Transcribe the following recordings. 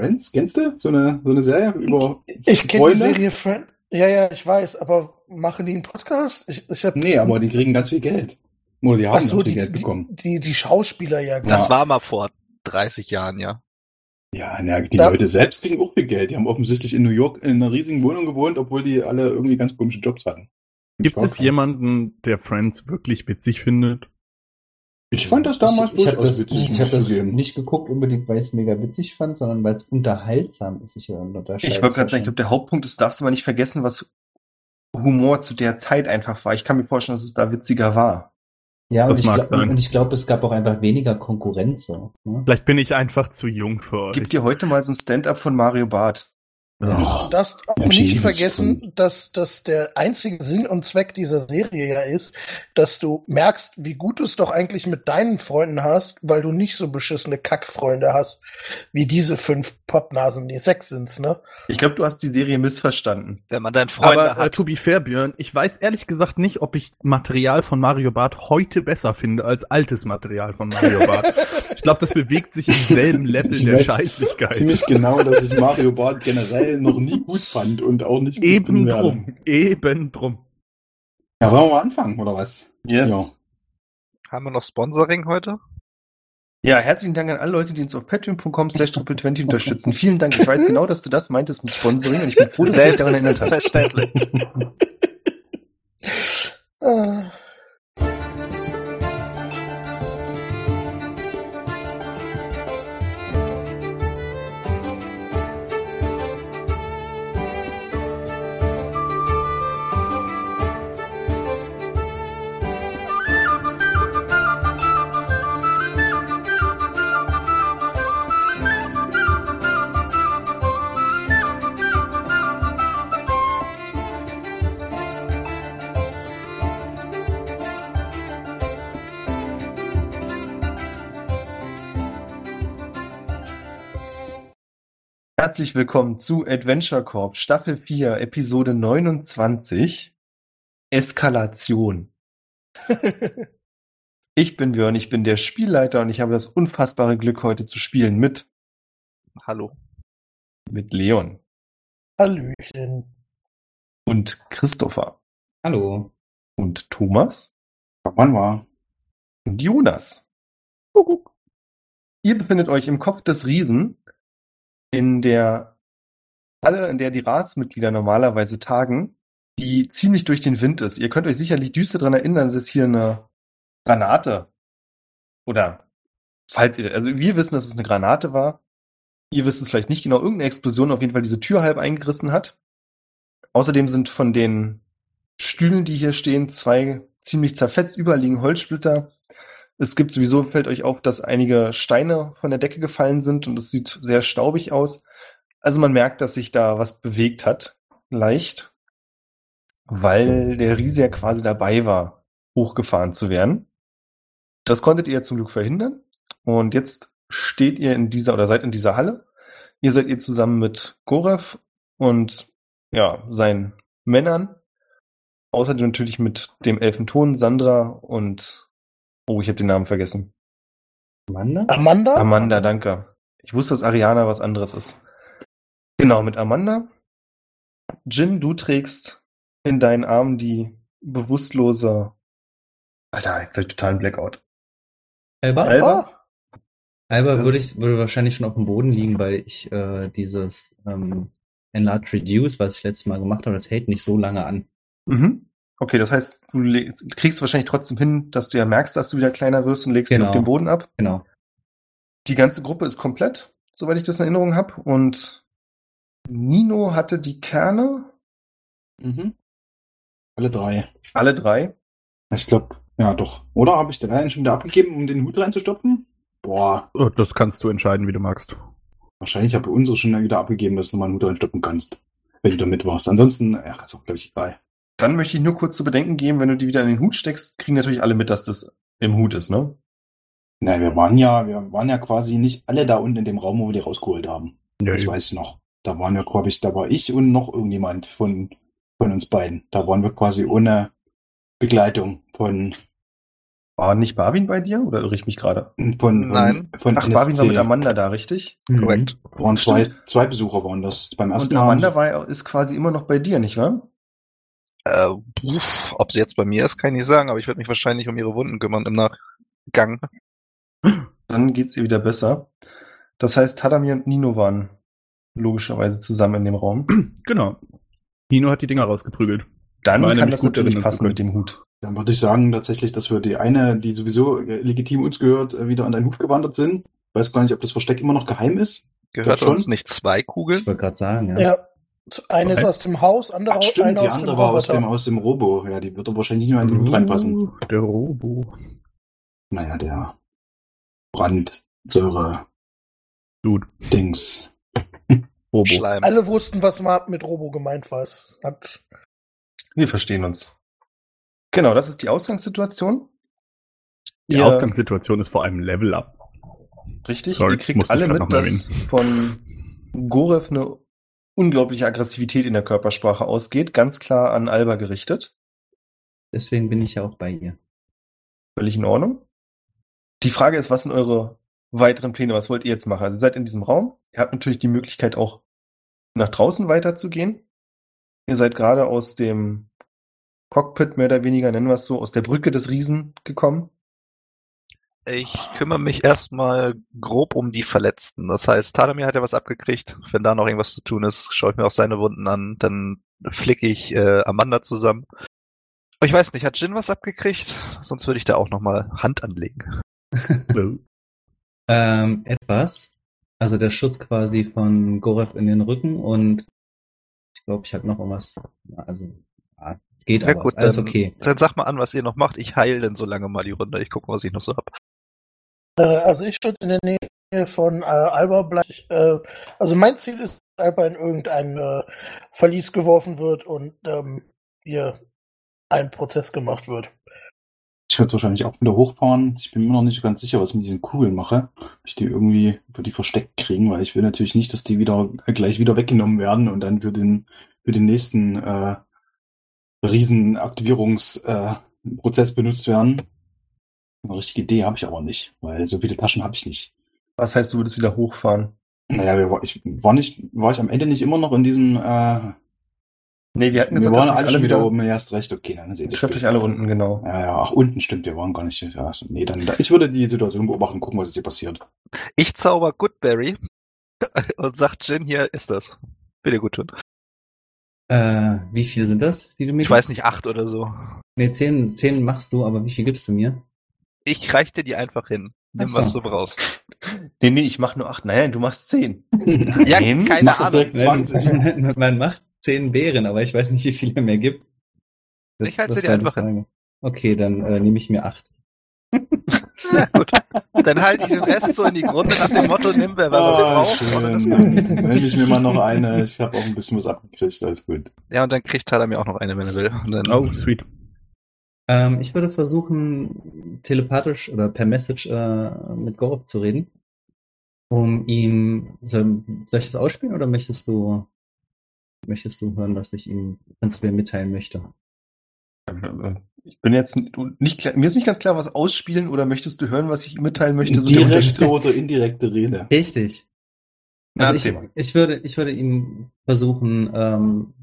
Friends, kennst du? So eine, so eine Serie über Ich kenne die Freunde? Serie Friend. Ja, ja, ich weiß, aber machen die einen Podcast? Ich, ich hab, Nee, aber die kriegen ganz viel Geld. Oder die haben so, ganz viel die, Geld die, bekommen. die, die Schauspieler ja. Das Ja. war mal vor 30 Jahren, ja. Ja, na, die Ja. Leute selbst kriegen auch viel Geld. Die haben offensichtlich in New York in einer riesigen Wohnung gewohnt, obwohl die alle irgendwie ganz komische Jobs hatten. Gibt es jemanden, der Friends wirklich witzig findet? Ich fand das damals ich, ich habe durchaus das, witzig, ich muss hab das nicht geguckt unbedingt, weil ich es mega witzig fand, sondern weil es unterhaltsam ist. Ich, Ich wollte gerade sagen, ich glaube, der Hauptpunkt ist, darfst du aber nicht vergessen, was Humor zu der Zeit einfach war. Ich kann mir vorstellen, dass es da witziger war. ja, und das ich, glaub, und ich glaube, es gab auch einfach weniger Konkurrenz. Ne? Vielleicht bin ich einfach zu jung für euch. Gib dir heute mal so ein Stand-up von Mario Barth. Du darfst auch nicht vergessen, dass, dass der einzige Sinn und Zweck dieser Serie ja ist, dass du merkst, wie gut du es doch eigentlich mit deinen Freunden hast, weil du nicht so beschissene Kackfreunde hast, wie diese fünf Pappnasen, die sechs sind's, ne? Ich glaube, du hast die Serie missverstanden. Wenn man Freunde Aber äh, hat. to be fair, Björn, ich weiß ehrlich gesagt nicht, ob ich Material von Mario Barth heute besser finde als altes Material von Mario Barth. ich glaube, das bewegt sich im selben Level Ich der weiß Scheißigkeit. Ziemlich genau, dass ich Mario Barth generell noch nie gut fand und auch nicht gut Eben werde. drum. Eben drum. Ja, wollen wir mal anfangen, oder was? Yes. Ja. Haben wir noch Sponsoring heute? Ja, herzlichen Dank an alle Leute, die uns auf patreon.com slash triple20 unterstützen. Vielen Dank. Ich weiß genau, dass du das meintest mit Sponsoring und ich bin froh, dass du dich daran erinnert hast. Selbstverständlich. Herzlich willkommen zu Adventure Corp Staffel 4, Episode 29. Eskalation. Ich bin Björn, ich bin der Spielleiter und ich habe das unfassbare Glück, heute zu spielen mit, Hallo. mit Leon Hallöchen. und Christopher Hallo. und Thomas Wann war? und Jonas. Ihr befindet euch im Kopf des Riesen in der Halle, in der die Ratsmitglieder normalerweise tagen, die ziemlich durch den Wind ist. Ihr könnt euch sicherlich düster daran erinnern, dass hier eine Granate oder falls ihr, also wir wissen, dass es eine Granate war. Ihr wisst es vielleicht nicht genau, irgendeine Explosion auf jeden Fall diese Tür halb eingerissen hat. Außerdem sind von den Stühlen, die hier stehen, zwei ziemlich zerfetzt, überall liegen Holzsplitter. Es gibt sowieso, fällt euch auf, dass einige Steine von der Decke gefallen sind und es sieht sehr staubig aus. Also man merkt, dass sich da was bewegt hat. Leicht. Weil der Riese ja quasi dabei war, hochgefahren zu werden. Das konntet ihr zum Glück verhindern. Und jetzt steht ihr in dieser oder seid in dieser Halle. Ihr seid ihr zusammen mit Gorev und ja, seinen Männern. Außerdem natürlich mit dem Elfenton, Sandra und oh, ich habe den Namen vergessen. Amanda? Amanda? Amanda, danke. Ich wusste, dass Ariana was anderes ist. Genau, mit Amanda. Jin, du trägst in deinen Armen die bewusstlose. Alter, jetzt hab ich total einen Blackout. Alba? Alba? Alba würde ich würde wahrscheinlich schon auf dem Boden liegen, weil ich äh, dieses ähm, Enlarge Reduce, was ich letztes Mal gemacht habe, das hält nicht so lange an. Mhm. Okay, das heißt, du kriegst wahrscheinlich trotzdem hin, dass du ja merkst, dass du wieder kleiner wirst und legst sie Genau. auf den Boden ab. Genau. Die ganze Gruppe ist komplett, soweit ich das in Erinnerung habe. Und Nino hatte die Kerne, Mhm. Alle drei. alle drei. Ich glaube, ja doch. Oder habe ich den einen schon wieder abgegeben, um den Hut reinzustopfen? Boah, Oh, das kannst du entscheiden, wie du magst. wahrscheinlich habe ich unsere schon wieder abgegeben, dass du mal einen Hut reinstoppen kannst. Wenn du damit warst. Ansonsten, ach, ist auch, glaube ich, egal. Dann möchte ich nur kurz zu bedenken geben, wenn du die wieder in den Hut steckst, kriegen natürlich alle mit, dass das im Hut ist, ne? Nein, wir waren ja, wir waren ja quasi nicht alle da unten in dem Raum, wo wir die rausgeholt haben. Ja, Das weiß ich noch. Da waren wir, glaube ich, da war ich und noch irgendjemand von, von uns beiden. Da waren wir quasi ohne Begleitung von War nicht Barwin bei dir oder irre ich mich gerade? Von, Nein. Von Ach, Barwin war NSC. mit Amanda da, richtig? Korrekt. Waren zwei, zwei Besucher waren das. Beim ersten Und Mal. Amanda war, ist quasi immer noch bei dir, nicht wahr? Äh, uff, ob sie jetzt bei mir ist, kann ich nicht sagen, aber ich werde mich wahrscheinlich um ihre Wunden kümmern im Nachgang. Dann geht's ihr wieder besser. Das heißt, Tadamir und Nino waren logischerweise zusammen in dem Raum. Genau. Nino hat die Dinger rausgeprügelt. Dann kann das gut natürlich passen mit dem Hut. Dann würde ich sagen tatsächlich, dass wir die eine, die sowieso äh, legitim uns gehört, äh, wieder an deinen Hut gewandert sind. Weiß gar nicht, ob das Versteck immer noch geheim ist. Gehört uns nicht zwei Kugeln? Ich wollte gerade sagen, ja. Ja. Eine ist aus dem Haus, andere Ach, stimmt, eine die aus dem andere war aus dem, aus dem Robo. Ja, die wird doch wahrscheinlich nicht mehr in den Hut reinpassen. Uh, Der Robo. Naja, der Brandsäure Dude. Dings. Robo. Schleim. Alle wussten, was mal mit Robo gemeint war. Es hat Wir verstehen uns. Genau, das ist die Ausgangssituation. Die Ihr- Ausgangssituation ist vor allem Level Up. Richtig, Sorry, ihr kriegt alle mit, dass von Gorev eine unglaubliche Aggressivität in der Körpersprache ausgeht, ganz klar an Alba gerichtet. Deswegen bin ich ja auch bei ihr. Völlig in Ordnung. Die Frage ist, was sind eure weiteren Pläne? Was wollt ihr jetzt machen? Also ihr seid in diesem Raum. Ihr habt natürlich die Möglichkeit auch nach draußen weiterzugehen. Ihr seid gerade aus dem Cockpit mehr oder weniger, nennen wir es so, aus der Brücke des Riesen gekommen. Ich kümmere mich erstmal grob um die Verletzten. Das heißt, Tadamir hat ja was abgekriegt. Wenn da noch irgendwas zu tun ist, schaue ich mir auch seine Wunden an. Dann flicke ich äh, Amanda zusammen. Ich weiß nicht, hat Jin was abgekriegt? Sonst würde ich da auch nochmal Hand anlegen. Ähm, etwas. Also der Schuss quasi von Gorev in den Rücken und ich glaube, ich habe noch irgendwas. Also, ja, es geht Ja, aber. gut, alles dann- okay. Dann sag mal an, was ihr noch macht. Ich heile dann so lange mal die Runde. Ich gucke, was ich noch so hab. Äh, also ich stehe in der Nähe von äh, Alba. Bleib, äh, also mein Ziel ist, dass Alba in irgendein äh, Verlies geworfen wird und ähm, hier ein Prozess gemacht wird. Ich werde wahrscheinlich auch wieder hochfahren. Ich bin mir noch nicht so ganz sicher, was ich mit diesen Kugeln mache. Ob ich die irgendwie für die versteckt kriegen, weil ich will natürlich nicht, dass die wieder äh, gleich wieder weggenommen werden und dann für den für den nächsten äh, Riesenaktivierungsprozess äh, benutzt werden. Eine richtige Idee habe ich aber nicht, weil so viele Taschen habe ich nicht. Was heißt, du würdest wieder hochfahren? Naja, wir, ich war nicht, war ich am Ende nicht immer noch in diesem, äh, Nee, wir hatten wir gesagt, waren dass alle schon wieder oben, ja, hast recht, okay, dann seht ihr Trefft euch alle unten, genau. Ja, ja, ach, unten stimmt, wir waren gar nicht, ja, nee, dann, ich würde die Situation beobachten, gucken, was jetzt hier passiert. Ich zauber Goodberry und sagt Jin, hier ist das. Bitte gut tun. Äh, wie viele sind das, die du mir Ich weiß gibst? nicht, acht oder so. Nee, zehn, zehn machst du, aber wie viel gibst du mir? Ich reich dir die einfach hin. Nimm, so. was du brauchst. Nee, nee, ich mach nur acht. Nein, nein, du machst zehn. Ja, keine mach Ahnung. direkt 20. Man macht zehn Beeren, aber ich weiß nicht, wie viel er mir gibt. Ich halte sie dir die einfach hin. Okay, dann äh, nehme ich mir acht. Ja, gut. Dann halte ich den Rest so in die Grunde nach dem Motto, nimm wer was Ah, braucht. Nehme ich mir mal noch eine. Ich habe auch ein bisschen was abgekriegt, alles gut. Ja, und dann kriegt Tyler mir auch noch eine, wenn er will. Und dann, Oh, sweet. Ähm, ich würde versuchen, telepathisch oder per Message äh, mit Gorov zu reden. Um ihm. Soll, soll ich das ausspielen oder möchtest du möchtest du hören, was ich ihm prinzipiell mitteilen möchte? Ich bin jetzt nicht klar, mir ist nicht ganz klar, was ausspielen oder möchtest du hören, was ich ihm mitteilen möchte? So Direkte oder indirekte Rede. Richtig. Na, Also erzähl ich, ich würde, ich würde ihm versuchen, ähm,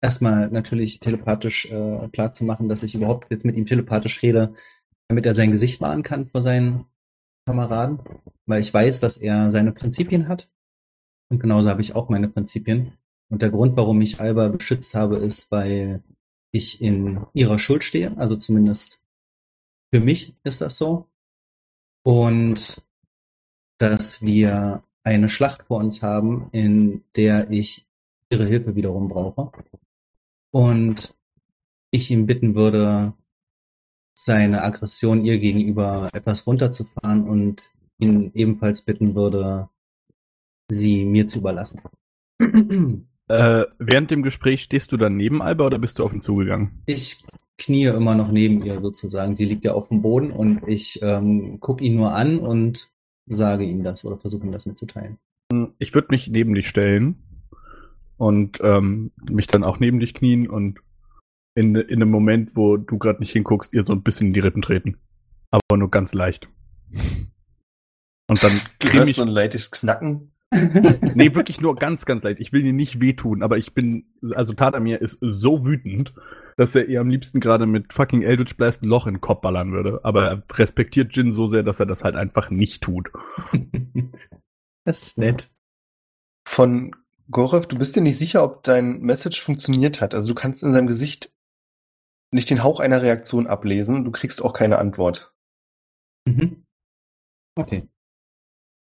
erstmal natürlich telepathisch äh, klar zu machen, dass ich überhaupt jetzt mit ihm telepathisch rede, damit er sein Gesicht wahren kann vor seinen Kameraden, weil ich weiß, dass er seine Prinzipien hat. Und genauso habe ich auch meine Prinzipien. Und der Grund, warum ich Alba beschützt habe, ist, weil ich in ihrer Schuld stehe. Also zumindest für mich ist das so. Und dass wir eine Schlacht vor uns haben, in der ich ihre Hilfe wiederum brauche. Und ich ihn bitten würde, seine Aggression ihr gegenüber etwas runterzufahren und ihn ebenfalls bitten würde, sie mir zu überlassen. Äh, während dem Gespräch stehst du dann neben Alba oder bist du auf ihn zugegangen? Ich knie immer noch neben ihr sozusagen. Sie liegt ja auf dem Boden und ich ähm, gucke ihn nur an und sage ihm das oder versuche ihm das mitzuteilen. Ich würde mich neben dich stellen und ähm, mich dann auch neben dich knien und in, in einem Moment, wo du gerade nicht hinguckst, ihr so ein bisschen in die Rippen treten. Aber nur ganz leicht. Und dann hörst ich so ein leichtes Knacken. nee, wirklich nur ganz, ganz leicht. Ich will dir nicht wehtun, aber ich bin, also Tadamir ist so wütend, dass er ihr am liebsten gerade mit fucking Eldritch Blast ein Loch in den Kopf ballern würde. Aber er respektiert Jin so sehr, dass er das halt einfach nicht tut. das ist nett. Von Gorev, du bist dir nicht sicher, ob dein Message funktioniert hat. Also du kannst in seinem Gesicht nicht den Hauch einer Reaktion ablesen und du kriegst auch keine Antwort. Mhm. Okay.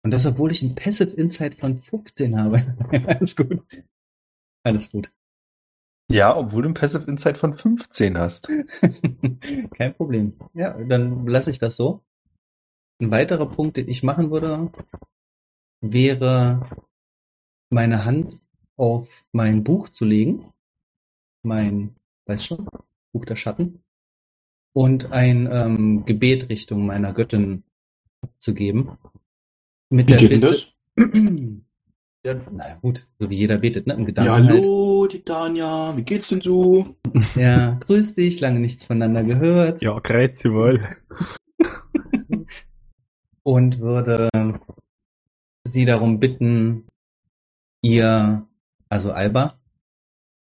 Und das, obwohl ich ein Passive Insight von 15 habe. Alles gut. Alles gut. Ja, obwohl du ein Passive Insight von 15 hast. Kein Problem. Ja, dann lasse ich das so. Ein weiterer Punkt, den ich machen würde, wäre meine Hand auf mein Buch zu legen. Mein, weiß schon, Buch der Schatten. Und ein ähm, Gebet Richtung meiner Göttin zu geben. Mit Wie der geht Bitte. Ja, naja, gut, so wie jeder betet, ne? Im Ja, Gedanken halt. hallo, die Tanja, wie geht's denn so? Ja, grüß dich, lange nichts voneinander gehört. Ja, grüezi wohl. und würde sie darum bitten, ihr, also Alba,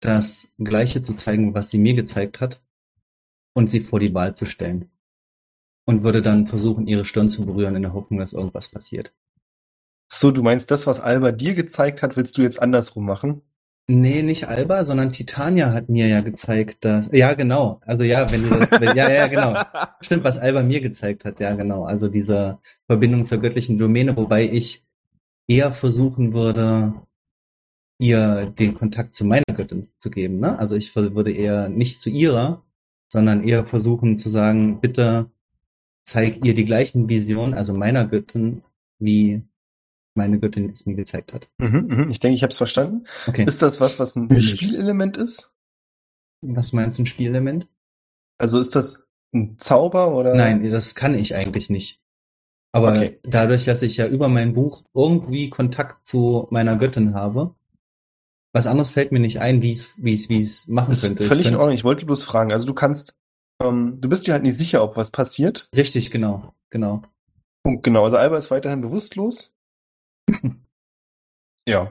das Gleiche zu zeigen, was sie mir gezeigt hat, und sie vor die Wahl zu stellen. Und würde dann versuchen, ihre Stirn zu berühren, in der Hoffnung, dass irgendwas passiert. So, du meinst, das, was Alba dir gezeigt hat, willst du jetzt andersrum machen? Nee, nicht Alba, sondern Titania hat mir ja gezeigt, dass. Ja, genau. Also ja, wenn du das. Wenn, ja, ja, genau. Stimmt, was Alba mir gezeigt hat, ja, genau. Also diese Verbindung zur göttlichen Domäne, wobei ich eher versuchen würde, ihr den Kontakt zu meiner Göttin zu geben. Ne? Also ich würde eher nicht zu ihrer, sondern eher versuchen zu sagen, bitte zeig ihr die gleichen Visionen, also meiner Göttin, wie meine Göttin es mir gezeigt hat. Mhm, mhm. Ich denke, ich habe es verstanden. Okay. Ist das was, was ein Will ich. Spielelement ist? Was meinst du, ein Spielelement? Also ist das ein Zauber oder? Nein, das kann ich eigentlich nicht. Aber Okay. dadurch, dass ich ja über mein Buch irgendwie Kontakt zu meiner Göttin habe, was anderes fällt mir nicht ein, wie ich wie ich wie es machen Ist könnte. Ich völlig in Ordnung. Ich wollte bloß fragen. Also du kannst, ähm, du bist dir halt nicht sicher, ob was passiert. Richtig, genau, genau. Punkt, genau. Also Alba ist weiterhin bewusstlos. ja.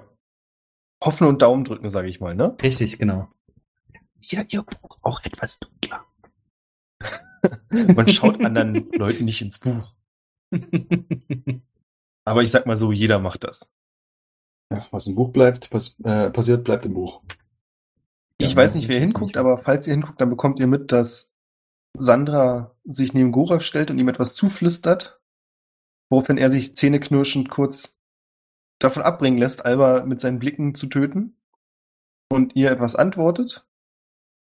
Hoffen und Daumen drücken, sage ich mal, ne? Richtig, genau. Ja, ihr Buch auch etwas dunkler. Man schaut anderen Leuten nicht ins Buch. Aber ich sag mal so, jeder macht das. Ja, was im Buch bleibt, pass äh, passiert, bleibt im Buch. Ich Ja, weiß nicht, wer hinguckt, nicht- aber falls ihr hinguckt, dann bekommt ihr mit, dass Sandra sich neben Gorav stellt und ihm etwas zuflüstert, woraufhin er sich zähneknirschend kurz davon abbringen lässt, Alba mit seinen Blicken zu töten und ihr etwas antwortet.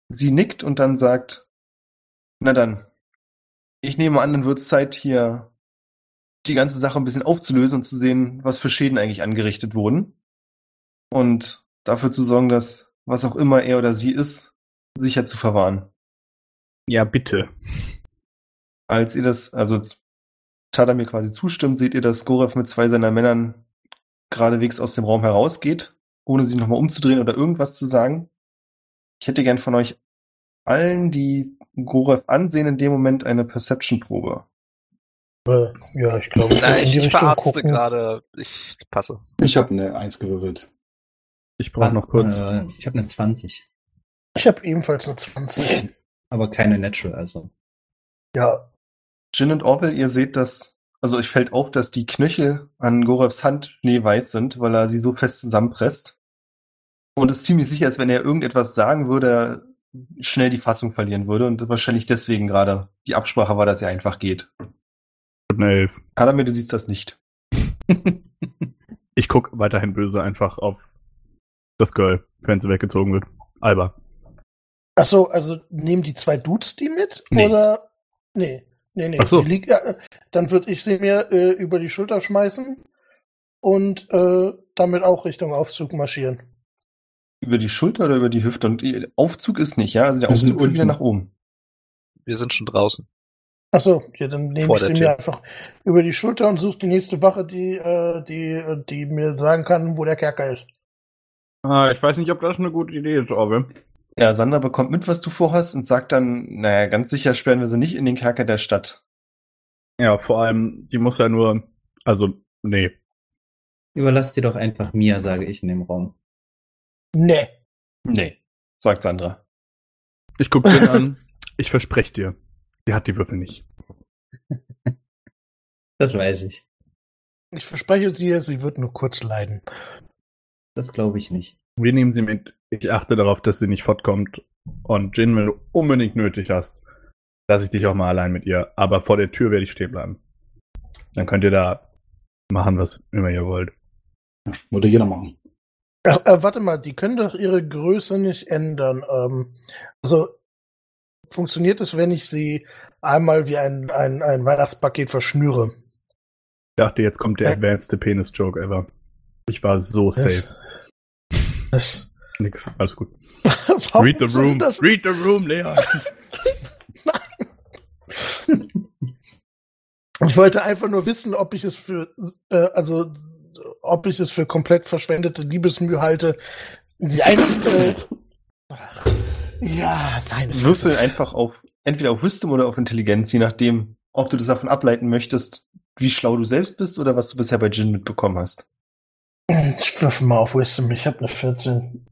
Sie nickt und dann sagt, na dann, ich nehme an, dann wird es Zeit, hier die ganze Sache ein bisschen aufzulösen und zu sehen, was für Schäden eigentlich angerichtet wurden. Und dafür zu sorgen, dass was auch immer er oder sie ist, sicher zu verwahren. Ja, bitte. Als ihr das, also als Tada mir quasi zustimmt, seht ihr, dass Gorev mit zwei seiner Männern geradewegs aus dem Raum herausgeht, ohne sich nochmal umzudrehen oder irgendwas zu sagen. Ich hätte gern von euch allen, die Gorev ansehen, in dem Moment eine Perception-Probe. Äh, ja, ich glaube, ich Na, ich, ich verarzte gerade. Ich passe. Ich habe eine Eins gewürfelt. Ich brauche noch kurz. Äh, ich habe eine 20, Ich habe ebenfalls eine 20. aber keine Natural, also. Ja, Jin und Orwell, ihr seht, dass, also euch fällt auf, dass die Knöchel an Gorevs Hand schneeweiß sind, weil er sie so fest zusammenpresst. Und es ist ziemlich sicher, als wenn er irgendetwas sagen würde, er schnell die Fassung verlieren würde und wahrscheinlich deswegen gerade die Absprache war, dass er einfach geht. Eine Elf. Adamir, du siehst das nicht. Ich guck weiterhin böse einfach auf das Girl, wenn sie weggezogen wird. Alba. Ach so, also nehmen die zwei Dudes die mit? Nee. Oder? Nee, nee, nee. Ach so. Liegt, ja, dann würde ich sie mir äh, über die Schulter schmeißen und äh, damit auch Richtung Aufzug marschieren. Über die Schulter oder über die Hüfte? Und Aufzug ist nicht, ja? Also der Aufzug führt wieder nach oben. Wir sind schon draußen. Ach so, ja, dann nehme ich sie mir einfach über die Schulter und suche die nächste Wache, die, äh, die, äh, die mir sagen kann, wo der Kerker ist. Ah, ich weiß nicht, ob das eine gute Idee ist, Orwell. Ja, Sandra bekommt mit, was du vorhast und sagt dann, naja, ganz sicher sperren wir sie nicht in den Kerker der Stadt. Ja, vor allem, die muss ja nur, also, nee. Überlass die doch einfach mir, sage ich in dem Raum. Nee. Nee, sagt Sandra. Ich guck den an. Ich verspreche dir, sie hat die Würfel nicht. Das weiß ich. Ich verspreche dir, sie wird nur kurz leiden. Das glaube ich nicht. Wir nehmen sie mit. Ich achte darauf, dass sie nicht fortkommt. Und Jin, wenn du unbedingt nötig hast, lasse ich dich auch mal allein mit ihr. Aber vor der Tür werde ich stehen bleiben. Dann könnt ihr da machen, was immer ihr wollt. Ja, würde jeder machen. Ach, äh, warte mal, die können doch ihre Größe nicht ändern. Ähm, also funktioniert es, wenn ich sie einmal wie ein, ein, ein Weihnachtspaket verschnüre? Ich dachte, jetzt kommt der Äh. advanced Penis-Joke ever. Ich war so safe. Das, Nix, alles gut. Read the room. Read the room, Leon. ich wollte einfach nur wissen, ob ich es für, äh, also, ob ich es für komplett verschwendete Liebesmühe halte. Sie ein, äh, ja, nein. Würfel einfach auf, entweder auf Wisdom oder auf Intelligenz, je nachdem, ob du das davon ableiten möchtest, wie schlau du selbst bist oder was du bisher bei Jin mitbekommen hast. Ich würfel mal auf Wisdom, ich habe eine 14.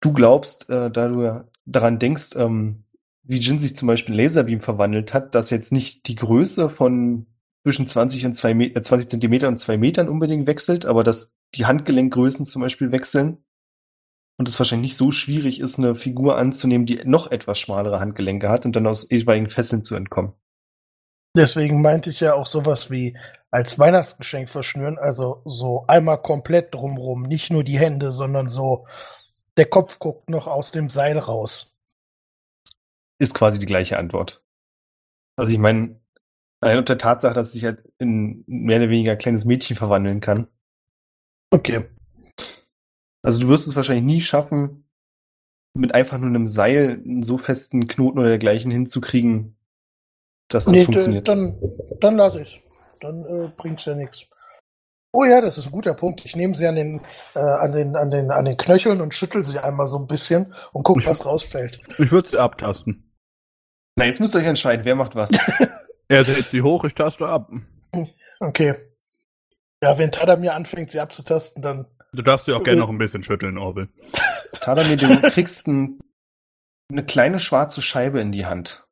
Du glaubst, äh, da du ja daran denkst, ähm, wie Jin sich zum Beispiel in Laserbeam verwandelt hat, dass jetzt nicht die Größe von zwischen 20 und 2 Me äh, 20 Zentimeter und 2 Metern unbedingt wechselt, aber dass die Handgelenkgrößen zum Beispiel wechseln und es wahrscheinlich nicht so schwierig ist, eine Figur anzunehmen, die noch etwas schmalere Handgelenke hat und dann aus etwaigen Fesseln zu entkommen. Deswegen meinte ich ja auch sowas wie als Weihnachtsgeschenk verschnüren, also so einmal komplett drumrum, nicht nur die Hände, sondern so der Kopf guckt noch aus dem Seil raus. Ist quasi die gleiche Antwort. Also ich meine, allein unter der Tatsache, dass ich halt in mehr oder weniger ein kleines Mädchen verwandeln kann. Okay. Also du wirst es wahrscheinlich nie schaffen, mit einfach nur einem Seil einen so festen Knoten oder dergleichen hinzukriegen, dass das Nee, funktioniert. dann, dann lasse ich Dann äh, bringt's ja nichts. Oh ja, das ist ein guter Punkt. Ich nehme sie an den, äh, an den, an den, an den Knöcheln und schüttel sie einmal so ein bisschen und guck, Ich- was rausfällt. Ich würde sie abtasten. Na, jetzt müsst ihr euch entscheiden, wer macht was. Er hält sie hoch, ich taste ab. Okay. Ja, wenn Tada mir anfängt, sie abzutasten, dann. Du darfst dir auch gerne noch ein bisschen schütteln, Orbel. Tadamir, du kriegst ein, eine kleine schwarze Scheibe in die Hand.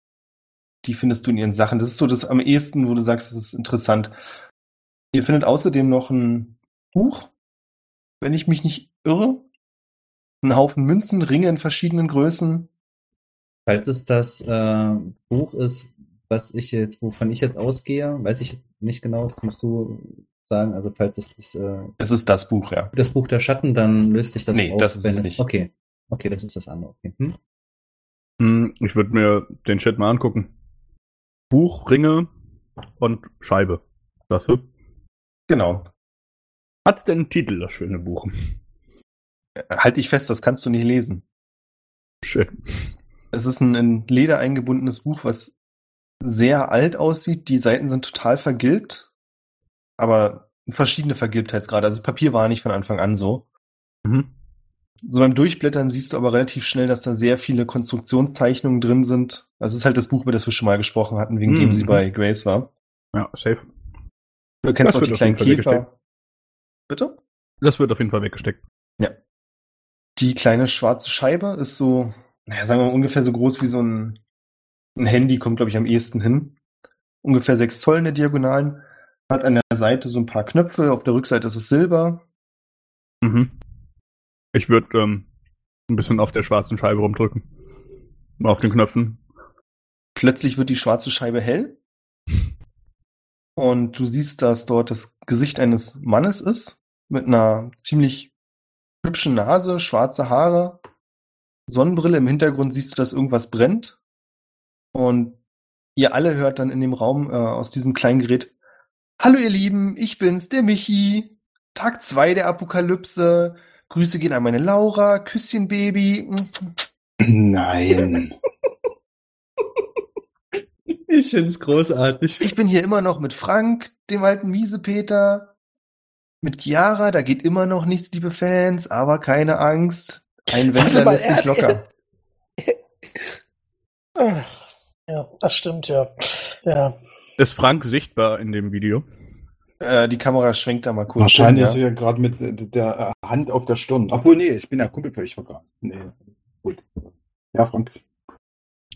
Die findest du in ihren Sachen. Das ist so das am ehesten, wo du sagst, das ist interessant. Ihr findet außerdem noch ein Buch, wenn ich mich nicht irre. Ein Haufen Münzen, Ringe in verschiedenen Größen. Falls es das äh, Buch ist, was ich jetzt, wovon ich jetzt ausgehe, weiß ich nicht genau, das musst du sagen. Also falls es das, äh, Es ist das Buch, ja. das Buch der Schatten, dann löst sich das Nee, auf, das ist wenn es nicht. Okay. Okay, das ist das andere. Okay. Hm? Hm, Ich würde mir den Chat mal angucken. Buch, Ringe und Scheibe. Das du? Genau. Hat denn einen Titel, das schöne Buch? Halt dich fest, das kannst du nicht lesen. Shit. Es ist ein in Leder eingebundenes Buch, was sehr alt aussieht. Die Seiten sind total vergilbt, aber verschiedene Vergilbtheitsgrade. Also das Papier war nicht von Anfang an so. Mhm. So beim Durchblättern siehst du aber relativ schnell, dass da sehr viele Konstruktionszeichnungen drin sind. Es ist halt das Buch, über das wir schon mal gesprochen hatten, wegen dem Mhm. sie bei Grace war. Ja, safe. Du kennst Das auch die kleinen Käfer. Bitte? Das wird auf jeden Fall weggesteckt. Die kleine schwarze Scheibe ist so, naja, sagen wir mal ungefähr so groß wie so ein, ein Handy, kommt glaube ich am ehesten hin. Ungefähr sechs Zoll in der Diagonalen. Hat an der Seite so ein paar Knöpfe, auf der Rückseite ist es Silber. Mhm. Ich würde ähm, ein bisschen auf der schwarzen Scheibe rumdrücken. Auf den Knöpfen. Plötzlich wird die schwarze Scheibe hell. Und du siehst, dass dort das Gesicht eines Mannes ist, mit einer ziemlich hübschen Nase, schwarze Haare, Sonnenbrille. Im Hintergrund siehst du, dass irgendwas brennt. Und ihr alle hört dann in dem Raum äh, aus diesem kleinen Gerät, Hallo ihr Lieben, ich bin's, der Michi. Tag zwei der Apokalypse. Grüße gehen an meine Laura, Küsschen Baby. Nein. Ich find's großartig. Ich bin hier immer noch mit Frank, dem alten Miesepeter. Mit Chiara, da geht immer noch nichts, liebe Fans, aber keine Angst. Ein Wendler lässt nicht locker. Ah, Ja, das stimmt, ja. Ja. Ist Frank sichtbar in dem Video? Äh, die Kamera schwenkt da mal kurz. Wahrscheinlich ist er ja gerade mit äh, der äh, Hand auf der Stirn. Obwohl, nee, ich bin ja Kumpel für ich. Nee, gut. Ja, Frank.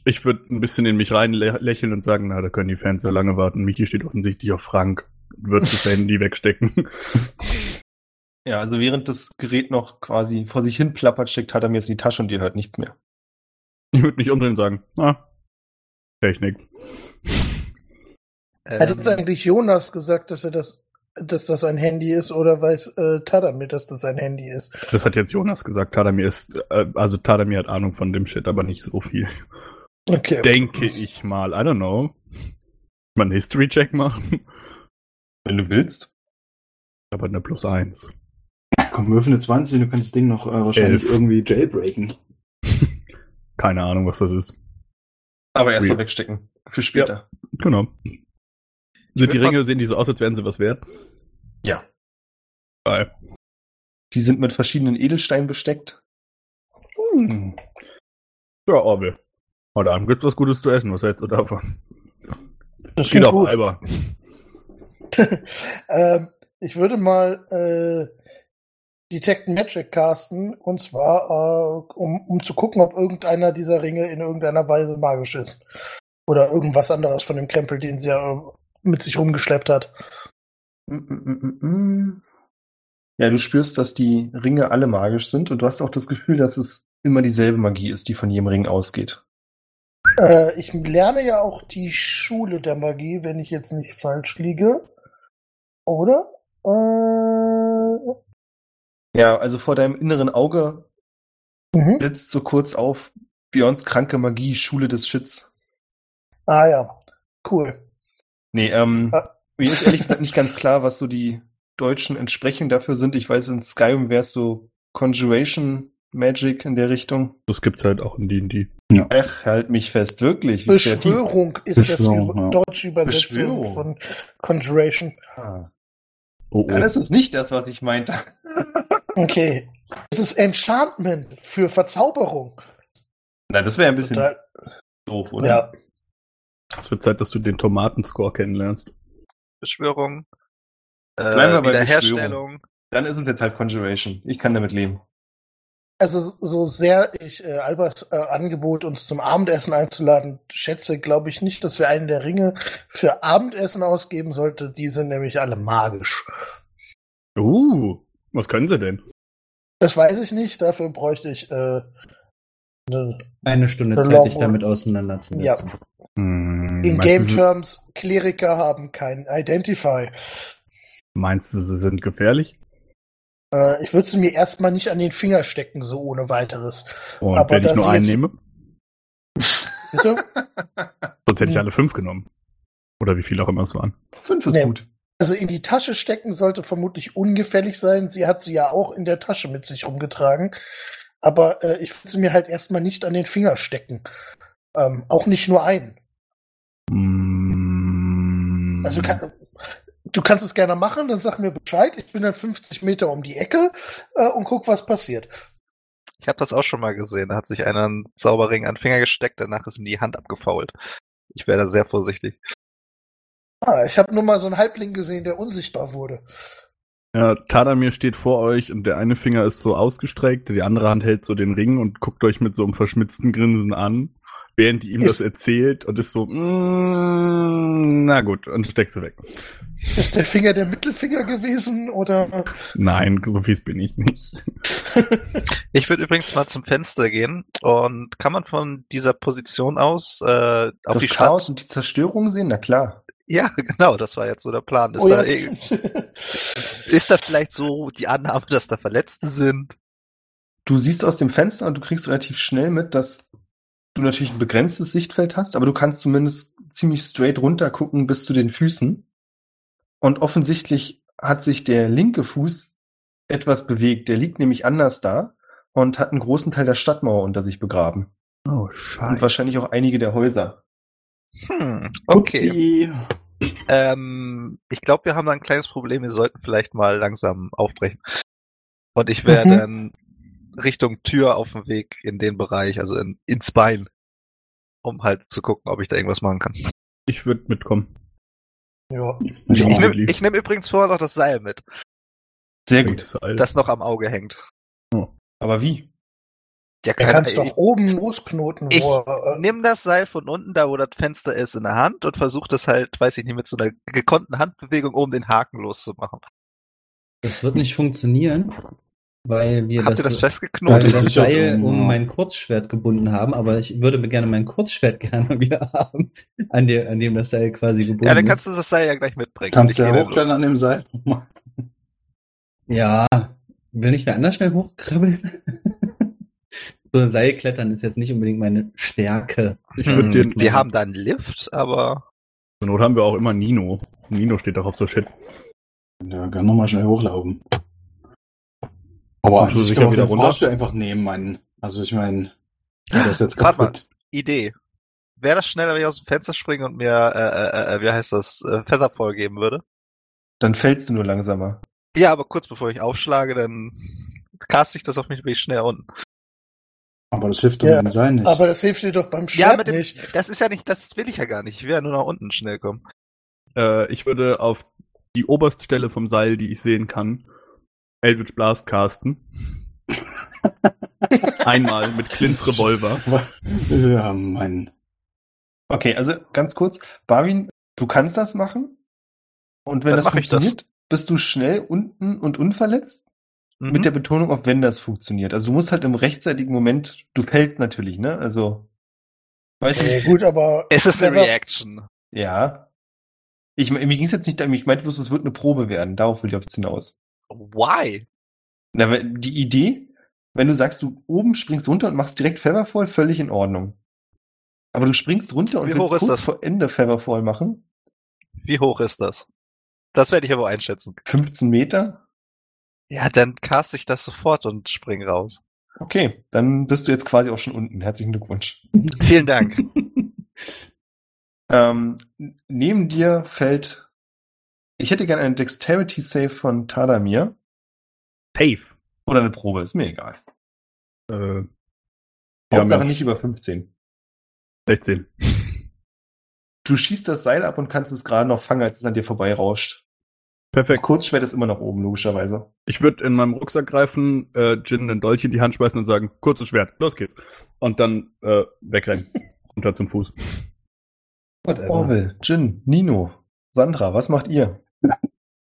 Ich würde ein bisschen in mich rein lä- lächeln und sagen, na, da können die Fans ja lange warten. Michi steht offensichtlich auf Frank. Wird das Handy wegstecken. Ja, also während das Gerät noch quasi vor sich hin plappert, steckt hat er mir jetzt in die Tasche und ihr hört nichts mehr. Ich würde mich umdrehen und sagen, na, Technik. Hat jetzt Ähm, eigentlich Jonas gesagt, dass er das, dass das ein Handy ist, oder weiß äh, Tadamir, dass das ein Handy ist? Das hat jetzt Jonas gesagt. Tadamir ist, äh, also Tadamir hat Ahnung von dem Shit, aber nicht so viel. Okay. Denke ich mal. I don't know. Mal einen History-Check machen. Wenn du willst. Aber eine plus eins. Komm, würfel eine 20 und du kannst das Ding noch äh, wahrscheinlich Elf. irgendwie jailbreaken. Keine Ahnung, was das ist. Aber erstmal Weird. wegstecken. Für später. Genau. Sind die Ringe, sehen die so aus, als wären sie was wert? Ja. Geil. Die sind mit verschiedenen Edelsteinen besteckt. Hm. Ja, Orwell. Heute Abend gibt's was Gutes zu essen. Was hältst du davon? Das Geht auf. Alba. ähm, ich würde mal äh, Detect Magic casten, und zwar, äh, um, um zu gucken, ob irgendeiner dieser Ringe in irgendeiner Weise magisch ist. Oder irgendwas anderes von dem Krempel, den sie ja äh, mit sich rumgeschleppt hat. Mm, mm, mm. Ja, du spürst, dass die Ringe alle magisch sind und du hast auch das Gefühl, dass es immer dieselbe Magie ist, die von jedem Ring ausgeht. Äh, ich lerne ja auch die Schule der Magie, wenn ich jetzt nicht falsch liege. Oder? Äh, Ja, also vor deinem inneren Auge mhm. blitzt so kurz auf Björns kranke Magie, Schule des Shits. Ah ja, cool. Nee, ähm, Ah. mir ist ehrlich gesagt nicht ganz klar, was so die deutschen Entsprechungen dafür sind. Ich weiß, in Skyrim wäre es so Conjuration Magic in der Richtung. Das gibt's halt auch in D&D. Ach, halt mich fest, wirklich. Wie kreativ. Beschwörung ist Beschwörung, das ja. deutsche Übersetzung Beschwörung. von Conjuration. Ah. Oh, oh. Ja, das ist nicht das, was ich meinte. Okay. Es ist Enchantment für Verzauberung. Nein, das wäre ein bisschen Total, doof, oder? ja. Es wird Zeit, dass du den Tomatenscore kennenlernst. Beschwörung. Bleiben wir Äh, bei Wiederherstellung. Dann ist es jetzt halt Conjuration. Ich kann damit leben. Also so sehr ich äh, Albert äh, Angebot, uns zum Abendessen einzuladen, schätze, glaube ich nicht, dass wir einen der Ringe für Abendessen ausgeben sollte. Die sind nämlich alle magisch. Uh, was können sie denn? Das weiß ich nicht. Dafür bräuchte ich äh, ne, Eine Stunde Zeit, dich damit auseinanderzusetzen. Ja. Hm, in Game du, Terms Kleriker haben kein Identify. meinst du, sie sind gefährlich? Äh, ich würde sie mir erstmal nicht an den Finger stecken, so ohne weiteres. Und Aber wenn ich nur einen jetzt- nehme? Bitte? Sonst hätte ich Hm. alle fünf genommen. Oder wie viele auch immer es waren. Fünf ist Nee. gut. Also in die Tasche stecken sollte vermutlich ungefährlich sein. Sie hat sie ja auch in der Tasche mit sich rumgetragen. Aber äh, ich würde sie mir halt erstmal nicht an den Finger stecken. Ähm, auch nicht nur einen. Mm, Also kann, du kannst es gerne machen, dann sag mir Bescheid. Ich bin dann 50 Meter um die Ecke äh, und guck, was passiert. Ich habe das auch schon mal gesehen. Da hat sich einer einen Zauberring an den Finger gesteckt, danach ist ihm die Hand abgefault. Ich wäre da sehr vorsichtig. Ah, ich habe nur mal so einen Halbling gesehen, der unsichtbar wurde. Ja, Tadamir steht vor euch und der eine Finger ist so ausgestreckt, die andere Hand hält so den Ring und guckt euch mit so einem verschmitzten Grinsen an, während die ihm Ist- das erzählt und ist so, mm, na gut, und steckt sie weg. Ist der Finger der Mittelfinger gewesen oder? Nein, so fies bin ich nicht. Ich würde übrigens mal zum Fenster gehen und kann man von dieser Position aus äh, auf das die Stadt. Chaos und die Zerstörung sehen? Na klar. Ja, genau, das war jetzt so der Plan. Ist, Oh da, ja. eh- ist da vielleicht so die Annahme, dass da Verletzte sind? Du siehst aus dem Fenster und du kriegst relativ schnell mit, dass du natürlich ein begrenztes Sichtfeld hast, aber du kannst zumindest ziemlich straight runter gucken bis zu den Füßen. Und offensichtlich hat sich der linke Fuß etwas bewegt. Der liegt nämlich anders da und hat einen großen Teil der Stadtmauer unter sich begraben. Oh, scheiße. Und wahrscheinlich auch einige der Häuser. Hm, okay. Ähm, ich glaube, wir haben da ein kleines Problem. Wir sollten vielleicht mal langsam aufbrechen. Und ich wäre Mhm. dann Richtung Tür auf dem Weg in den Bereich, also in, ins Bein. um halt zu gucken, ob ich da irgendwas machen kann. Ich würde mitkommen. Ja. Ich Ich nehme nehm übrigens vorher noch das Seil mit, Sehr gut. Das Seil. das noch am Auge hängt. Aber wie? Ja, Er keine kann ich, doch oben losknoten, Ich wo er, äh, nimm das Seil von unten, da wo das Fenster ist, in der Hand und versuch das halt, weiß ich nicht, mit so einer gekonnten Handbewegung oben den Haken loszumachen. Das wird nicht funktionieren, weil wir Habt ihr das weil wir festgeknotet? Das das ist Seil um mein Kurzschwert gebunden haben, aber ich würde gerne mein Kurzschwert gerne wieder haben, an dem, an dem das Seil quasi gebunden Ja, dann ist. kannst du das Seil ja gleich mitbringen. Kannst Ich du ja dann hochklettern an dem Seil? Ja, will nicht wer anders schnell hochkrabbeln? so Seilklettern ist jetzt nicht unbedingt meine Stärke. Ich Hm, den. wir haben da einen Lift, aber Zur Not haben wir auch immer Nino. Nino steht doch auf so Shit. Ja, kann nochmal schnell hochlaufen. Aber sich sicher kann wieder den runter? Fahrstuhl einfach nehmen, Mann. Also ich meine, der ist jetzt Warte mal. kaputt. Idee. Wäre das schneller, wenn ich aus dem Fenster springe und mir, äh, äh, äh, wie heißt das, äh, Featherfall geben würde? Dann fällst du nur langsamer. Ja, aber kurz bevor ich aufschlage, dann cast ich das auf mich, bin ich schnell unten. Aber das hilft doch Ja, mit dem Seil nicht. aber das hilft dir doch beim Ja, Schwert mit dem, nicht. das ist ja nicht, das will ich ja gar nicht. Ich will ja nur nach unten schnell kommen. Äh, ich würde auf die oberste Stelle vom Seil, die ich sehen kann, Eldritch Blast casten. Einmal mit Clint's Revolver. ja, Mann. Okay, also ganz kurz, Barwin, du kannst das machen. Und wenn Dann das ich das. funktioniert, bist du schnell unten und unverletzt. Mhm. Mit der Betonung auf wenn das funktioniert. Also du musst halt im rechtzeitigen Moment, du fällst natürlich, ne? Also, weiß nicht. gut, aber es ist eine Reaction. Ja. Ich, mir ging es jetzt nicht darum, ich meinte bloß, es wird eine Probe werden. Darauf will ich jetzt hinaus. Why? Na, weil die Idee, wenn du sagst, du oben springst runter und machst direkt Featherfall, völlig in Ordnung. Aber du springst runter und Wie willst hoch ist kurz das? vor Ende Featherfall machen. Wie hoch ist das? Das werde ich aber einschätzen. 15 Meter. Ja, dann cast ich das sofort und spring raus. Okay, dann bist du jetzt quasi auch schon unten. Herzlichen Glückwunsch. Vielen Dank. Ähm, neben dir fällt, ich hätte gerne einen Dexterity Save von Tadamir. Safe. Oder eine Probe, ist mir egal. Äh, ja, Hauptsache mir- nicht über 15. 16. Du schießt das Seil ab und kannst es gerade noch fangen, als es an dir vorbei rauscht. Das Perfekt. Kurzschwert ist immer noch oben, logischerweise. Ich würde in meinem Rucksack greifen, äh, Jin einen Dolch in die Hand schmeißen und sagen, kurzes Schwert, los geht's. Und dann äh, wegrennen. Runter zum Fuß. Whatever. Orwell, Jin, Nino, Sandra, was macht ihr?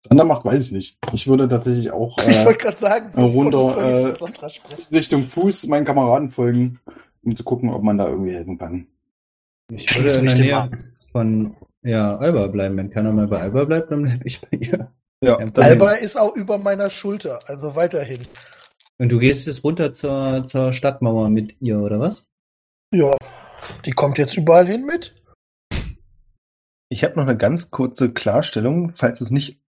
Sander macht, weiß ich nicht. Ich würde tatsächlich auch ich äh, wollte gerade sagen, runter, ich äh, Sandra? Richtung Fuß meinen Kameraden folgen, um zu gucken, ob man da irgendwie helfen kann. Ich würde in der Nähe von ja, Alba bleiben. Wenn keiner mehr bei Alba bleibt, dann bleib ich bei ihr. Ja. Alba ist auch über meiner Schulter, also weiterhin. Und du gehst jetzt runter zur, zur Stadtmauer mit ihr, oder was? Ja, die kommt jetzt überall hin mit. ich habe noch eine ganz kurze Klarstellung, falls es nicht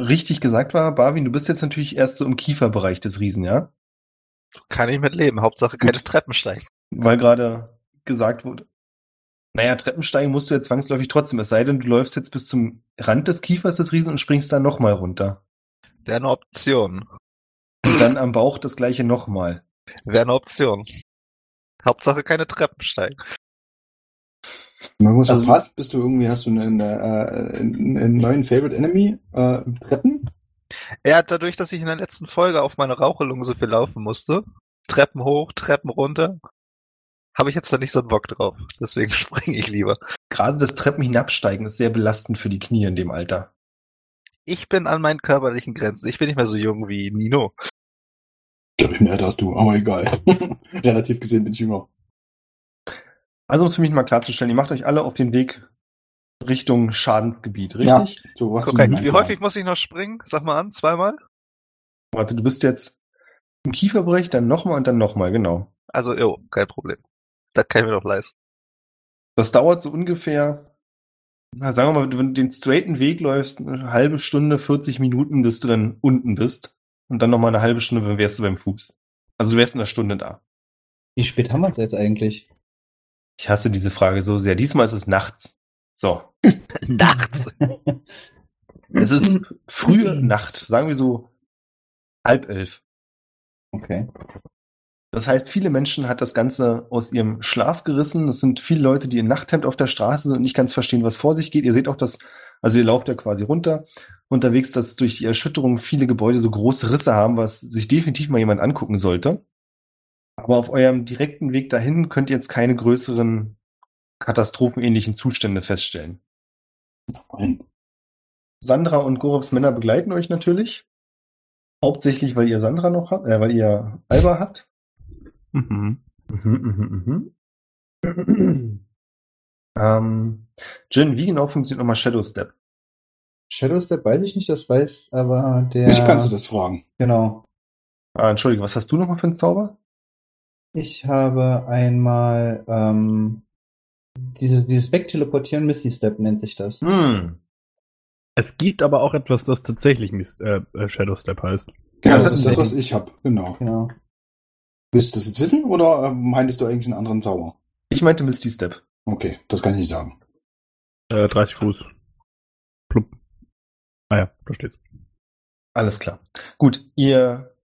richtig gesagt war. Barwin, du bist jetzt natürlich erst so im Kieferbereich des Riesen, ja? Kann ich mit leben. Hauptsache keine Treppen steigen. Weil gerade gesagt wurde, naja, Treppensteigen musst du ja zwangsläufig trotzdem, es sei denn, du läufst jetzt bis zum Rand des Kiefers des Riesen und springst dann nochmal runter. Wäre eine Option. Und dann am Bauch das gleiche nochmal. Wäre eine Option. Hauptsache keine Treppen steigen. Irgendwas, was Also- du hast, bist du irgendwie, hast du einen, äh, einen, einen neuen Favorite Enemy, äh, Treppen? Ja, dadurch, dass ich in der letzten Folge auf meine Raucherlunge so viel laufen musste, Treppen hoch, Treppen runter, habe ich jetzt da nicht so einen Bock drauf. Deswegen springe ich lieber. Gerade das Treppen hinabsteigen ist sehr belastend für die Knie in dem Alter. Ich bin an meinen körperlichen Grenzen. Ich bin nicht mehr so jung wie Nino. Glaube ich mehr, da hast du, aber egal. Relativ gesehen bin ich jünger. Also um es für mich mal klarzustellen, ihr macht euch alle auf den Weg Richtung Schadensgebiet, Ja, richtig? so hast Korrekt. du Wie häufig muss ich noch springen? Sag mal an, zweimal? Warte, du bist jetzt im Kieferbereich, dann nochmal und dann nochmal, genau. Also, jo, kein Problem. Das kann ich mir doch leisten. Das dauert so ungefähr, na, sagen wir mal, wenn du den straighten Weg läufst, eine halbe Stunde, 40 Minuten, bis du dann unten bist. Und dann nochmal eine halbe Stunde, dann wärst du beim Fuß. Also du wärst in einer Stunde da. Wie spät haben wir es jetzt eigentlich? Ich hasse diese Frage so sehr. Diesmal ist es nachts. So. Nachts. Es ist frühe Nacht, sagen wir so halb elf. Okay. Das heißt, viele Menschen hat das Ganze aus ihrem Schlaf gerissen. Es sind viele Leute, die in Nachthemd auf der Straße sind und nicht ganz verstehen, was vor sich geht. Ihr seht auch, dass, also ihr lauft ja quasi runter, unterwegs, dass durch die Erschütterung viele Gebäude so große Risse haben, was sich definitiv mal jemand angucken sollte. Aber auf eurem direkten Weg dahin könnt ihr jetzt keine größeren katastrophenähnlichen Zustände feststellen. Nein. Sandra und Gorovs Männer begleiten euch natürlich. Hauptsächlich, weil ihr Sandra noch habt, äh, weil ihr Alba habt. Mhm. Mhm, mhm, mhm. ähm, Jin, wie genau funktioniert nochmal Shadow Step? Shadow Step weiß ich nicht, das weiß aber der. Mich kannst du das fragen. Genau. Ah, Entschuldige, was hast du nochmal für einen Zauber? Ich habe einmal ähm, dieses, dieses Wegteleportieren, Misty Step nennt sich das. Hm. Es gibt aber auch etwas, das tatsächlich Mis äh, äh, Shadow Step heißt. Ja, das das ist das, was ich habe. Genau. Genau. Willst du das jetzt wissen oder äh, meintest du eigentlich einen anderen Zauber? Ich meinte Misty Step. Okay, das kann ich nicht sagen. Äh, 30 Fuß. Plupp. Ah ja, da steht's. Alles klar. Gut, ihr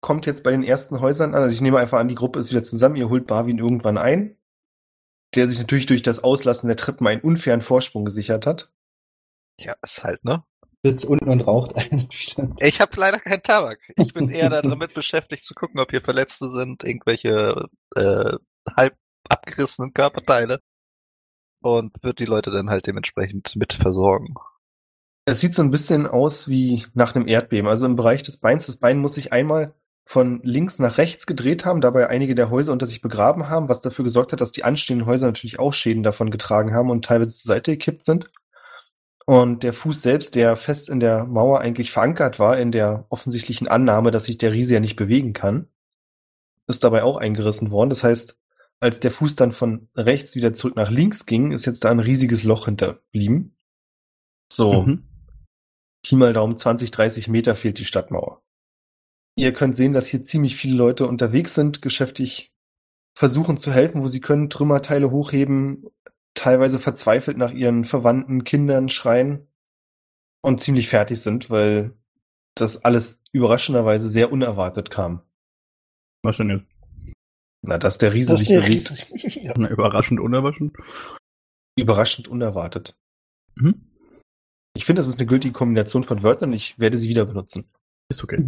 kommt jetzt bei den ersten Häusern an. Also ich nehme einfach an, die Gruppe ist wieder zusammen. Ihr holt Barwin irgendwann ein, der sich natürlich durch das Auslassen der Treppen einen unfairen Vorsprung gesichert hat. Ja, ist halt, ne? Sitzt unten und raucht einen bestimmt. Ich habe leider keinen Tabak. Ich bin eher damit beschäftigt zu gucken, ob hier Verletzte sind, irgendwelche äh, halb abgerissenen Körperteile. Und wird die Leute dann halt dementsprechend mit versorgen. Es sieht so ein bisschen aus wie nach einem Erdbeben. Also im Bereich des Beins. Das Bein muss sich einmal von links nach rechts gedreht haben, dabei einige der Häuser unter sich begraben haben, was dafür gesorgt hat, dass die anstehenden Häuser natürlich auch Schäden davon getragen haben und teilweise zur Seite gekippt sind. Und der Fuß selbst, der fest in der Mauer eigentlich verankert war, in der offensichtlichen Annahme, dass sich der Riese ja nicht bewegen kann, ist dabei auch eingerissen worden. Das heißt, als der Fuß dann von rechts wieder zurück nach links ging, ist jetzt da ein riesiges Loch hinterblieben. So, Mhm. Pi mal Daumen 20, 30 Meter fehlt die Stadtmauer. Ihr könnt sehen, dass hier ziemlich viele Leute unterwegs sind, geschäftig versuchen zu helfen, wo sie können, Trümmerteile hochheben, teilweise verzweifelt nach ihren Verwandten, Kindern schreien und ziemlich fertig sind, weil das alles überraschenderweise sehr unerwartet kam. Was denn jetzt? Na, dass der Riese Das sich riesig. ja. Na, überraschend, unerwaschend? überraschend unerwartet. Mhm. Ich finde, das ist eine gültige Kombination von Wörtern. Ich werde sie wieder benutzen. Ist okay.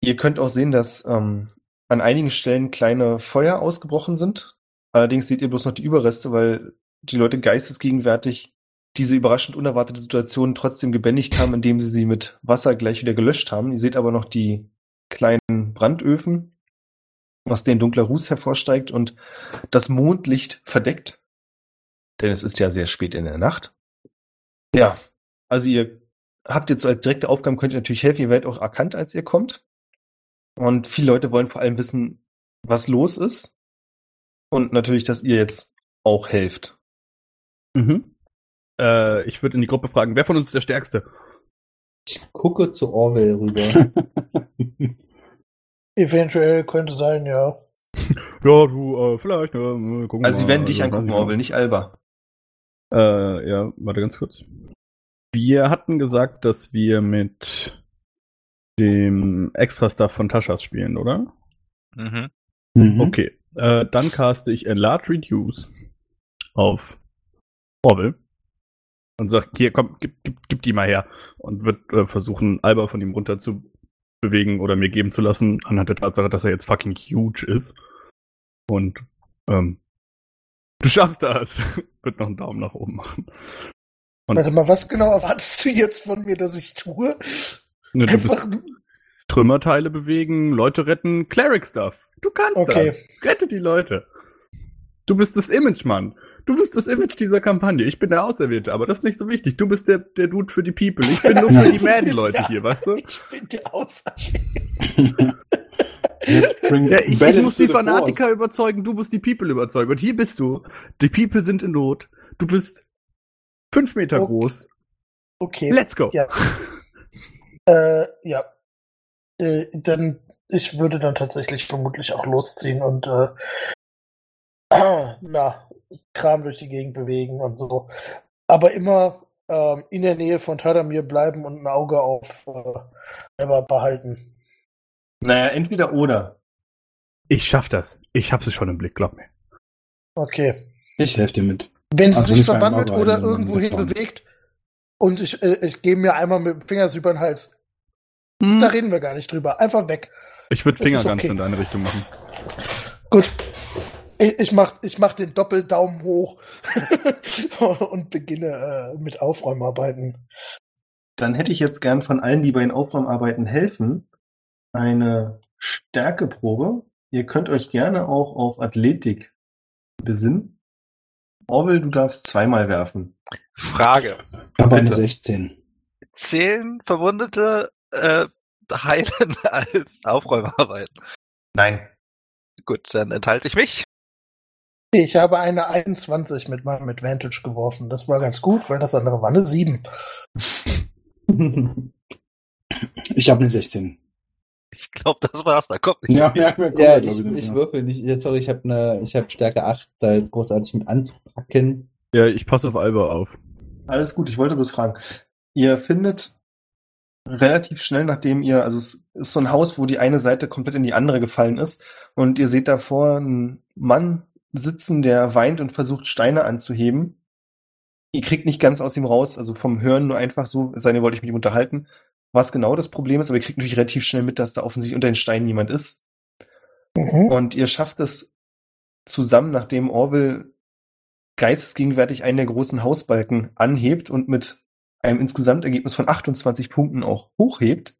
Ihr könnt auch sehen, dass ähm, an einigen Stellen kleine Feuer ausgebrochen sind. Allerdings seht ihr bloß noch die Überreste, weil die Leute geistesgegenwärtig diese überraschend unerwartete Situation trotzdem gebändigt haben, indem sie sie mit Wasser gleich wieder gelöscht haben. Ihr seht aber noch die kleinen Brandöfen, aus denen dunkler Ruß hervorsteigt und das Mondlicht verdeckt. Denn es ist ja sehr spät in der Nacht. Ja, also ihr habt jetzt so als direkte Aufgaben, könnt ihr natürlich helfen. Ihr werdet auch erkannt, als ihr kommt. Und viele Leute wollen vor allem wissen, was los ist. Und natürlich, dass ihr jetzt auch helft. Mhm. Äh, ich würde in die Gruppe fragen, wer von uns ist der Stärkste? Ich gucke zu Orwell rüber. Eventuell könnte sein, ja. Ja, du, äh, vielleicht, äh, gucken Also sie mal. werden dich Also, angucken, Orwell, nicht Alba. Äh, ja, warte ganz kurz. Wir hatten gesagt, dass wir mit dem Extra-Stuff von Taschas spielen, oder? Mhm. Mhm. Okay. Äh, dann caste ich Enlarge Reduce auf Orwell und sag, hier, komm, gib, gib, gib die mal her. Und wird äh, versuchen, Alba von ihm runter zu bewegen oder mir geben zu lassen, anhand der Tatsache, dass er jetzt fucking huge ist. Und, ähm, du schaffst das. wird noch einen Daumen nach oben machen. Und- Warte mal, was genau erwartest du jetzt von mir, dass ich tue? Ne, Einfach, bist Trümmerteile bewegen, Leute retten, Cleric-Stuff. Du kannst Okay. das. Rette die Leute. Du bist das Image, Mann. Du bist das Image dieser Kampagne. Ich bin der Auserwählte, aber das ist nicht so wichtig. Du bist der, der Dude für die People. Ich bin nur für die Madden-Leute Ja. hier, weißt du? ich bin der Auserwählte. Ja, ich, ich muss die Fanatiker force. überzeugen, du musst die People überzeugen. Und hier bist du. Die People sind in Not. Du bist fünf Meter Okay. groß. Okay. Let's go. Ja. Äh, ja. Äh, dann, ich würde dann tatsächlich vermutlich auch losziehen und äh, na, Kram durch die Gegend bewegen und so. Aber immer ähm, in der Nähe von Tadamir bleiben und ein Auge auf äh, behalten. Naja, entweder oder. Ich schaff das. Ich hab sie schon im Blick, glaub mir. Okay. Ich helfe dir mit. Wenn es Also sich verwandelt oder irgendwo hin bewegt und ich, äh, ich gehe mir einmal mit dem Finger über den Hals, Hm. da reden wir gar nicht drüber. Einfach weg. Ich würde Fingerguns okay. in deine Richtung machen. Gut. Ich, ich mach, ich mach den Doppeldaumen hoch und beginne äh, mit Aufräumarbeiten. Dann hätte ich jetzt gern von allen, die bei den Aufräumarbeiten helfen, eine Stärkeprobe. Ihr könnt euch gerne auch auf Athletik besinnen. Orwell, du darfst zweimal werfen. Frage. Habe eine Bitte. 16. Zählen Verwundete äh, heilen als Aufräumarbeit? Nein. Gut, dann enthalte ich mich. Ich habe eine 21 mit meinem Advantage geworfen. Das war ganz gut, weil das andere war eine 7. Ich habe eine 16. Ich glaube, das war's. Da kommt nicht. Ja, ja, ja, ja, ich, ich ja. würfel nicht. Ja, Sorry, ich habe eine, ich habe Stärke 8, da jetzt großartig mit anzupacken. Ja, ich passe auf Alba auf. Alles gut, ich wollte bloß fragen. Ihr findet relativ schnell, nachdem ihr, also es ist so ein Haus, wo die eine Seite komplett in die andere gefallen ist und ihr seht davor einen Mann sitzen, der weint und versucht Steine anzuheben. Ihr kriegt nicht ganz aus ihm raus, also vom Hören nur einfach so, es sei denn, ihr wollt euch mit ihm unterhalten, was genau das Problem ist, aber ihr kriegt natürlich relativ schnell mit, dass da offensichtlich unter den Steinen jemand ist. Mhm. Und ihr schafft es zusammen, nachdem Orwell geistesgegenwärtig einen der großen Hausbalken anhebt und mit einem Insgesamtergebnis von 28 Punkten auch hochhebt,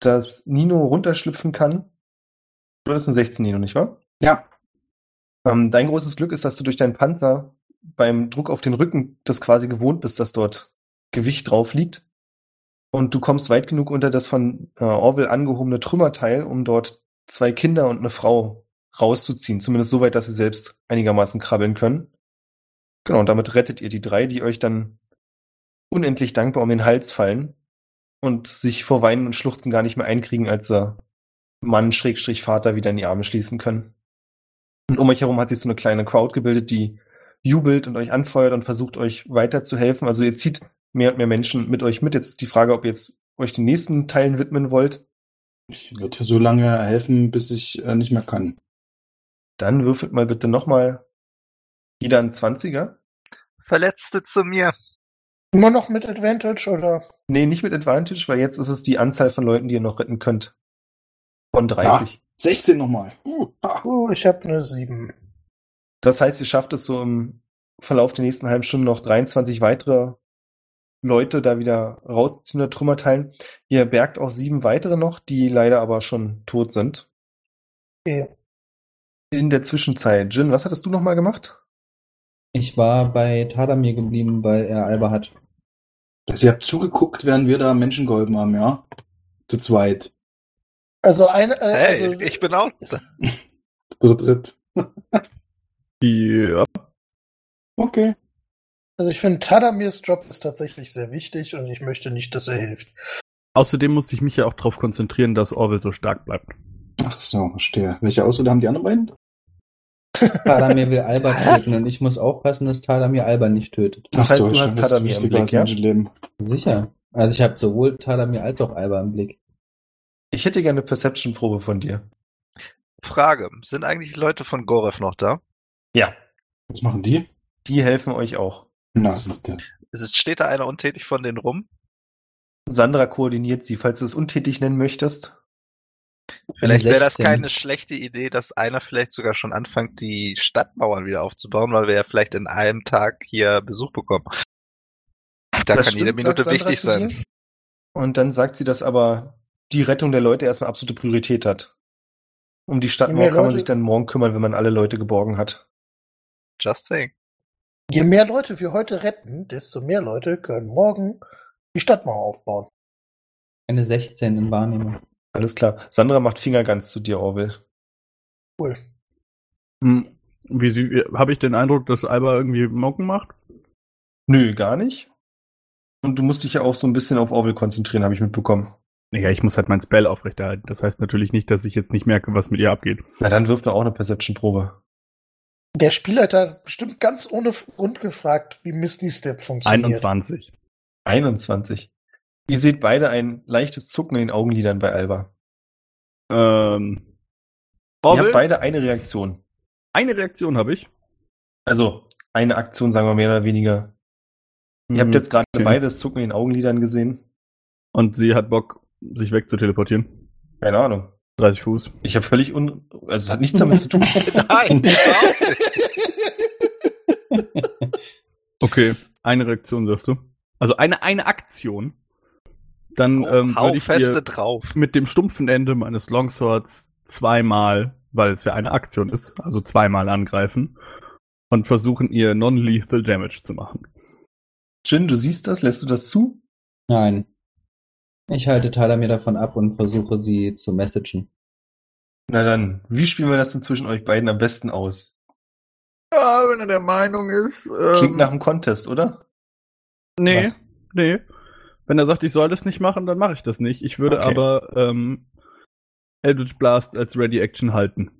dass Nino runterschlüpfen kann. Du hast ein 16 Nino, nicht wahr? Ja, Ähm, dein großes Glück ist, dass du durch deinen Panzer beim Druck auf den Rücken das quasi gewohnt bist, dass dort Gewicht drauf liegt. Und du kommst weit genug unter das von äh, Orwell angehobene Trümmerteil, um dort zwei Kinder und eine Frau rauszuziehen. Zumindest so weit, dass sie selbst einigermaßen krabbeln können. Genau, und damit rettet ihr die drei, die euch dann unendlich dankbar um den Hals fallen und sich vor Weinen und Schluchzen gar nicht mehr einkriegen, als sie Mann Schrägstrich Vater wieder in die Arme schließen können. Und um euch herum hat sich so eine kleine Crowd gebildet, die jubelt und euch anfeuert und versucht euch weiterzuhelfen. Also ihr zieht mehr und mehr Menschen mit euch mit. Jetzt ist die Frage, ob ihr jetzt euch den nächsten Teilen widmen wollt. ich werde hier so lange helfen, bis ich äh, nicht mehr kann. Dann würfelt mal bitte nochmal jeder einen 20er. Verletzte zu mir. Immer noch mit Advantage oder? Nee, nicht mit Advantage, weil jetzt ist es die Anzahl von Leuten, die ihr noch retten könnt. Von 30. 16 nochmal. Uh. Oh, ich habe eine 7. Das heißt, ihr schafft es so im Verlauf der nächsten halben Stunde noch 23 weitere Leute da wieder rausziehen oder Trümmerteilen. Ihr bergt auch sieben weitere noch, die leider aber schon tot sind. Okay. In der Zwischenzeit, Jin, was hattest du nochmal gemacht? Ich war bei Tadamir geblieben, weil er Alba hat. Also ihr habt zugeguckt, während wir da Menschen geholfen haben, ja? Zu zweit. Also eine, äh, Hey, also, ich bin auch da. Zu dritt. Ja. Okay. also ich finde Tadamirs Job ist tatsächlich sehr wichtig und ich möchte nicht, dass er hilft. Außerdem muss ich mich ja auch darauf konzentrieren, dass Orwell so stark bleibt. Ach so, verstehe. Welche Ausrede haben die anderen beiden? Tadamir will Alba töten und ich muss aufpassen, dass Tadamir Alba nicht tötet. Das Ach heißt, so, du hast Tadamir im Blick, ja? Menschenleben. Sicher. Also ich habe sowohl Tadamir als auch Alba im Blick. Ich hätte gerne eine Perception-Probe von dir. Frage. Sind eigentlich Leute von Gorev noch da? Ja, Was machen die? die helfen euch auch. Na, was ist der? Ist es, steht da einer untätig von denen rum? Sandra koordiniert sie, falls du es untätig nennen möchtest. Vielleicht wäre das 16. keine schlechte Idee, dass einer vielleicht sogar schon anfängt, die Stadtmauern wieder aufzubauen, weil wir ja vielleicht in einem Tag hier Besuch bekommen. Da Das kann jede stimmt, Minute sagt Sandra wichtig sein. Und dann sagt sie, dass aber die Rettung der Leute erstmal absolute Priorität hat. Um die Stadtmauer kann man Leute- sich dann morgen kümmern, wenn man alle Leute geborgen hat. Just saying. Je mehr Leute wir heute retten, desto mehr Leute können morgen die Stadtmauer aufbauen. Eine 16 in Wahrnehmung. Alles klar. Sandra macht Fingerguns zu dir, Orwell. Cool. Hm. Wie sie, habe ich den Eindruck, dass Alba irgendwie Mocken macht? Nö, gar nicht. Und du musst dich ja auch so ein bisschen auf Orwell konzentrieren, habe ich mitbekommen. Naja, ich muss halt mein Spell aufrechterhalten. Das heißt natürlich nicht, dass ich jetzt nicht merke, was mit ihr abgeht. Na, dann wirft er auch eine Perception-Probe. Der Spielleiter hat bestimmt ganz ohne Grund gefragt, wie Misty Step funktioniert. 21. 21. Ihr seht beide ein leichtes Zucken in den Augenlidern bei Alba. Ähm, Ihr habt beide eine Reaktion. eine Reaktion habe ich. Also eine Aktion, sagen wir mehr oder weniger. Ihr habt Mhm, jetzt gerade okay. beide das Zucken in den Augenlidern gesehen. Und sie hat Bock, sich wegzuteleportieren. Keine Ahnung. 30 Fuß. Ich habe völlig un... Also es hat nichts damit zu tun. Nein. Okay, eine Reaktion sagst du. Also eine, eine Aktion. Dann ähm, Hau würde ich feste ihr drauf. mit dem stumpfen Ende meines Longswords zweimal, weil es ja eine Aktion ist, also zweimal angreifen und versuchen ihr non-lethal Damage zu machen. Jin, du siehst das? Lässt du das zu? Nein. Ich halte Tyler mir davon ab und versuche sie zu messagen. Na dann, wie spielen wir das denn zwischen euch beiden am besten aus? Ja, wenn er der Meinung ist. Klingt nach einem Contest, oder? Nee, Was? nee. Wenn er sagt, ich soll das nicht machen, dann mache ich das nicht. Ich würde Okay. aber ähm, Eldritch Blast als Ready Action halten.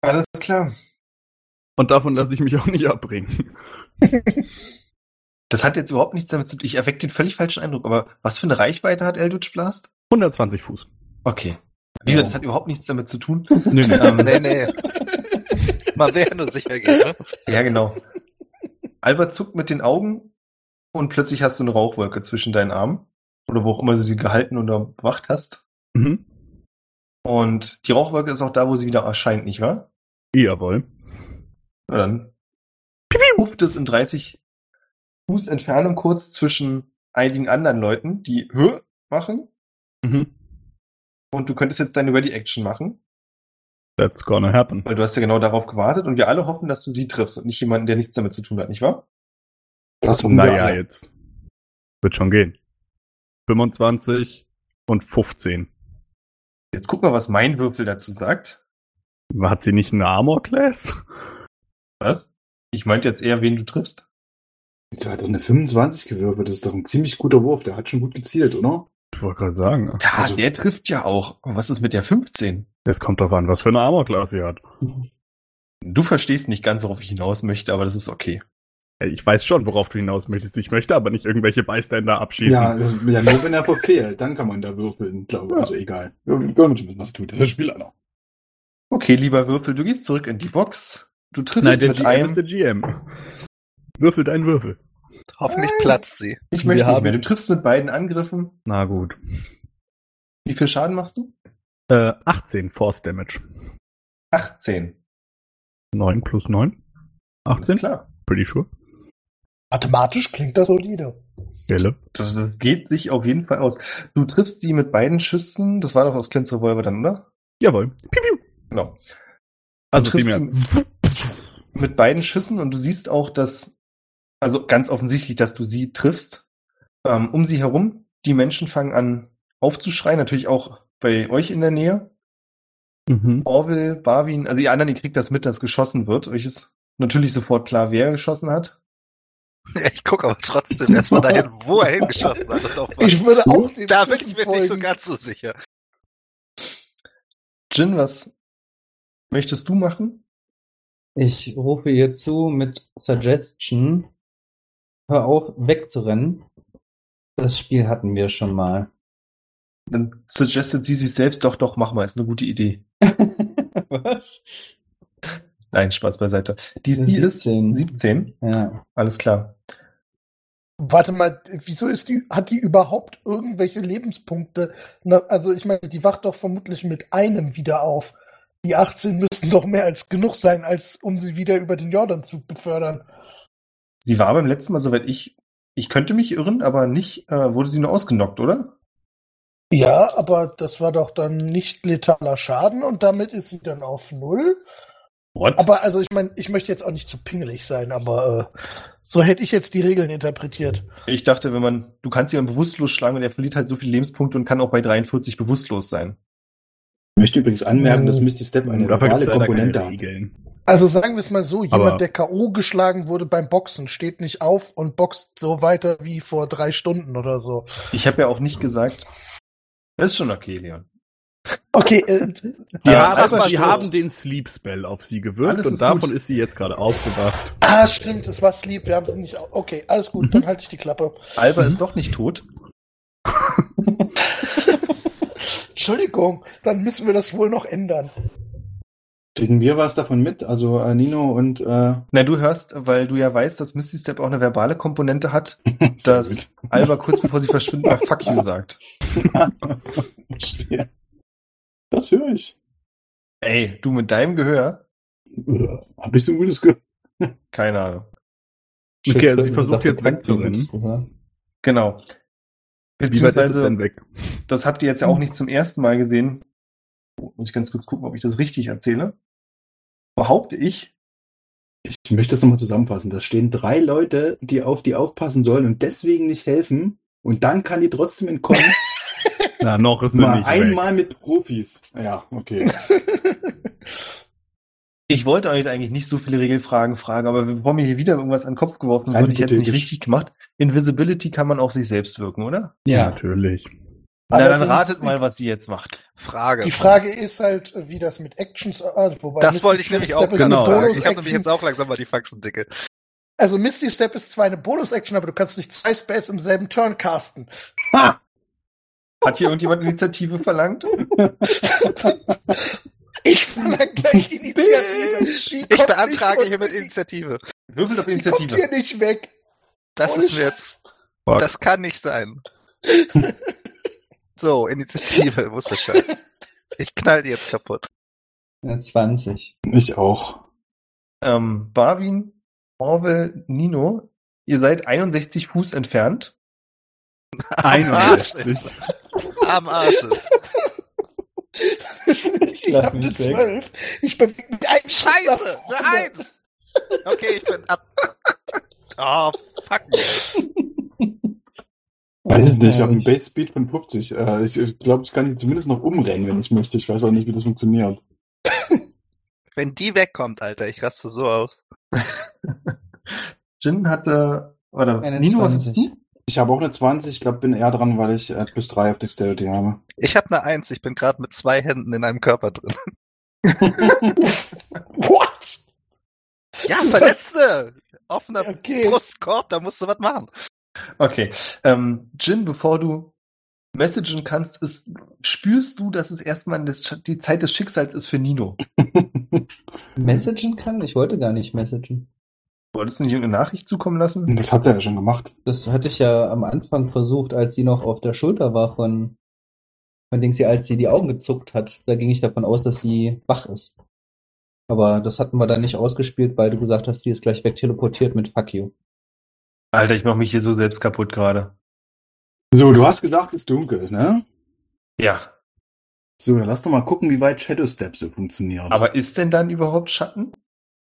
Alles klar. Und davon lasse ich mich auch nicht abbringen. Das hat jetzt überhaupt nichts damit zu tun. Ich erwecke den völlig falschen Eindruck, aber was für eine Reichweite hat Eldritch Blast? 120 Fuß. Okay. Wie gesagt, das hat überhaupt nichts damit zu tun. Nee, nee. Ähm, Nee, nee. Man ja nur sicher gehen, ne? Ja, genau. Albert zuckt mit den Augen und plötzlich hast du eine Rauchwolke zwischen deinen Armen. Oder wo auch immer du sie gehalten oder bewacht hast. Mhm. Und die Rauchwolke ist auch da, wo sie wieder erscheint, nicht wahr? Jawohl. Na dann hupt es in 30 Fuß Entfernung kurz zwischen einigen anderen Leuten, die Hö machen. Mhm. Und du könntest jetzt deine Ready-Action machen, That's gonna happen. weil du hast ja genau darauf gewartet und wir alle hoffen, dass du sie triffst und nicht jemanden, der nichts damit zu tun hat, nicht wahr? Das Naja, alle. jetzt. Wird schon gehen. 25 und 15. Jetzt guck mal, was mein Würfel dazu sagt. Hat sie nicht eine Armor Class? Was? Ich meinte jetzt eher, wen du triffst. Der hat doch eine 25 gewürfelt. Das ist doch ein ziemlich guter Wurf. Der hat schon gut gezielt, oder? Ich wollte gerade sagen. Ja, Also- der trifft ja auch. Aber was ist mit der 15? Es kommt drauf an, was für eine Armor Class sie hat. Du verstehst nicht ganz, worauf ich hinaus möchte, aber das ist okay. Ich weiß schon, worauf du hinaus möchtest. Ich möchte aber nicht irgendwelche Bystander abschießen. Ja, das- ja, nur wenn er verfehlt. Dann kann man da würfeln, glaube ich. Also egal. Ja, nicht, was tut. Das Spiel einer. Okay, lieber Würfel, du gehst zurück in die Box. Du triffst Nein, der mit GM einem. ist der GM. Würfel deinen Würfel. Hoffentlich platzt sie. Ich Wir möchte nicht mehr. Du triffst mit beiden Angriffen. Na gut. Wie viel Schaden machst du? Äh, 18 Force Damage. 18. 9 plus 9. Alles 18? klar. Pretty sure. Mathematisch klingt das solide. Stelle. Das, das geht sich auf jeden Fall aus. Du triffst sie mit beiden Schüssen. Das war doch aus Clint's Revolver dann, oder? Jawohl. Piu, piu. Genau. Also Du triffst primär. Mit beiden Schüssen und du siehst auch, dass, also ganz offensichtlich, dass du sie triffst. Ähm, um sie herum, die Menschen fangen an aufzuschreien, natürlich auch bei euch in der Nähe. Mhm. Orwell, Barwin, also ihr anderen, ihr kriegt das mit, dass geschossen wird. Euch ist natürlich sofort klar, wer geschossen hat. Ich gucke aber trotzdem erstmal dahin, wo er hingeschossen hat und auf was. Ich würde auch dem da bin ich mir nicht so folgen. ganz so sicher. Jin, was möchtest du machen? Ich rufe ihr zu mit Suggestion. Hör auf, wegzurennen. Das Spiel hatten wir schon mal. Dann suggestet sie sich selbst, doch, doch, mach mal, ist eine gute Idee. Was? Nein, Spaß beiseite. Die, ist 17. 17, Ja. alles klar. Warte mal, wieso ist die, hat die überhaupt irgendwelche Lebenspunkte? Na, also ich meine, die wacht doch vermutlich mit einem wieder auf. Die 18 müssten doch mehr als genug sein, als um sie wieder über den Jordan zu befördern. Sie war beim letzten Mal, soweit ich, ich könnte mich irren, aber nicht, äh, wurde sie nur ausgenockt, oder? Ja, aber das war doch dann nicht letaler Schaden und damit ist sie dann auf Null. What? Aber also ich meine, ich möchte jetzt auch nicht zu pingelig sein, aber äh, so hätte ich jetzt die Regeln interpretiert. Ich dachte, wenn man, du kannst jemanden bewusstlos schlagen und er verliert halt so viele Lebenspunkte und kann auch bei 43 bewusstlos sein. Ich möchte übrigens anmerken, dass Misty Step eine normale Komponente hat. Regeln. Also sagen wir es mal so, jemand, Aber- der K.O. geschlagen wurde beim Boxen, steht nicht auf und boxt so weiter wie vor drei Stunden oder so. Ich habe ja auch nicht gesagt, das ist schon okay, Leon. Okay, äh, Die, Äh, haben, Albert die haben den Sleep Spell auf sie gewirkt Alles und davon gut. ist sie jetzt gerade aufgewacht. ah, stimmt, es war Sleep, wir haben sie nicht. Okay, alles gut, Mhm. dann halte ich die Klappe. Alba Mhm. ist doch nicht tot. Entschuldigung, dann müssen wir das wohl noch ändern. Kriegen wir was davon mit? Also äh, Nino und äh, Na, du hörst, weil du ja weißt, dass Misty Step auch eine verbale Komponente hat, dass Alba kurz bevor sie verschwindet mal Fuck you sagt. Verstehe. Das höre ich. Ey, du mit deinem Gehör? Hab ich so ein gutes Gehör? Keine Ahnung. Okay, also sie versucht jetzt wegzurennen. Genau. Wie weit ist es Beziehungsweise, weg? das habt ihr jetzt ja auch nicht zum ersten Mal gesehen. Muss ich ganz kurz gucken, ob ich das richtig erzähle. Behaupte ich, Ich möchte das nochmal zusammenfassen. Da stehen drei Leute, die auf die aufpassen sollen und deswegen nicht helfen. Und dann kann die trotzdem entkommen. Na, noch ist Mal nicht einmal mit Profis. Ja, okay. ich wollte euch eigentlich nicht so viele Regelfragen fragen, aber bevor mir hier wieder irgendwas an den Kopf geworfen wurde, ich jetzt nicht richtig gemacht. Invisibility kann man auf sich selbst wirken, oder? weg. Ja, Natürlich. Na, dann Allerdings- ratet mal, was sie jetzt macht. Frage. Die Frage ist halt, wie das mit Actions, äh, wobei Das Misty wollte ich nämlich auch Step ist genau. Ich habe nämlich jetzt auch langsam mal die Faxen dicke. Also Misty Step ist zwar eine Bonus-Action, aber du kannst nicht zwei Spells im selben Turn casten. Ha! Hat hier irgendjemand Initiative verlangt? Ich verlange gleich Initiative. Ich beantrage hiermit Initiative. Würfelt auf Die kommt Initiative. hier nicht weg. Das Ohne ist mir jetzt. Fuck. Das kann nicht sein. So, Initiative, wo ist das Scheiß? Ich knall die jetzt kaputt. Ja, 20. Ich auch. Ähm, Barwin, Orwell, Nino, ihr seid 61 Fuß entfernt. 61. Am Arsch ist. Ich Lach habe eine mich weg. 12. Ich bewege mich ein Scheiße, eine Eins. Okay, ich bin ab. Oh, fuck. Weiß ich nicht, ich habe einen. Base Speed von 50. Äh, ich ich glaube, ich kann die zumindest noch umrennen, wenn ich möchte. Ich weiß auch nicht, wie das funktioniert. Wenn die wegkommt, Alter, ich raste so aus. Jin hatte, oder Nino, was 20. hast du? Ich habe auch eine 20, ich glaube, bin eher dran, weil ich äh, plus 3 auf Dexterity habe. Ich habe eine Eins, ich bin gerade mit zwei Händen in einem Körper drin. What? Ja, Verletzte! Offener Okay. Brustkorb, da musst du was machen. Okay. Ähm, Jin, bevor du messagen kannst, ist, spürst du, dass es erstmal das, die Zeit des Schicksals ist für Nino. Messagen kann? Ich wollte gar nicht messagen. Wolltest du nicht irgendeine Nachricht zukommen lassen? das hat er ja schon gemacht. Das hatte ich ja am Anfang versucht, als sie noch auf der Schulter war von, von Dingsy, als sie die Augen gezuckt hat. Da ging ich davon aus, dass sie wach ist. Aber das hatten wir dann nicht ausgespielt, weil du gesagt hast, sie ist gleich wegteleportiert mit Fuck you. Alter, ich mach mich hier so selbst kaputt gerade. So, du hast gesagt, es ist dunkel, ne? Ja. So, dann lass doch mal gucken, wie weit Shadow Step so funktioniert. Aber ist denn dann überhaupt Schatten?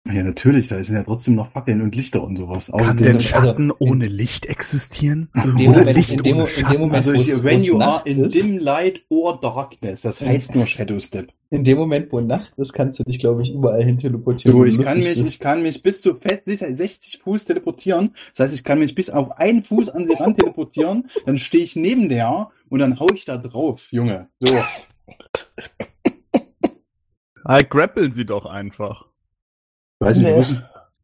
Ja, natürlich, da sind ja trotzdem noch Fackeln und Lichter und sowas. Kann denn also- Schatten in- ohne Licht existieren? In dem Oder Moment, Licht in dem, ohne in Schatten? dem Moment, also wo ich, when you are Nacht in ist, dim light or darkness, das heißt nur Shadow Step. in dem Moment, wo Nacht ist, kannst du dich, glaube ich, überall hin teleportieren. Du ich kann mich, bist. ich kann mich bis zu fest 60 Fuß teleportieren. Das heißt, ich kann mich bis auf einen Fuß an sie ran teleportieren. Dann stehe ich neben der und dann hau ich da drauf, Junge. So. Ah, grappeln sie doch einfach. Weiß nicht, Nee. wo ist-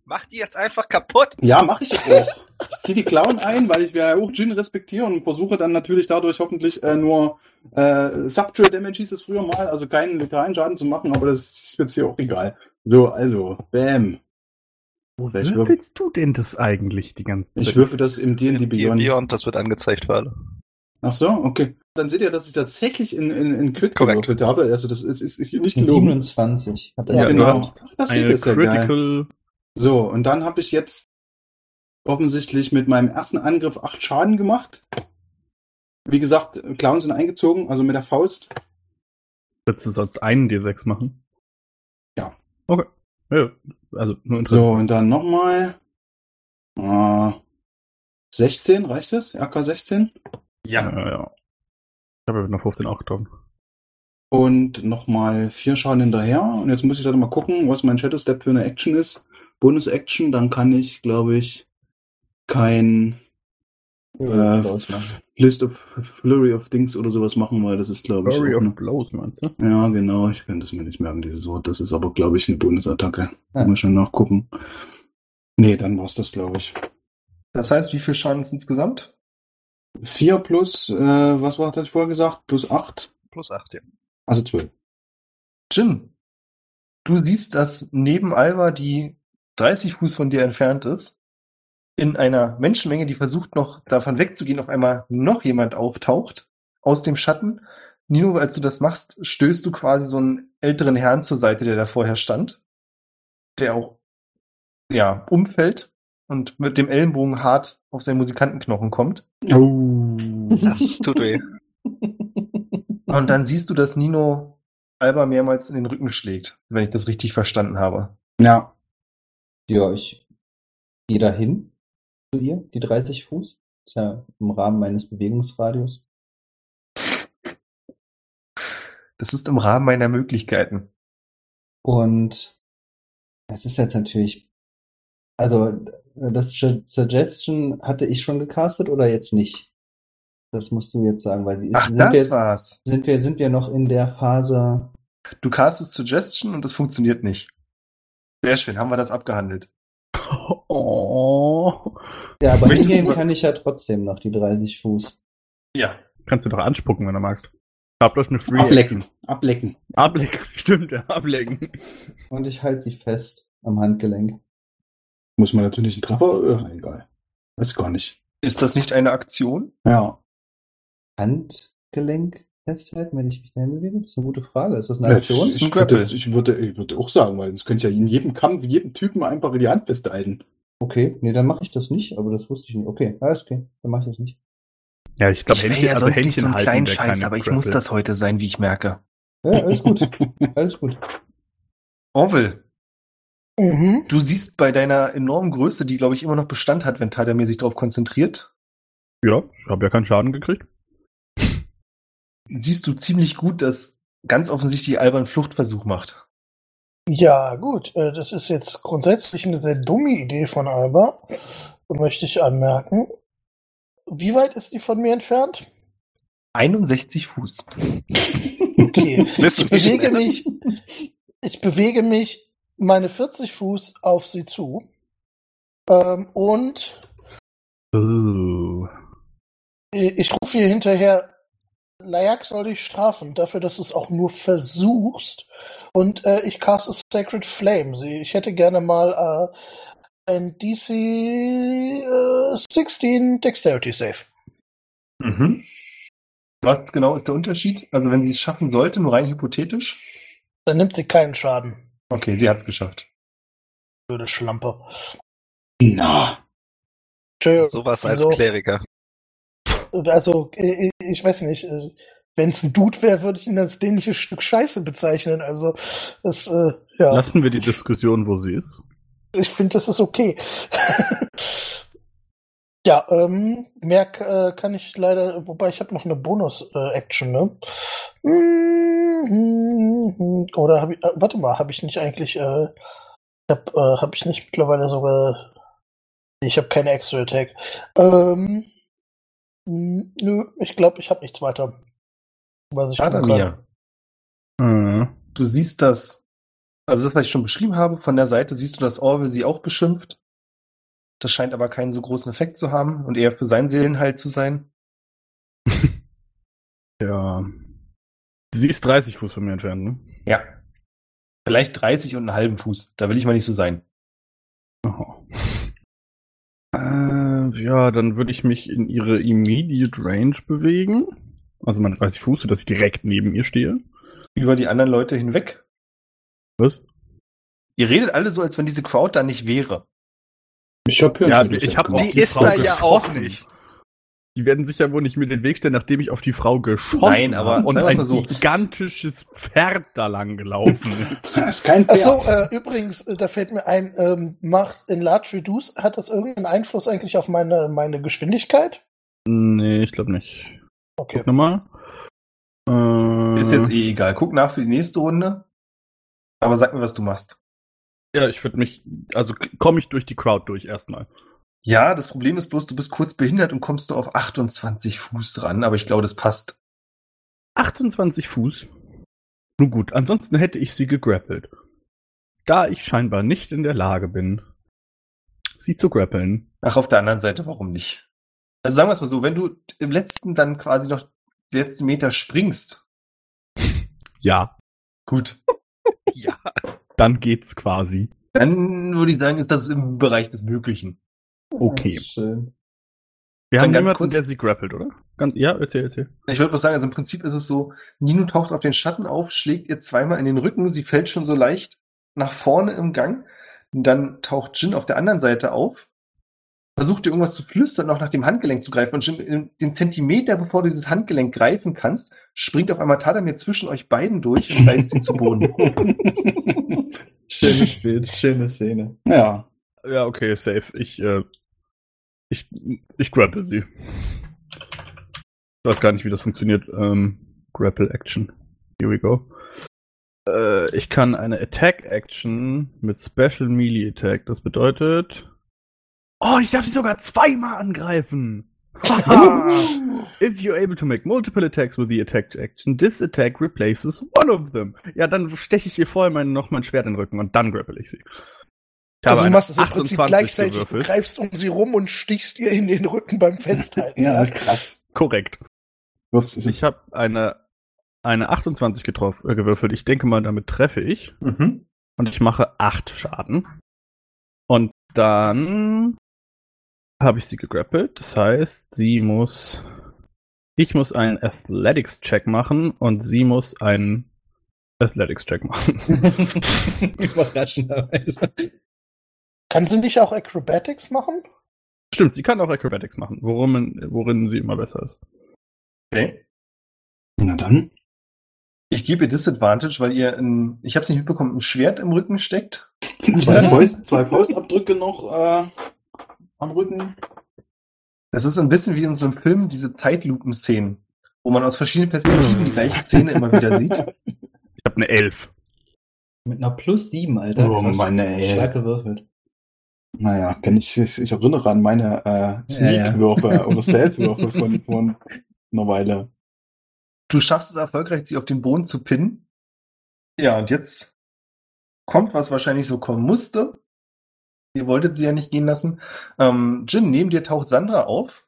Mach die jetzt einfach kaputt. Ja, mache ich auch. Ich ziehe die Clown ein, weil ich ja auch Jin respektiere und versuche dann natürlich dadurch hoffentlich äh, nur äh, Subtrail Damage hieß es früher mal, also keinen letalen Schaden zu machen, aber das ist jetzt hier auch egal. So, also, bam. Wo Ich würf- würfelst du denn das eigentlich die ganze Zeit? Ich würfe das im D&D Beyond. Beyond, das wird angezeigt für alle. Ach so, okay. Dann seht ihr, dass ich tatsächlich in, in, in Crit Korrekt. gewürfelt habe. Also das ist, ist, ist nicht gelogen. 27. Hat er Ja, ja, genau. Ach, das seht Eine ihr sehr geil. Critical. So, und dann habe ich jetzt offensichtlich mit meinem ersten Angriff acht Schaden gemacht. Wie gesagt, Clowns sind eingezogen, also mit der Faust. Würdest du sonst einen D6 machen? Ja. Okay. Ja, also nur So, und dann nochmal. Äh, 16, reicht das? RK 16? Ja. Ja, ja. Ich habe noch 15 auch getroffen. Und nochmal vier Schaden hinterher. Und jetzt muss ich halt mal gucken, was mein Shadow Step für eine Action ist. Bonus-Action, dann kann ich, glaube ich, kein Ja, äh, machen. List of Flurry of Things oder sowas machen, weil das ist, glaube ich, auch of eine, Blows, meinst du? Ja, genau, ich kann das mir nicht merken, dieses Wort. Das ist aber, glaube ich, eine Bonusattacke. Ja. Muss schon nachgucken. Nee, dann war's das, glaube ich. Das heißt, wie viel Schaden ist insgesamt? Vier plus, äh, was war das vorher gesagt? Plus acht, Plus 8, ja. also zwölf. Jin, Du siehst, dass neben Alba, die 30 Fuß von dir entfernt ist, in einer Menschenmenge, die versucht noch davon wegzugehen, auf einmal noch jemand auftaucht aus dem Schatten. Nino, als du das machst, stößt du quasi so einen älteren Herrn zur Seite, der da vorher stand, der auch ja umfällt und mit dem Ellenbogen hart auf seinen Musikantenknochen kommt. Oh. Das tut weh. Und dann siehst du, dass Nino Alba mehrmals in den Rücken schlägt, wenn ich das richtig verstanden habe. Ja. Ja, ich gehe dahin zu ihr, die 30 Fuß. Ist ja im Rahmen meines Bewegungsradius. Das ist im Rahmen meiner Möglichkeiten. Und es ist jetzt natürlich, also das Su- Suggestion hatte ich schon gecastet oder jetzt nicht? Das musst du jetzt sagen, weil sie ist, Ach, sind, das wir, war's. sind wir, sind wir noch in der Phase, Du castest Suggestion und das funktioniert nicht. Sehr schön, haben wir das abgehandelt. Oh. ja, aber hingehen kann ich ja trotzdem noch die 30 Fuß. Ja. Kannst du doch anspucken, wenn du magst. Hab bloß eine Free Ablecken. Action. Ablecken. Ablecken. Stimmt, ja, ablecken. Und ich halte sie fest am Handgelenk. Muss man natürlich einen Treffer? Äh, egal. Weiß gar nicht. Ist das nicht eine Aktion? Ja. Handgelenk festhalten, wenn ich mich dahin bewege? Das ist eine gute Frage. Ist das eine Ja, Aktion? ein ich, würde, ich, würde, ich würde auch sagen, weil es könnte ja in jedem Kampf, jedem Typen einfach in die Hand festhalten. Okay, nee, dann mache ich das nicht, aber das wusste ich nicht. Okay, alles okay, dann mache ich das nicht. Ja, ich glaube, Händchen, also Händchen halten wäre keine Grapple. heute sein, wie ich merke. Ja, alles gut, alles gut. Orwell, Mhm. du siehst bei deiner enormen Größe, die glaube ich immer noch Bestand hat, wenn Tadamir sich darauf konzentriert, Ja, ich habe ja keinen Schaden gekriegt. siehst du ziemlich gut, dass ganz offensichtlich Alba einen Fluchtversuch macht. Ja, gut. äh, Das ist jetzt grundsätzlich eine sehr dumme Idee von Alba, möchte ich anmerken. Wie weit ist die von mir entfernt? 61 Fuß. Okay. Ich bewege mich, ich bewege mich meine 40 Fuß auf sie zu. Ähm, und Uh. ich rufe ihr hinterher, Layak soll dich strafen, dafür, dass du es auch nur versuchst. Und äh, ich caste Sacred Flame. Sie, ich hätte gerne mal äh, ein DC äh, 16 Dexterity Save. Mhm. Was genau ist der Unterschied? Also wenn sie es schaffen sollte, nur rein hypothetisch? Dann nimmt sie keinen Schaden. Okay, sie hat's geschafft. Blöde Schlampe. Na. Entschuldigung, Sowas als so- Kleriker. Also, äh, ich weiß nicht. Wenn es ein Dude wäre, würde ich ihn als dämliches Stück Scheiße bezeichnen. Also, das, äh, ja, Lassen wir die Diskussion, wo sie ist. ich finde, das ist okay. ja, ähm, mehr äh, kann ich leider, wobei ich habe noch eine Bonus-Action, ne? Mhm. Oder habe ich, äh, warte mal, habe ich nicht eigentlich, äh, hab, äh, habe ich nicht mittlerweile sogar, ich habe keine Extra Attack. Ähm, nö, ich glaube, ich habe nichts weiter. Was ich. Tadamir, Äh, du siehst das, also das, was ich schon beschrieben habe, von der Seite siehst du, dass Orwell sie auch beschimpft. Das scheint aber keinen so großen Effekt zu haben und eher für seinen Seelenheil zu sein. ja. Sie ist 30 Fuß von mir entfernt, ne? Ja. Vielleicht 30 und einen halben Fuß. Da will ich mal nicht so sein. Aha. Äh, ja, dann würde ich mich in ihre Immediate Range bewegen. Also meine 30 Fuß, sodass ich direkt neben ihr stehe. Über die anderen Leute hinweg. Was? Ihr redet alle so, als wenn diese Crowd da nicht wäre. Ich habe Ja, ich hab Die die ist Frau da ja auch nicht. Die werden sicher wohl nicht mir den Weg stellen, nachdem ich auf die Frau geschossen Nein, aber habe und ein so. gigantisches Pferd da lang gelaufen ist. Das ist kein Achso, Pferd. äh, übrigens, äh, da fällt mir ein, ähm, macht in Large Reduce, hat das irgendeinen Einfluss eigentlich auf meine, meine Geschwindigkeit? nee, ich glaube nicht. Okay. Guck nochmal. Äh, Ist jetzt eh egal. Guck nach für die nächste Runde. Aber sag mir, was du machst. Ja, ich würde mich, also komme ich durch die Crowd durch erstmal. Ja, das Problem ist bloß, du bist kurz behindert und kommst du auf 28 Fuß ran, aber ich glaube, das passt. 28 Fuß. Nun gut, ansonsten hätte ich sie gegrappelt. Da ich scheinbar nicht in der Lage bin, sie zu grappeln. Ach, auf der anderen Seite, warum nicht? Also sagen wir es mal so, wenn du im letzten dann quasi noch die letzten Meter springst, Ja. gut. Ja. Dann geht's quasi. Dann würde ich sagen, ist das im Bereich des Möglichen. Okay. Schön. Wir Dann haben ganz niemanden, kurz- der sie grappelt, oder? Ganz, ja, erzähl, erzähl. Ich würde mal sagen, also im Prinzip ist es so, Nino taucht auf den Schatten auf, schlägt ihr zweimal in den Rücken, sie fällt schon so leicht nach vorne im Gang. Und dann taucht Jin auf der anderen Seite auf, versucht ihr irgendwas zu flüstern, noch nach dem Handgelenk zu greifen. Und in- den Zentimeter, bevor du dieses Handgelenk greifen kannst, springt auf einmal Tadamir zwischen euch beiden durch und reißt ihn zu Boden. Schönes Bild, schöne Szene. ja. Ja, okay, safe. Ich, äh, ich, ich grapple sie. Ich weiß gar nicht, wie das funktioniert. Ähm, grapple Action. Here we go. Äh, ich kann eine Attack Action mit Special Melee Attack. Das bedeutet. Oh, ich darf sie sogar zweimal angreifen. If you're able to make multiple attacks with the attack action, this attack replaces one of them. Ja, dann steche ich ihr vorher mein, noch mein Schwert in den Rücken und dann grapple ich sie. Ich Also du machst es im Prinzip 28 gleichzeitig, du gewürfelt. greifst um sie rum und stichst ihr in den Rücken beim Festhalten. ja, krass. Korrekt. Ich habe eine, eine 28 getroffen, äh, gewürfelt. Ich denke mal, damit treffe ich. Mhm. Und ich mache 8 Schaden. Und dann habe ich sie gegrappelt. Das heißt, sie muss. Ich muss einen Athletics-Check machen und sie muss einen Athletics-Check machen. Überraschenderweise. Kann sie nicht auch Acrobatics machen? Stimmt, sie kann auch Acrobatics machen, worin, worin sie immer besser ist. Okay. Na dann. Ich gebe ihr Disadvantage, weil ihr ein, ich habe es nicht mitbekommen, ein Schwert im Rücken steckt. Zwei, Faust, zwei Faustabdrücke noch äh, am Rücken. Das ist ein bisschen wie in so einem Film, diese Zeitlupen-Szenen, wo man aus verschiedenen Perspektiven die gleiche Szene immer wieder sieht. Ich habe eine 11. Mit einer plus 7, Alter. Oh. Mann, ey. Stark gewürfelt. Naja, kenn ich, ich, ich erinnere an meine äh, Ja, ja. Sneak-Würfe oder Stealth-Würfe von, von einer Weile. Du schaffst es erfolgreich, sie auf den Boden zu pinnen. Ja, und jetzt kommt, was wahrscheinlich so kommen musste. Ihr wolltet sie ja nicht gehen lassen. Ähm, Jin, neben dir taucht Sandra auf,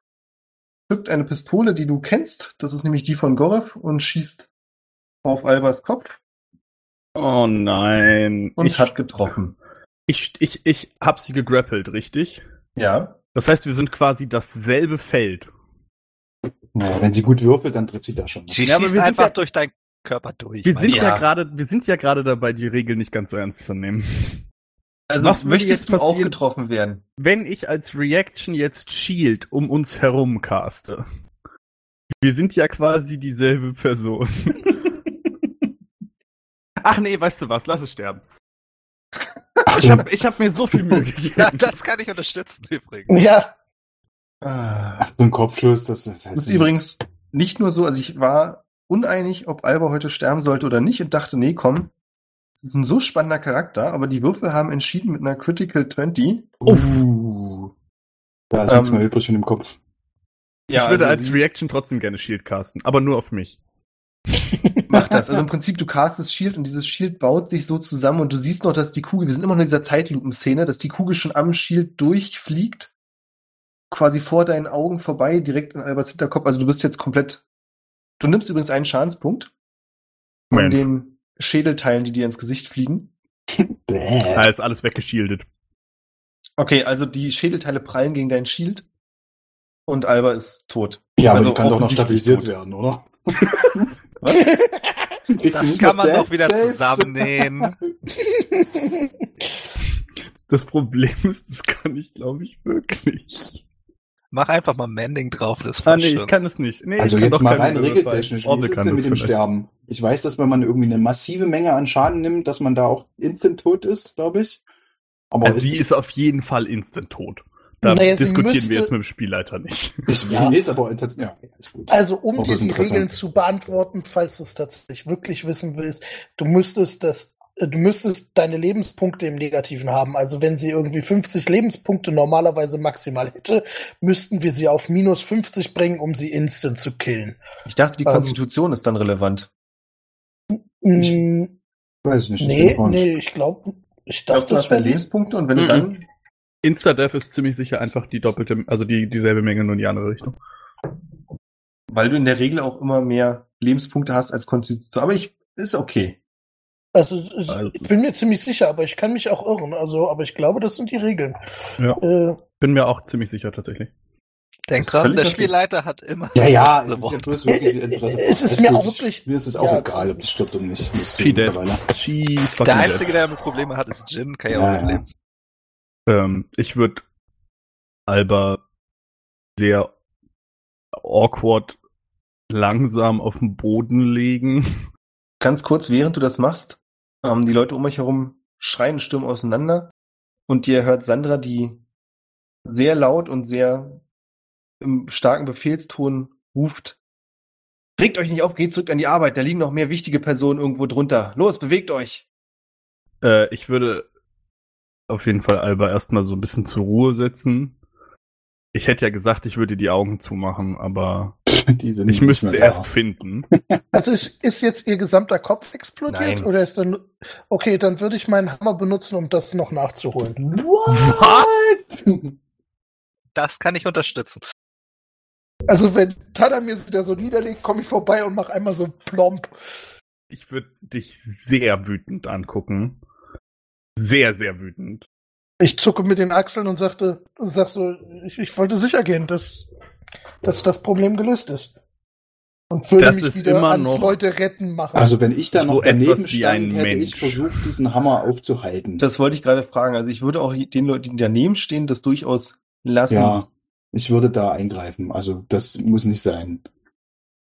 zückt eine Pistole, die du kennst. Das ist nämlich die von Gorev und schießt auf Albers Kopf Oh nein. und ich, hat getroffen. ich, ich, ich hab sie gegrappelt, richtig? Ja. Das heißt, wir sind quasi dasselbe Feld. Naja, wenn sie gut würfelt, dann trifft sie da schon. Sie Ja, schießt einfach ja- durch deinen Körper durch. Wir sind ja gerade, wir sind ja gerade dabei, die Regeln nicht ganz so ernst zu nehmen. Also Was möchtest jetzt du auch passieren? getroffen werden? Wenn ich als Reaction jetzt Shield um uns herum caste. Wir sind ja quasi dieselbe Person. Ach nee, weißt du was, lass es sterben. Ach Ich so, hab, ich hab mir so viel Mühe gegeben. Ja, das kann ich unterstützen übrigens. Ja, Ah. so ein Kopfschuss, das, das heißt Das ist nichts. übrigens nicht nur so, also ich war uneinig, ob Alba heute sterben sollte oder nicht und dachte, nee, komm, ist ein so spannender Charakter, aber die Würfel haben entschieden mit einer Critical 20. Uh, da ist nichts Ähm, mehr übrig von dem Kopf. ich würde als sie Reaction trotzdem gerne Shield casten, aber nur auf mich. macht das. Also im Prinzip, du castest Shield und dieses Shield baut sich so zusammen und du siehst noch, dass die Kugel, wir sind immer noch in dieser Zeitlupenszene, dass die Kugel schon am Shield durchfliegt, quasi vor deinen Augen vorbei, direkt in Albers Hinterkopf. Also du bist jetzt komplett, du nimmst übrigens einen Schadenspunkt von Mensch. Schädelteilen, die dir ins Gesicht fliegen. Bäh. Da ist alles weggeshieldet. Okay, also die Schädelteile prallen gegen dein Shield und Alba ist tot. Ja, aber also die kann doch noch stabilisiert tot. werden, oder? Das kann man doch wieder zusammennähen. Das Problem ist, das kann ich, glaube ich, wirklich. Mach einfach mal Mending drauf, das Ah, nee, ich kann es nicht. Nee, Also ich kann jetzt doch mal rein regeltechnisch, wie ist es denn mit dem vielleicht. Sterben? Ich weiß, dass wenn man irgendwie eine massive Menge an Schaden nimmt, dass man da auch instant tot ist, glaube ich. Aber Also ist sie ist auf jeden Fall instant tot. Da Naja, diskutieren müsste- wir jetzt mit dem Spielleiter nicht. ich, Ja. nee, ist aber ja, ist gut. Also, um Auch dir ist die interessant. Regeln zu beantworten, falls du es tatsächlich wirklich wissen willst, du müsstest das, du müsstest deine Lebenspunkte im Negativen haben. Also, wenn sie irgendwie 50 Lebenspunkte normalerweise maximal hätte, müssten wir sie auf minus 50 bringen, um sie instant zu killen. Ich dachte, die Ähm. Konstitution ist dann relevant. Ich- weiß nicht. ich nee, nee, ich glaube, ich dachte, du das hast deine Lebenspunkte und wenn du Mhm. dann, Insta-Death ist ziemlich sicher einfach die doppelte, also die, dieselbe Menge, nur in die andere Richtung. weil du in der Regel auch immer mehr Lebenspunkte hast als Konstitution. Aber ich, ist okay. Also, Also- ich bin mir ziemlich sicher, aber ich kann mich auch irren. Also, aber ich glaube, das sind die Regeln. Ja. Äh, Bin mir auch ziemlich sicher tatsächlich. Denk dran, der. Spielleiter hat immer Ja, das ja, es ist ja bloß wirklich Interesse. Es ist Also mir auch wirklich- Mir ist es auch ja, egal, ob die stirbt oder nicht. She mittlerweile. She Der. Einzige, der damit Probleme hat, ist Jin. Kann ja Ja, auch ja. mitleben. Ähm, ich würde Alba sehr awkward langsam auf den Boden legen. Ganz kurz, während du das machst, ähm, die Leute um euch herum schreien stürmen auseinander und ihr hört Sandra, die sehr laut und sehr im starken Befehlston ruft. Regt euch nicht auf, geht zurück an die Arbeit, da liegen noch mehr wichtige Personen irgendwo drunter. Los, bewegt euch! Äh, ich würde auf jeden Fall Alba erstmal so ein bisschen zur Ruhe setzen. Ich hätte ja gesagt, ich würde die Augen zumachen, aber Die sind ich müsste sie erst finden. also ist, ist jetzt ihr gesamter Kopf explodiert? Nein. Oder ist dann. Okay, dann würde ich meinen Hammer benutzen, um das noch nachzuholen. What? Das kann ich unterstützen. Also, wenn Tadamir sich da so niederlegt, komme ich vorbei und mache einmal so plomp. Ich würde dich sehr wütend angucken. Sehr, sehr wütend. Ich zucke mit den Achseln und sagte, sag so, ich, ich wollte sicher gehen, dass, dass das Problem gelöst ist. Und würde Das mich ist wieder immer ans noch- Leute retten machen. Also wenn ich da So noch daneben wie ein stand, hätte ich Mensch. versucht, diesen Hammer aufzuhalten. Das wollte ich gerade fragen. Also ich würde auch den Leuten, die daneben stehen, das durchaus lassen. ja, ich würde da eingreifen. Also das muss nicht sein.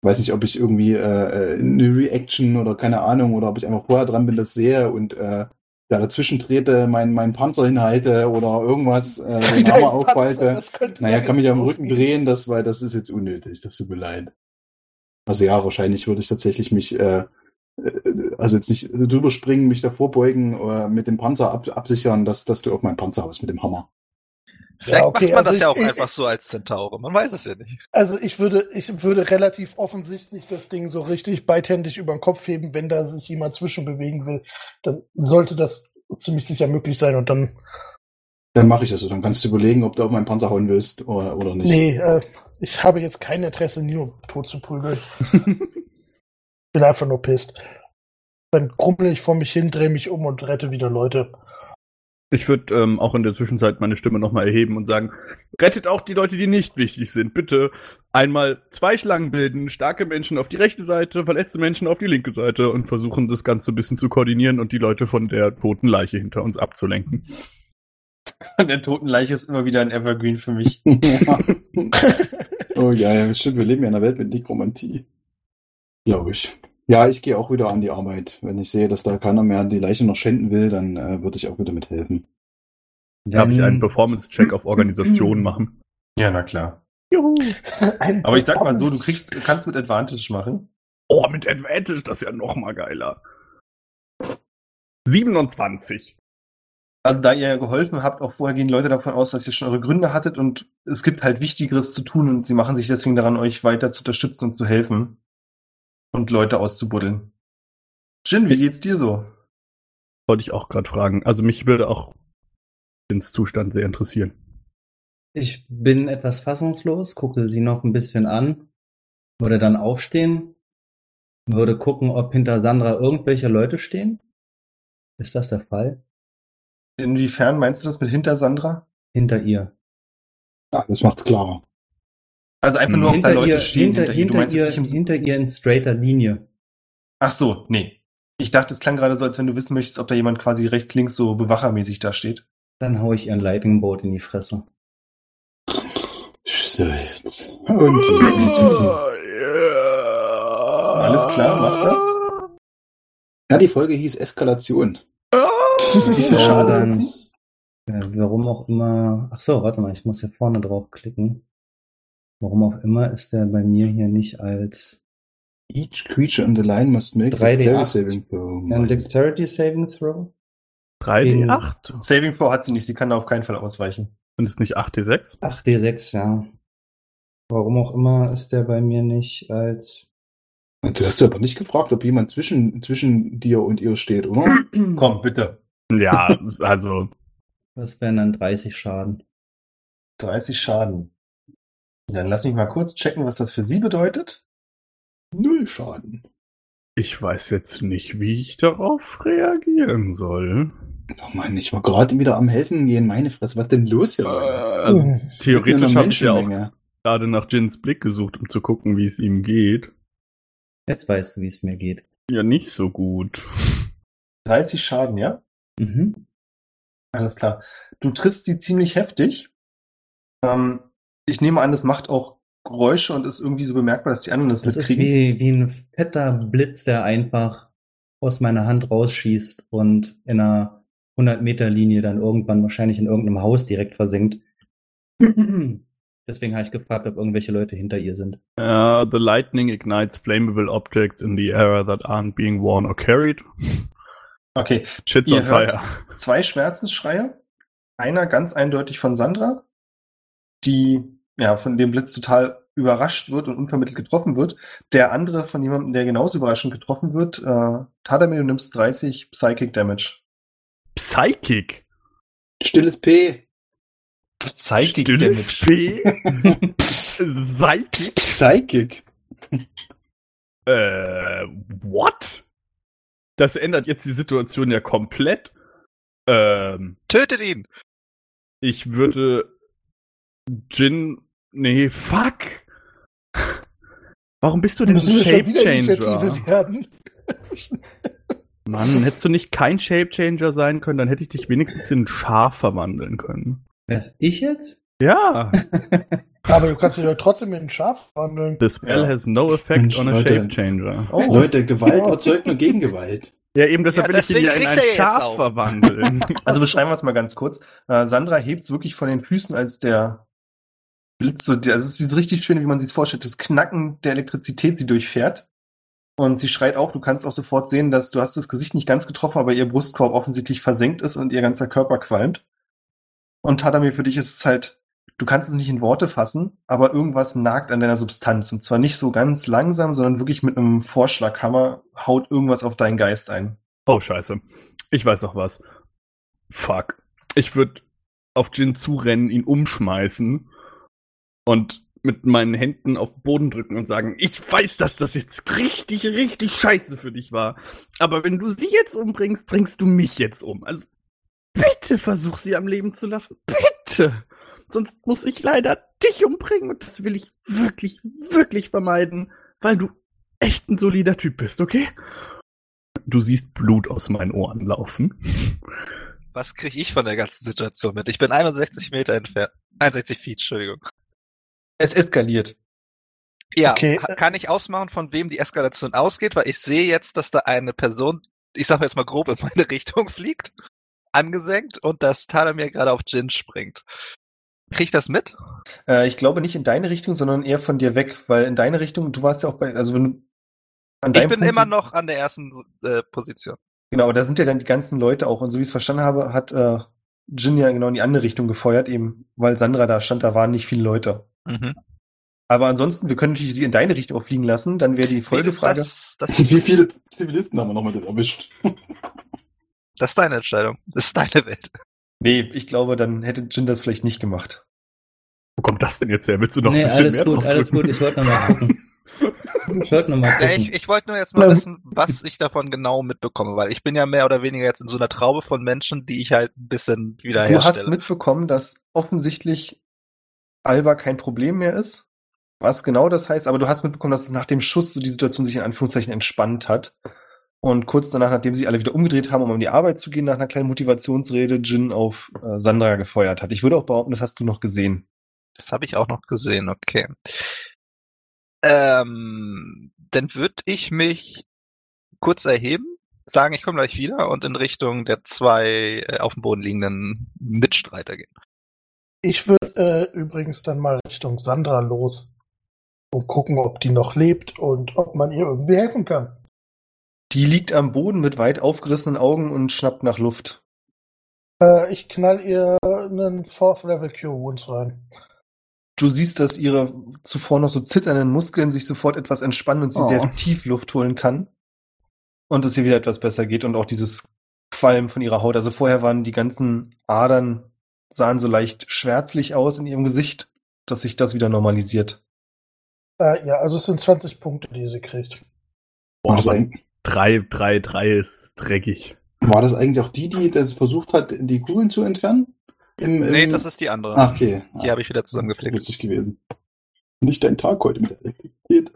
Weiß nicht, ob ich irgendwie äh, äh, eine Reaction oder keine Ahnung oder ob ich einfach vorher dran bin, das sehe und äh, da dazwischen trete, meinen meinen Panzer hinhalte oder irgendwas, äh, den Dein Hammer aufhalte. Naja, kann mich am Rücken drehen, das, weil das ist jetzt unnötig. Das tut mir leid. Also ja, wahrscheinlich würde ich tatsächlich mich, äh, äh, also jetzt nicht drüber springen, mich davor beugen, äh, mit dem Panzer ab, absichern, dass, dass du auf meinen Panzer haust mit dem Hammer. Vielleicht okay, macht man also das ja ich- auch ich- einfach so als Zentaure. Man weiß es ja nicht. Also ich würde, ich würde relativ offensichtlich das Ding so richtig beidhändig über den Kopf heben, wenn da sich jemand zwischenbewegen will. Dann sollte das ziemlich sicher möglich sein und dann. Dann mache ich das so. Dann kannst du überlegen, ob du auf meinen Panzer hauen willst oder, oder nicht. Nee, äh, ich habe jetzt kein Interesse, Nino tot zu prügeln. Bin einfach nur pisst. Dann krummel ich vor mich hin, drehe mich um und rette wieder Leute. Ich würde ähm, auch in der Zwischenzeit meine Stimme nochmal erheben und sagen, rettet auch die Leute, die nicht wichtig sind. Bitte einmal zwei Schlangen bilden, starke Menschen auf die rechte Seite, verletzte Menschen auf die linke Seite und versuchen das Ganze ein bisschen zu koordinieren und die Leute von der toten Leiche hinter uns abzulenken. Der toten Leiche ist immer wieder ein Evergreen für mich. oh ja, ja, stimmt. Wir leben ja in einer Welt mit Nekromantie. Glaube ich. Ja, ich gehe auch wieder an die Arbeit. Wenn ich sehe, dass da keiner mehr die Leiche noch schänden will, dann äh, würde ich auch wieder mithelfen. Darf ich einen Performance-Check auf Organisation machen? Ja, na klar. Juhu. Aber ich sag mal so, du kriegst, du kannst mit Advantage machen. Oh, mit Advantage, das ist ja noch mal geiler. 27. Also da ihr ja geholfen habt, auch vorher gehen Leute davon aus, dass ihr schon eure Gründe hattet und es gibt halt Wichtigeres zu tun und sie machen sich deswegen daran, euch weiter zu unterstützen und zu helfen und Leute auszubuddeln. Jin, wie geht's dir so? Wollte ich auch gerade fragen. Also mich würde auch ins Zustand sehr interessieren. Ich bin etwas fassungslos, gucke sie noch ein bisschen an, würde dann aufstehen, würde gucken, ob hinter Sandra irgendwelche Leute stehen. Ist das der Fall? Inwiefern meinst du das mit hinter Sandra? Hinter ihr. Ja, das macht's klarer. Also einfach Hm. nur, ob da Leute ihr, stehen hinter, hinter, ihr. Du hinter, meinst ihr im hinter ihr in straighter Linie. Ach so, nee. Ich dachte, es klang gerade so, als wenn du wissen möchtest, ob da jemand quasi rechts, links so bewachermäßig da steht. Dann hau ich ihr ein Lightning Bolt in die Fresse. So, jetzt. Und die Initiative. Alles klar, mach das. Ja, die Folge hieß Eskalation. Wie viel Ja, Schaden? dann- warum auch immer. Ach so, warte mal, ich muss hier vorne drauf klicken. Warum auch immer ist der bei mir hier nicht als Each creature in the line must make 3D8. dexterity saving throw. ein Dexterity Saving Throw? 3D8? Saving Throw hat sie nicht, sie kann da auf keinen Fall ausweichen. Sind es nicht 8D6? 8d6, ja. Warum auch immer ist der bei mir nicht als. Du hast du aber nicht gefragt, ob jemand zwischen, zwischen dir und ihr steht, oder? Komm, bitte. Ja, also Was wären dann 30 Schaden? 30 Schaden. Dann lass mich mal kurz checken, was das für sie bedeutet. Null Schaden. Ich weiß jetzt nicht, wie ich darauf reagieren soll. Oh Mann, ich war gerade wieder am Helfen gehen. Meine Fresse, was denn los Äh, hier? also, Mhm. theoretisch habe ich ja auch gerade nach Jins Blick gesucht, um zu gucken, wie es ihm geht. Jetzt weißt du, wie es mir geht. Ja, nicht so gut. 30 Schaden, ja? Mhm. Alles klar. Du triffst sie ziemlich heftig. Ähm, ich nehme an, es macht auch Geräusche und ist irgendwie so bemerkbar, dass die anderen das, Das ist mitkriegen. wie, wie ein fetter Blitz, der einfach aus meiner Hand rausschießt und in einer 100 Meter Linie dann irgendwann wahrscheinlich in irgendeinem Haus direkt versenkt. Deswegen habe ich gefragt, ob irgendwelche Leute hinter ihr sind. Uh, the lightning ignites flammable objects in the air that aren't being worn or carried. Okay, Shit's Ihr on hört- fire. zwei Schmerzensschreie. Einer ganz eindeutig von Sandra, die ja von dem Blitz total überrascht wird und unvermittelt getroffen wird. Der andere von jemandem, der genauso überraschend getroffen wird. Äh, Tadamir, du nimmst 30 Psychic Damage. Psychic. Stilles P. Psychic Stilles Fee. Psychic. Psychic. Äh, what? Das ändert jetzt die Situation ja komplett. Ähm, Tötet ihn! ich würde Jin. Nee, fuck! Warum bist du denn ein Müssen wieder Shape Changer? werden? Mann, hättest du nicht kein Shape Changer sein können, dann hätte ich dich wenigstens in ein Schaf verwandeln können. Wer ist ich jetzt? Ja, Aber du kannst dich doch trotzdem in ein Schaf wandeln. the spell Ja. has no effect Mensch, on a Leute. Shape Changer. Oh, Leute, Gewalt erzeugt nur Gegengewalt. Ja, eben deshalb Ja, will ich ihn deswegen ja in ein Schaf verwandeln. Also beschreiben wir es mal ganz kurz. Äh, Sandra hebt's wirklich von den Füßen, als der Blitz so, also es ist richtig schön, wie man sich es vorstellt, das Knacken der Elektrizität sie durchfährt. Und sie schreit auch, du kannst auch sofort sehen, dass du hast das Gesicht nicht ganz getroffen, aber ihr Brustkorb offensichtlich versenkt ist und ihr ganzer Körper qualmt. Und Tadamir, für dich ist es halt, du kannst es nicht in Worte fassen, aber irgendwas nagt an deiner Substanz. Und zwar nicht so ganz langsam, sondern wirklich mit einem Vorschlaghammer haut irgendwas auf deinen Geist ein. Oh, scheiße. Ich weiß noch was. Fuck. Ich würde auf Jin zurennen, ihn umschmeißen und mit meinen Händen auf den Boden drücken und sagen, ich weiß, dass das jetzt richtig, richtig scheiße für dich war. Aber wenn du sie jetzt umbringst, bringst du mich jetzt um. Also bitte versuch sie am Leben zu lassen. Bitte. Sonst muss ich leider dich umbringen und das will ich wirklich, wirklich vermeiden, weil du echt ein solider Typ bist, okay? Du siehst Blut aus meinen Ohren laufen. Was kriege ich von der ganzen Situation mit? Ich bin 61 Meter entfernt. 61 Feet, Entschuldigung. Es eskaliert. Ja, Okay. ha- kann ich ausmachen, von wem die Eskalation ausgeht, weil ich sehe jetzt, dass da eine Person, ich sag jetzt mal grob in meine Richtung fliegt, angesenkt und dass Talamir gerade auf Jin springt. Krieg ich das mit? Äh, ich glaube nicht in deine Richtung, sondern eher von dir weg, weil in deine Richtung, du warst ja auch bei, also wenn du an Ich deinem bin Punkt immer noch an der ersten äh, Position. Genau, aber da sind ja dann die ganzen Leute auch. Und so wie ich es verstanden habe, hat äh, Jin ja genau in die andere Richtung gefeuert, eben weil Sandra da stand, da waren nicht viele Leute. Mhm. Aber ansonsten, wir können natürlich sie in deine Richtung auch fliegen lassen. Dann wäre die Folgefrage. Das, das, Wie viele Zivilisten haben wir noch mit erwischt? das ist deine Entscheidung. Das ist deine Welt. Nee, ich glaube, dann hätte Jin das vielleicht nicht gemacht. Wo kommt das denn jetzt her? Willst du noch nee, ein bisschen alles mehr gut, drauf alles gut. Ich wollte noch mal gucken. Ich wollte mal Ja, ich ich wollte nur jetzt mal wissen, was ich davon genau mitbekomme, weil ich bin ja mehr oder weniger jetzt in so einer Traube von Menschen, die ich halt ein bisschen Du hast wiederherstelle. mitbekommen, dass offensichtlich Alba kein Problem mehr ist. Was genau das heißt, aber du hast mitbekommen, dass es nach dem Schuss so die Situation sich in Anführungszeichen entspannt hat. Und kurz danach, nachdem sie alle wieder umgedreht haben, um an die Arbeit zu gehen, nach einer kleinen Motivationsrede, Jin auf äh, Sandra gefeuert hat. Ich würde auch behaupten, das hast du noch gesehen. Das habe ich auch noch gesehen, okay. Ähm, dann würde ich mich kurz erheben, sagen, ich komme gleich wieder und in Richtung der zwei äh, auf dem Boden liegenden Mitstreiter gehen. Ich würde äh, übrigens dann mal Richtung Sandra los und gucken, ob die noch lebt und ob man ihr irgendwie helfen kann. Die liegt am Boden mit weit aufgerissenen Augen und schnappt nach Luft. Äh, ich knall ihr einen Fourth Level Cure Wounds rein. Du siehst, dass ihre zuvor noch so zitternden Muskeln sich sofort etwas entspannen und sie Oh. sehr tief Luft holen kann. Und es ihr wieder etwas besser geht und auch dieses Qualm von ihrer Haut. Also vorher waren die ganzen Adern, sahen so leicht schwärzlich aus in ihrem Gesicht, dass sich das wieder normalisiert. Äh, ja, also es sind 20 Punkte, die sie kriegt. War das, ein, drei, drei, drei ist dreckig. War das eigentlich auch die, die das versucht hat, die Kugeln zu entfernen? Im, im Nee, das ist die andere. Ach, okay. Die habe ich wieder Das ist zusammengepflegt. lustig gewesen. Nicht dein Tag heute mit der Elektrizität.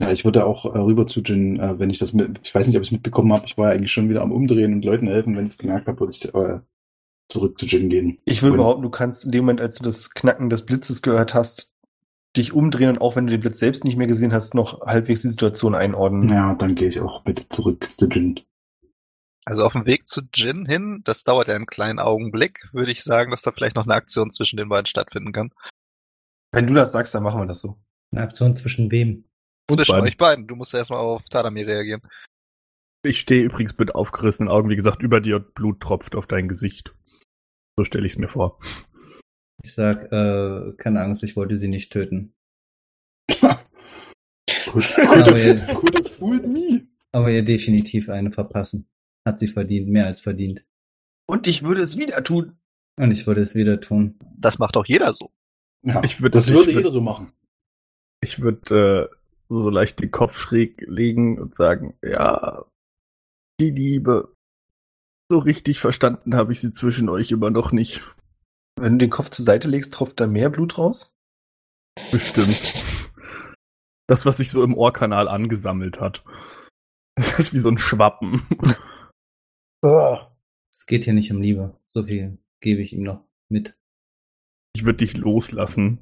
Ja, ich würde auch äh, rüber zu Jin, äh, wenn ich das mit, ich weiß nicht, ob ich es mitbekommen habe, ich war ja eigentlich schon wieder am Umdrehen und Leuten helfen, wenn ich es gemerkt habe, würde ich äh, zurück zu Jin gehen. Ich würde behaupten, du kannst in dem Moment, als du das Knacken des Blitzes gehört hast, dich umdrehen und auch wenn du den Blitz selbst nicht mehr gesehen hast, noch halbwegs die Situation einordnen. Ja, dann gehe ich auch bitte zurück zu Jin. Also auf dem Weg zu Jin hin, das dauert ja einen kleinen Augenblick, würde ich sagen, dass da vielleicht noch eine Aktion zwischen den beiden stattfinden kann. Wenn du das sagst, dann machen wir das so. Eine Aktion zwischen wem? Und zwischen beiden. euch beiden. Du musst ja erstmal auf Tadami reagieren. Ich stehe übrigens mit aufgerissenen Augen, wie gesagt, über dir und Blut tropft auf dein Gesicht. So stelle ich es mir vor. Ich sag, äh, keine Angst, ich wollte sie nicht töten. Aber ihr, aber ihr definitiv eine verpassen. Hat sie verdient, mehr als verdient. Und ich würde es wieder tun. Und ich würde es wieder tun. Das macht auch jeder so. Ja, Ich würd- das ich würde würd- jeder so machen. Ich würde äh, so leicht den Kopf schräg legen und sagen, ja, die Liebe. So richtig verstanden habe ich sie zwischen euch immer noch nicht. Wenn du den Kopf zur Seite legst, tropft da mehr Blut raus? Bestimmt. Das, was sich so im Ohrkanal angesammelt hat. Das ist wie so ein Schwappen. Es geht hier nicht um Liebe. So viel gebe ich ihm noch mit. Ich würde dich loslassen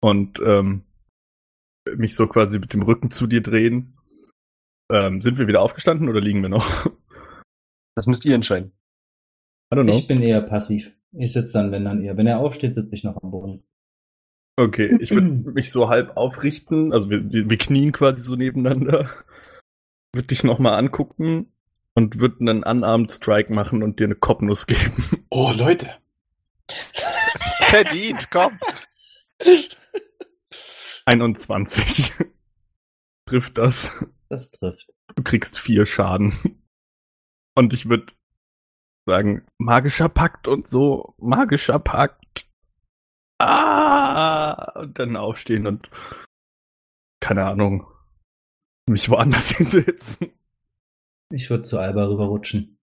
und ähm, mich so quasi mit dem Rücken zu dir drehen. Ähm, sind wir wieder aufgestanden oder liegen wir noch? Das müsst ihr entscheiden. Ich bin eher passiv. Ich sitze dann, wenn dann eher. Wenn er aufsteht, sitze ich noch am Boden. Okay, ich würde mich so halb aufrichten, also wir, wir wir knien quasi so nebeneinander, würde dich nochmal angucken und würde einen Unarmed Strike machen und dir eine Kopfnuss geben. Oh, Leute. Verdient, komm. 21. Trifft das. Das trifft. Du kriegst vier Schaden. Und ich würde sagen, magischer Pakt und so, magischer Pakt. Ah! Und dann aufstehen und keine Ahnung, mich woanders hinsetzen. Ich würde zu Alba rüberrutschen.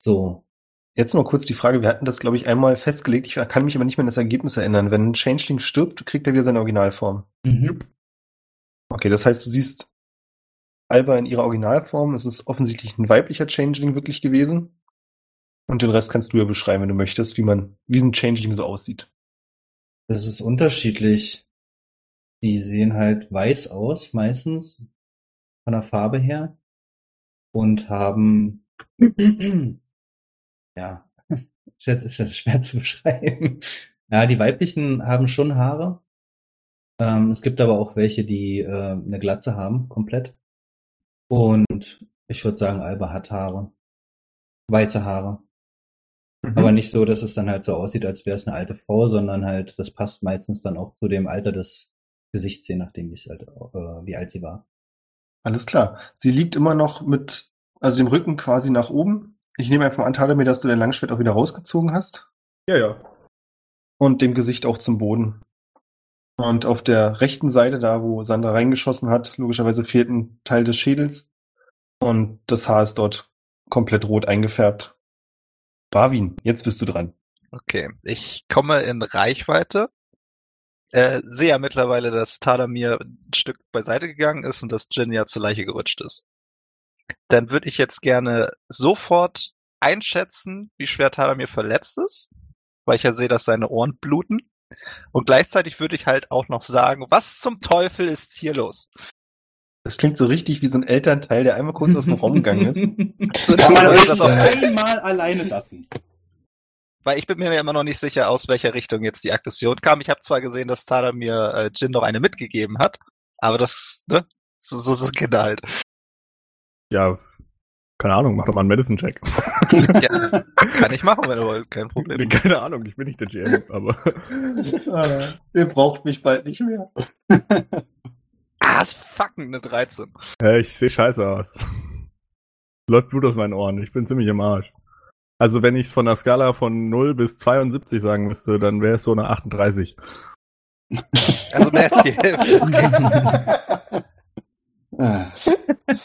So. Jetzt noch kurz die Frage, wir hatten das, glaube ich, einmal festgelegt. Ich kann mich aber nicht mehr an das Ergebnis erinnern. Wenn ein Changeling stirbt, kriegt er wieder seine Originalform. Mhm. Okay, das heißt, du siehst Alba in ihrer Originalform. Es ist offensichtlich ein weiblicher Changeling wirklich gewesen. Und den Rest kannst du ja beschreiben, wenn du möchtest, wie man, wie ein Changeling so aussieht. Das ist unterschiedlich. Die sehen halt weiß aus, meistens, von der Farbe her. Und haben, ja, ist jetzt, ist jetzt schwer zu beschreiben. Ja, die weiblichen haben schon Haare. Ähm, es gibt aber auch welche, die äh, eine Glatze haben, komplett. Und ich würde sagen, Alba hat Haare. Weiße Haare. Aber nicht so, dass es dann halt so aussieht, als wäre es eine alte Frau, sondern halt, das passt meistens dann auch zu dem Alter des Gesichts, je nachdem, wie, es halt, äh, wie alt sie war. Alles klar. Sie liegt immer noch mit, also dem Rücken quasi nach oben. Ich nehme einfach mal an, Tadamir, dass du dein Langschwert auch wieder rausgezogen hast. Ja, ja. Und dem Gesicht auch zum Boden. Und auf der rechten Seite, da wo Sandra reingeschossen hat, logischerweise fehlt ein Teil des Schädels. Und das Haar ist dort komplett rot eingefärbt. Barwin, jetzt bist du dran. Okay, ich komme in Reichweite. Äh, sehe ja mittlerweile, dass Tadamir ein Stück beiseite gegangen ist und dass Jin ja zur Leiche gerutscht ist. Dann würde ich jetzt gerne sofort einschätzen, wie schwer Tadamir verletzt ist, weil ich ja sehe, dass seine Ohren bluten. Und gleichzeitig würde ich halt auch noch sagen, was zum Teufel ist hier los? Das klingt so richtig wie so ein Elternteil, der einmal kurz aus dem Raum gegangen ist. So, Kann man euch das auch, einmal alleine lassen? weil ich bin mir ja immer noch nicht sicher, aus welcher Richtung jetzt die Aggression kam. Ich habe zwar gesehen, dass Tadamir äh, Jin noch eine mitgegeben hat, aber das, ne, so, so sind Kinder halt. Ja, keine Ahnung, mach doch mal einen Medicine-Check. Ja, kann ich machen, wenn ihr wollt, kein Problem. keine Ahnung, ich bin nicht der GM, aber Ah, Ihr braucht mich bald nicht mehr. Ah, ist fucking eine 13. äh, ich sehe scheiße aus. Läuft Blut aus meinen Ohren, ich bin ziemlich im Arsch. Also wenn ich es von der Skala von 0 bis 72 sagen müsste, dann wäre es so eine 38. Also mehr als die Hälfte. Äh,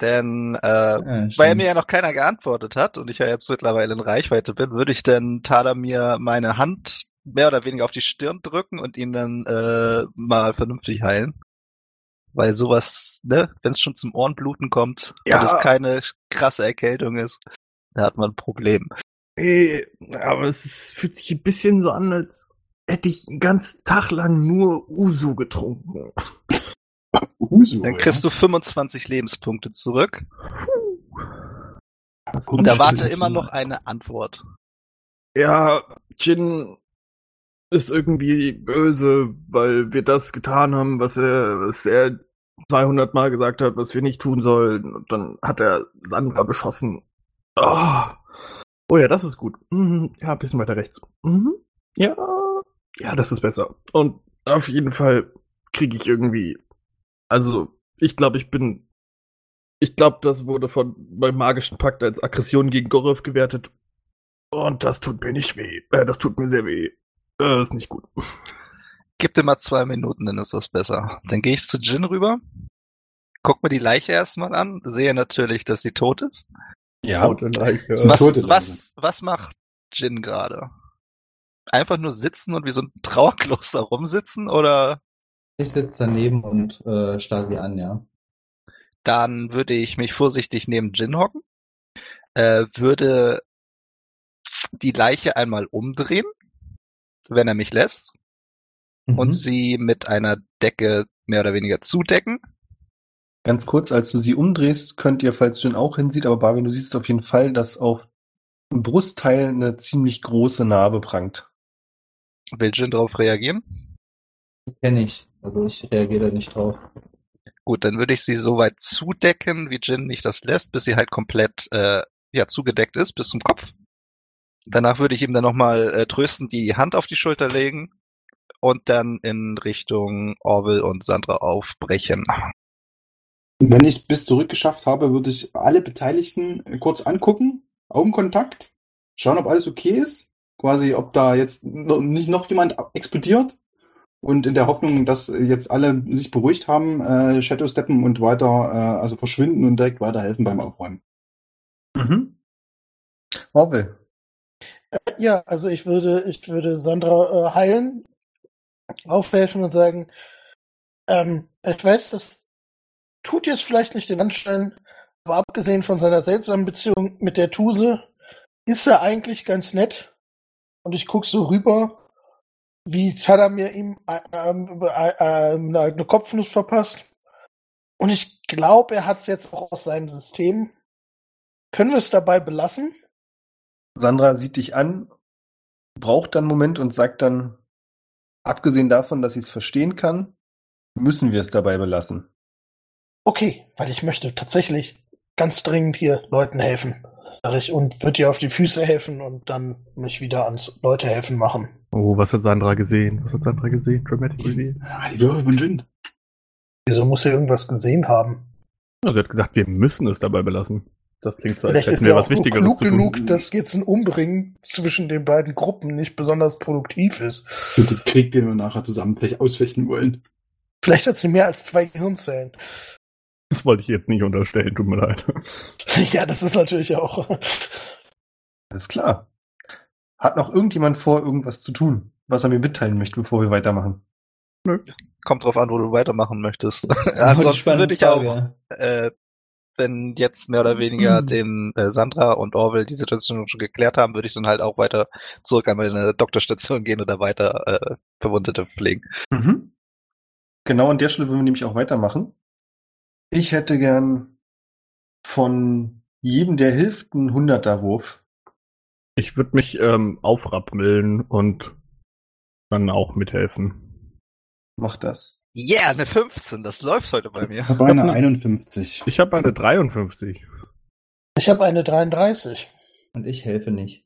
Denn äh, Ja, weil er mir ja noch keiner geantwortet hat und ich ja jetzt mittlerweile in Reichweite bin, würde ich denn Tadamir meine Hand mehr oder weniger auf die Stirn drücken und ihn dann äh, mal vernünftig heilen. Weil sowas, ne, wenn es schon zum Ohrenbluten kommt Ja. und es keine krasse Erkältung ist, da hat man ein Problem. Ey, aber es ist, fühlt sich ein bisschen so an, als hätte ich einen ganzen Tag lang nur Uso getrunken. Uso, Dann kriegst du 25 Lebenspunkte zurück und erwarte immer noch eine Antwort. Ja, Jin ist irgendwie böse, weil wir das getan haben, was er, was er 200 Mal gesagt hat, was wir nicht tun sollen. Und dann hat er Sandra beschossen. Ah. Oh ja, das ist gut. Mhm. Ja, ein bisschen weiter rechts. Mhm. Ja, ja, das ist besser. Und auf jeden Fall kriege ich irgendwie, also ich glaube, ich bin, ich glaube, das wurde von beim magischen Pakt als Aggression gegen Gorov gewertet. Und das tut mir nicht weh. Äh, das tut mir sehr weh. Das ist nicht gut. Gib dir mal zwei Minuten, dann ist das besser. Dann gehe ich zu Jin rüber, guck mir die Leiche erstmal an, sehe natürlich, dass sie tot ist. Ja. Leiche. Was, tote Leiche. was, was macht Jin gerade? Einfach nur sitzen und wie so ein Trauerkloster rumsitzen oder Ich sitze daneben und äh, starr sie an, ja. dann würde ich mich vorsichtig neben Jin hocken, äh, würde die Leiche einmal umdrehen, wenn er mich lässt, und Mhm. sie mit einer Decke mehr oder weniger zudecken. Ganz kurz, als du sie umdrehst, könnt ihr, falls Jin auch hinsieht, aber Barwin, du siehst auf jeden Fall, dass auf dem Brustteil eine ziemlich große Narbe prangt. Will Jin darauf reagieren? Kenne ich. Also ich reagiere da nicht drauf. Gut, dann würde ich sie so weit zudecken, wie Jin mich das lässt, bis sie halt komplett äh, ja, zugedeckt ist, bis zum Kopf. Danach würde ich ihm dann nochmal äh, tröstend die Hand auf die Schulter legen und dann in Richtung Orwell und Sandra aufbrechen. Wenn ich es bis zurückgeschafft habe, würde ich alle Beteiligten kurz angucken, Augenkontakt, schauen, ob alles okay ist. Quasi, ob da jetzt noch, nicht noch jemand explodiert. Und in der Hoffnung, dass jetzt alle sich beruhigt haben, äh, Shadow steppen und weiter, äh, also verschwinden und direkt weiterhelfen beim Aufräumen. Mhm. Orwell. Ja, also ich würde, ich würde Sandra äh, heilen, aufhelfen und sagen, ähm, ich weiß, das tut jetzt vielleicht nicht den Anschein, aber abgesehen von seiner seltsamen Beziehung mit der Tuse, ist er eigentlich ganz nett. Und ich guck so rüber, wie Tadamir ihm äh, ähm, äh, äh, eine Kopfnuss verpasst. Und ich glaube, er hat es jetzt auch aus seinem System. Können wir es dabei belassen? Sandra sieht dich an, braucht dann einen Moment und sagt dann, abgesehen davon, dass sie es verstehen kann, müssen wir es dabei belassen. Okay, weil ich möchte tatsächlich ganz dringend hier Leuten helfen, sag ich, und würde ihr auf die Füße helfen und dann mich wieder ans Leute helfen machen. Oh, was hat Sandra gesehen? Was hat Sandra gesehen? Dramatic Reveal. Ja, von Jin. Wieso muss sie irgendwas gesehen haben? Also, sie hat gesagt, wir müssen es dabei belassen. Das klingt so, als Vielleicht hätten wir was Wichtigeres klug zu tun. genug, dass jetzt ein Umbringen zwischen den beiden Gruppen nicht besonders produktiv ist. Für den Krieg, den wir nachher zusammen vielleicht ausfechten wollen. Vielleicht hat sie mehr als zwei Gehirnzellen. Das wollte ich jetzt nicht unterstellen, tut mir leid. ja, das ist natürlich auch. Alles klar. Hat noch irgendjemand vor, irgendwas zu tun, was er mir mitteilen möchte, bevor wir weitermachen? Kommt drauf an, wo du weitermachen möchtest. Ansonsten würde ich auch, äh, wenn jetzt mehr oder weniger Mhm. den äh, Sandra und Orwell die Situation schon geklärt haben, würde ich dann halt auch weiter zurück an meine Doktorstation gehen oder weiter äh, Verwundete pflegen. Mhm. Genau an der Stelle würden wir nämlich auch weitermachen. Ich hätte gern von jedem, der hilft, einen Hunderterwurf. Ich würde mich ähm, aufrappeln und dann auch mithelfen. Mach das. Yeah, eine 15, das läuft heute bei mir. Ich habe eine 51. Ich habe eine 53. Ich habe eine 33. Und ich helfe nicht.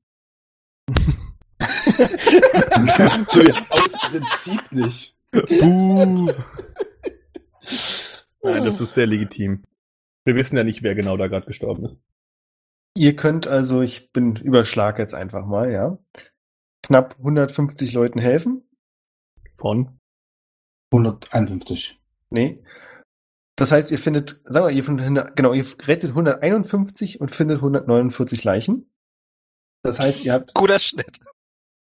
so, ja, aus Prinzip nicht. Buh. Nein, das ist sehr legitim. Wir wissen ja nicht, wer genau da gerade gestorben ist. Ihr könnt also, ich bin überschlag jetzt einfach mal, ja, knapp 150 Leuten helfen. Von? 151. Nee. Das heißt, ihr findet, sagen wir, ihr findet, genau, ihr rettet 151 und findet 149 Leichen. Das heißt, ihr habt, Guter Schnitt.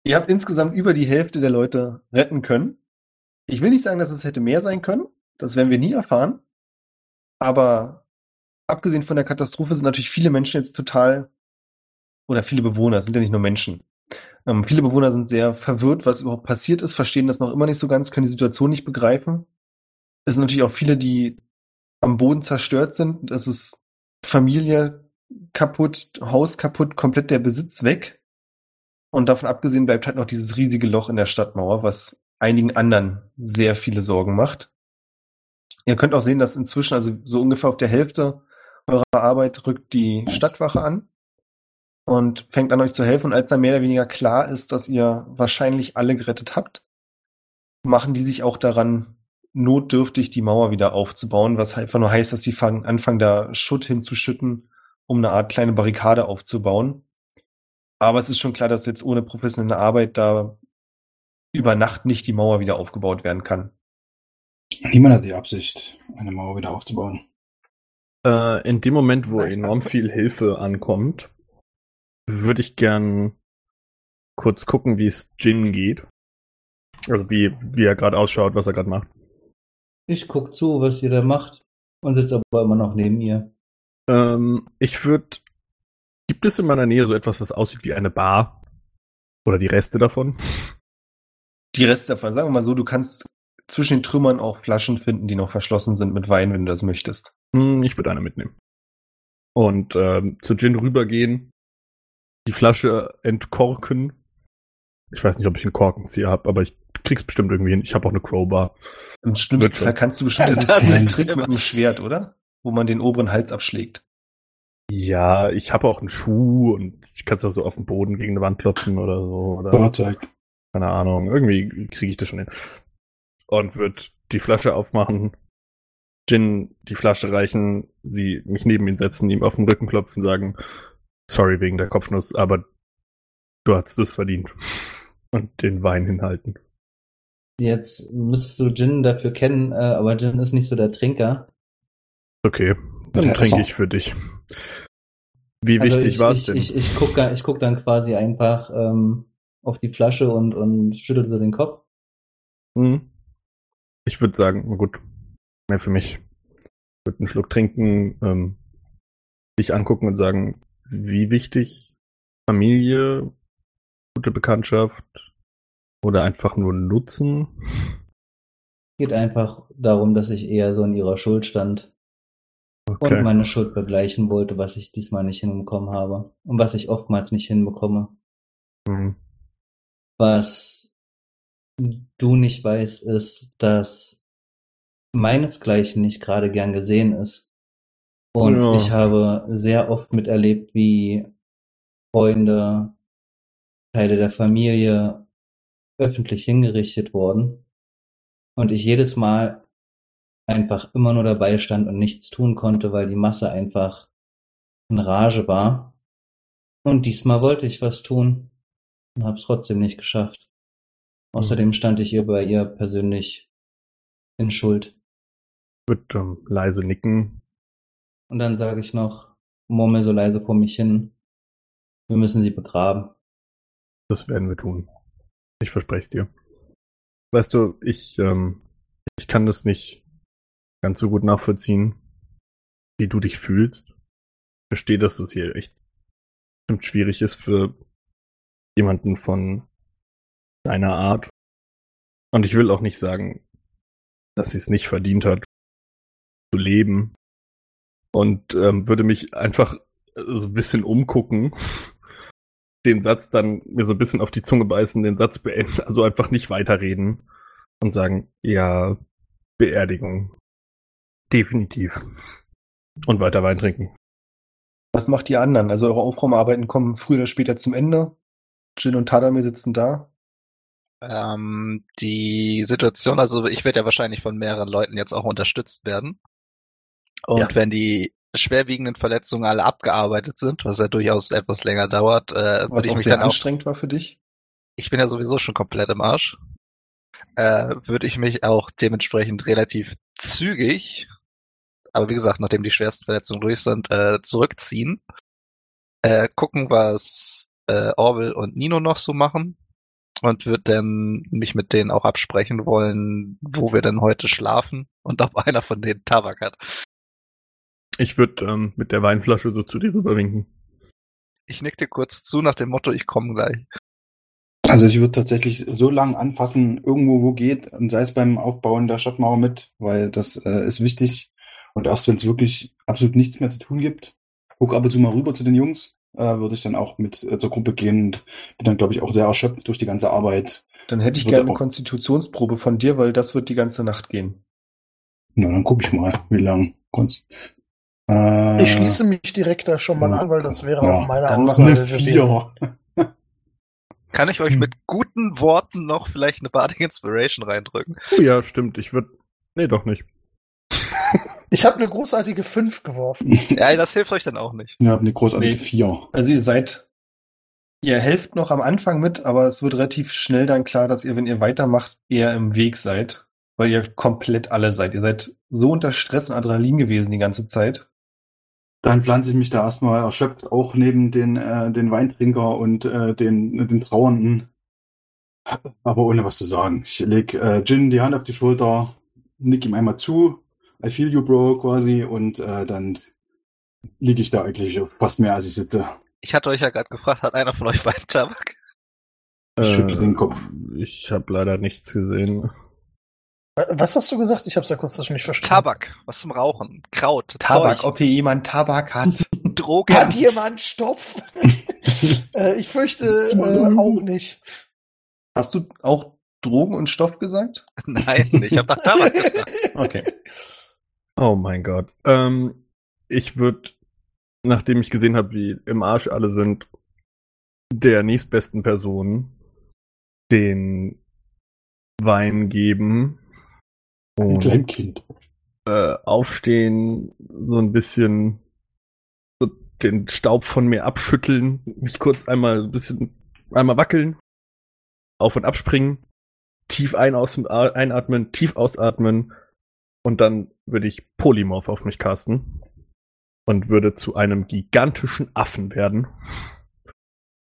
ihr habt insgesamt über die Hälfte der Leute retten können. Ich will nicht sagen, dass es hätte mehr sein können. Das werden wir nie erfahren. Aber abgesehen von der Katastrophe sind natürlich viele Menschen jetzt total, oder viele Bewohner, sind ja nicht nur Menschen. Ähm, viele Bewohner sind sehr verwirrt, was überhaupt passiert ist, verstehen das noch immer nicht so ganz, können die Situation nicht begreifen. Es sind natürlich auch viele, die am Boden zerstört sind. Es ist Familie kaputt, Haus kaputt, komplett der Besitz weg. Und davon abgesehen bleibt halt noch dieses riesige Loch in der Stadtmauer, was einigen anderen sehr viele Sorgen macht. Ihr könnt auch sehen, dass inzwischen, also so ungefähr auf der Hälfte eurer Arbeit rückt die Stadtwache an und fängt an euch zu helfen. Und als dann mehr oder weniger klar ist, dass ihr wahrscheinlich alle gerettet habt, machen die sich auch daran, notdürftig die Mauer wieder aufzubauen, was einfach nur heißt, dass sie fangen, anfangen, da Schutt hinzuschütten, um eine Art kleine Barrikade aufzubauen. Aber es ist schon klar, dass jetzt ohne professionelle Arbeit da über Nacht nicht die Mauer wieder aufgebaut werden kann. Niemand hat die Absicht, eine Mauer wieder aufzubauen. Äh, in dem Moment, wo enorm viel Hilfe ankommt, würde ich gern kurz gucken, wie es Jin geht. Also wie, wie er gerade ausschaut, was er gerade macht. Ich guck zu, was ihr da macht und sitze aber immer noch neben ihr. Ähm, ich würde. Gibt es in meiner Nähe so etwas, was aussieht wie eine Bar? Oder die Reste davon? Die Reste davon, sagen wir mal so, du kannst zwischen den Trümmern auch Flaschen finden, die noch verschlossen sind mit Wein, wenn du das möchtest. Hm, ich würde eine mitnehmen. Und ähm, zu Jin rübergehen, die Flasche entkorken. Ich weiß nicht, ob ich einen Korkenzieher habe, aber ich krieg's bestimmt irgendwie hin. Ich habe auch eine Crowbar. Im schlimmsten. Fall kannst du bestimmt Das diesen Trick mit dem Schwert, oder? Wo man den oberen Hals abschlägt. Ja, ich habe auch einen Schuh und ich kann es auch so auf den Boden gegen eine Wand klopfen oder so. Oder Fahrzeug. keine Ahnung. Irgendwie kriege ich das schon hin. Und wird die Flasche aufmachen, Jin die Flasche reichen, sie mich neben ihn setzen, ihm auf den Rücken klopfen, sagen, sorry wegen der Kopfnuss, aber du hast es verdient. Und den Wein hinhalten. Jetzt müsstest du Jin dafür kennen, äh, aber Jin ist nicht so der Trinker. Okay, dann Ja, trinke ich für dich. Wie Also wichtig ich, war es ich, denn? Ich, ich gucke ich guck dann quasi einfach ähm, auf die Flasche und, und schüttel so den Kopf. Hm. Ich würde sagen, na gut, mehr für mich. Ich würde einen Schluck trinken, ähm, dich angucken und sagen, wie wichtig Familie, gute Bekanntschaft oder einfach nur Nutzen. Geht einfach darum, dass ich eher so in ihrer Schuld stand Okay. und meine Schuld begleichen wollte, was ich diesmal nicht hinbekommen habe und was ich oftmals nicht hinbekomme. Hm. Was du nicht weißt, ist, dass meinesgleichen nicht gerade gern gesehen ist. Und Ja. ich habe sehr oft miterlebt, wie Freunde, Teile der Familie öffentlich hingerichtet wurden. Und ich jedes Mal einfach immer nur dabei stand und nichts tun konnte, weil die Masse einfach in Rage war. Und diesmal wollte ich was tun und habe es trotzdem nicht geschafft. Außerdem stand ich ihr bei ihr persönlich in Schuld. Würde ähm, leise nicken. Und dann sage ich noch, murmel so leise vor mich hin, wir müssen sie begraben. Das werden wir tun. Ich verspreche es dir. Weißt du, ich, ähm, ich kann das nicht ganz so gut nachvollziehen, wie du dich fühlst. Ich verstehe, dass das hier echt schwierig ist für jemanden von deiner Art. Und ich will auch nicht sagen, dass sie es nicht verdient hat, zu leben. Und ähm, würde mich einfach so ein bisschen umgucken, den Satz dann mir so ein bisschen auf die Zunge beißen, den Satz beenden, also einfach nicht weiterreden und sagen, ja, Beerdigung. Definitiv. Und weiter Wein trinken. Was macht die anderen? Also eure Aufraumarbeiten kommen früher oder später zum Ende. Jin und Tadamir sitzen da. Ähm, die Situation, also ich werde ja wahrscheinlich von mehreren Leuten jetzt auch unterstützt werden. Und Ja. wenn die schwerwiegenden Verletzungen alle abgearbeitet sind, was ja durchaus etwas länger dauert, äh, Was ich auch mich sehr dann auch, anstrengend war für dich. ich bin ja sowieso schon komplett im Arsch, äh, würde ich mich auch dementsprechend relativ zügig aber wie gesagt, nachdem die schwersten Verletzungen durch sind, äh, zurückziehen. Äh, gucken, was äh, Orwell und Nino noch so machen. Und wird dann mich mit denen auch absprechen wollen, wo wir denn heute schlafen und ob einer von denen Tabak hat. Ich würde ähm, mit der Weinflasche so zu dir rüberwinken. Ich nick dir kurz zu nach dem Motto, ich komme gleich. Also ich würde tatsächlich so lang anfassen, irgendwo wo geht, und sei es beim Aufbauen der Stadtmauer mit, weil das äh, ist wichtig. Und erst wenn es wirklich absolut nichts mehr zu tun gibt, guck ab und zu mal rüber zu den Jungs, äh, würde ich dann auch mit äh, zur Gruppe gehen und bin dann, glaube ich, auch sehr erschöpft durch die ganze Arbeit. Dann hätte ich Würde gerne eine auch- Konstitutionsprobe von dir, weil das wird die ganze Nacht gehen. Na, dann gucke ich mal, wie lang. Kunst. Äh, Ich schließe mich direkt da schon mal an, weil das wäre Ja, auch meine dann machen eine Aussage gewesen. Vier. Kann ich euch Hm. mit guten Worten noch vielleicht eine Bardic Inspiration reindrücken? Oh ja, stimmt. Ich würde. Nee, doch nicht. Ich habe eine großartige 5 geworfen. Ja, das hilft euch dann auch nicht. Ja, eine großartige Nee. Vier. Also ihr seid, ihr helft noch am Anfang mit, aber es wird relativ schnell dann klar, dass ihr, wenn ihr weitermacht, eher im Weg seid, weil ihr komplett alle seid. Ihr seid so unter Stress und Adrenalin gewesen die ganze Zeit. Dann pflanze ich mich da erstmal erschöpft, auch neben den, äh, den Weintrinker und äh, den, den Trauernden. Aber ohne was zu sagen. Ich leg äh, Jin die Hand auf die Schulter, nick ihm einmal zu, I feel you, Bro, quasi, und äh, dann liege ich da eigentlich fast mehr, als ich sitze. Ich hatte euch ja gerade gefragt, hat einer von euch Weintabak? Ich schüttle den Kopf. Äh, Ich habe leider nichts gesehen. Was hast du gesagt? Ich habe es ja kurz nicht verstanden. Tabak, was zum Rauchen, Kraut, Tabak, Zeug, ob hier jemand Tabak hat. Drogen. Hat jemand Stoff? äh, ich fürchte äh, auch nicht. Hast du auch Drogen und Stoff gesagt? Nein, ich habe nach Tabak gefragt. Okay. Oh mein Gott. Ähm, ich würde, nachdem ich gesehen habe, wie im Arsch alle sind, der nächstbesten Person den Wein geben Ein und Kleinkind. äh, aufstehen, so ein bisschen so den Staub von mir abschütteln, mich kurz einmal ein bisschen einmal wackeln, auf und abspringen, tief ein aus, einatmen, tief ausatmen und dann würde ich Polymorph auf mich casten und würde zu einem gigantischen Affen werden,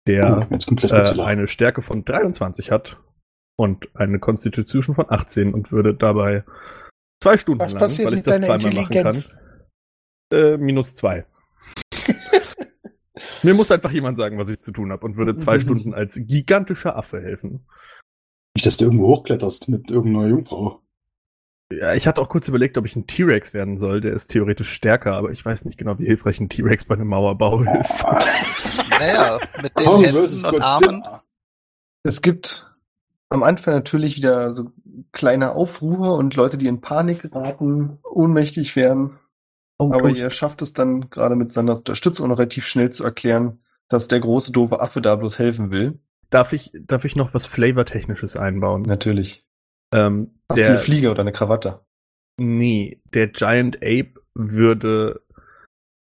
der oh, äh, eine Stärke von 23 hat und eine Constitution von 18 und würde dabei zwei Stunden Was lang, passiert weil ich mit das deiner zweimal machen kann, äh, minus zwei. Mir muss einfach jemand sagen, was ich zu tun habe und würde zwei Stunden als gigantischer Affe helfen. Nicht, dass du irgendwo hochkletterst mit irgendeiner Jungfrau. Ja, ich hatte auch kurz überlegt, ob ich ein T-Rex werden soll. Der ist theoretisch stärker, aber ich weiß nicht genau, wie hilfreich ein T-Rex bei einem Mauerbau ist. Naja, mit den Kong Händen und Armen. Es gibt am Anfang natürlich wieder so kleine Aufruhr und Leute, die in Panik geraten, ohnmächtig werden. Oh, Aber oh, ihr schafft es dann gerade mit Sanders Unterstützung noch relativ schnell zu erklären, dass der große doofe Affe da bloß helfen will. darf, ich, darf ich noch was Flavortechnisches einbauen? Natürlich. Ähm, Hast du der, eine Fliege oder eine Krawatte? Nee, der Giant Ape würde,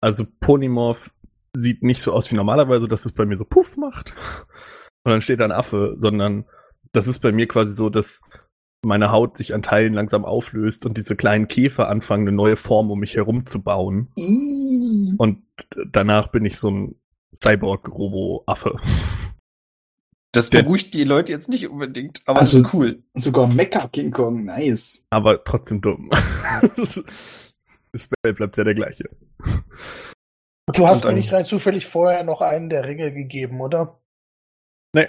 also Polymorph sieht nicht so aus wie normalerweise, dass es bei mir so Puff macht und dann steht da ein Affe, sondern das ist bei mir quasi so, dass meine Haut sich an Teilen langsam auflöst und diese kleinen Käfer anfangen, eine neue Form um mich herum zu bauen. Und danach bin ich so ein Cyborg-Robo-Affe. Das Der- beruhigt die Leute jetzt nicht unbedingt, aber Also- es ist cool. Sogar Mecha King Kong, nice. Aber trotzdem dumm. das Spell bleibt ja der gleiche. Du hast mir nicht rein zufällig vorher noch einen der Ringe gegeben, oder? Nee,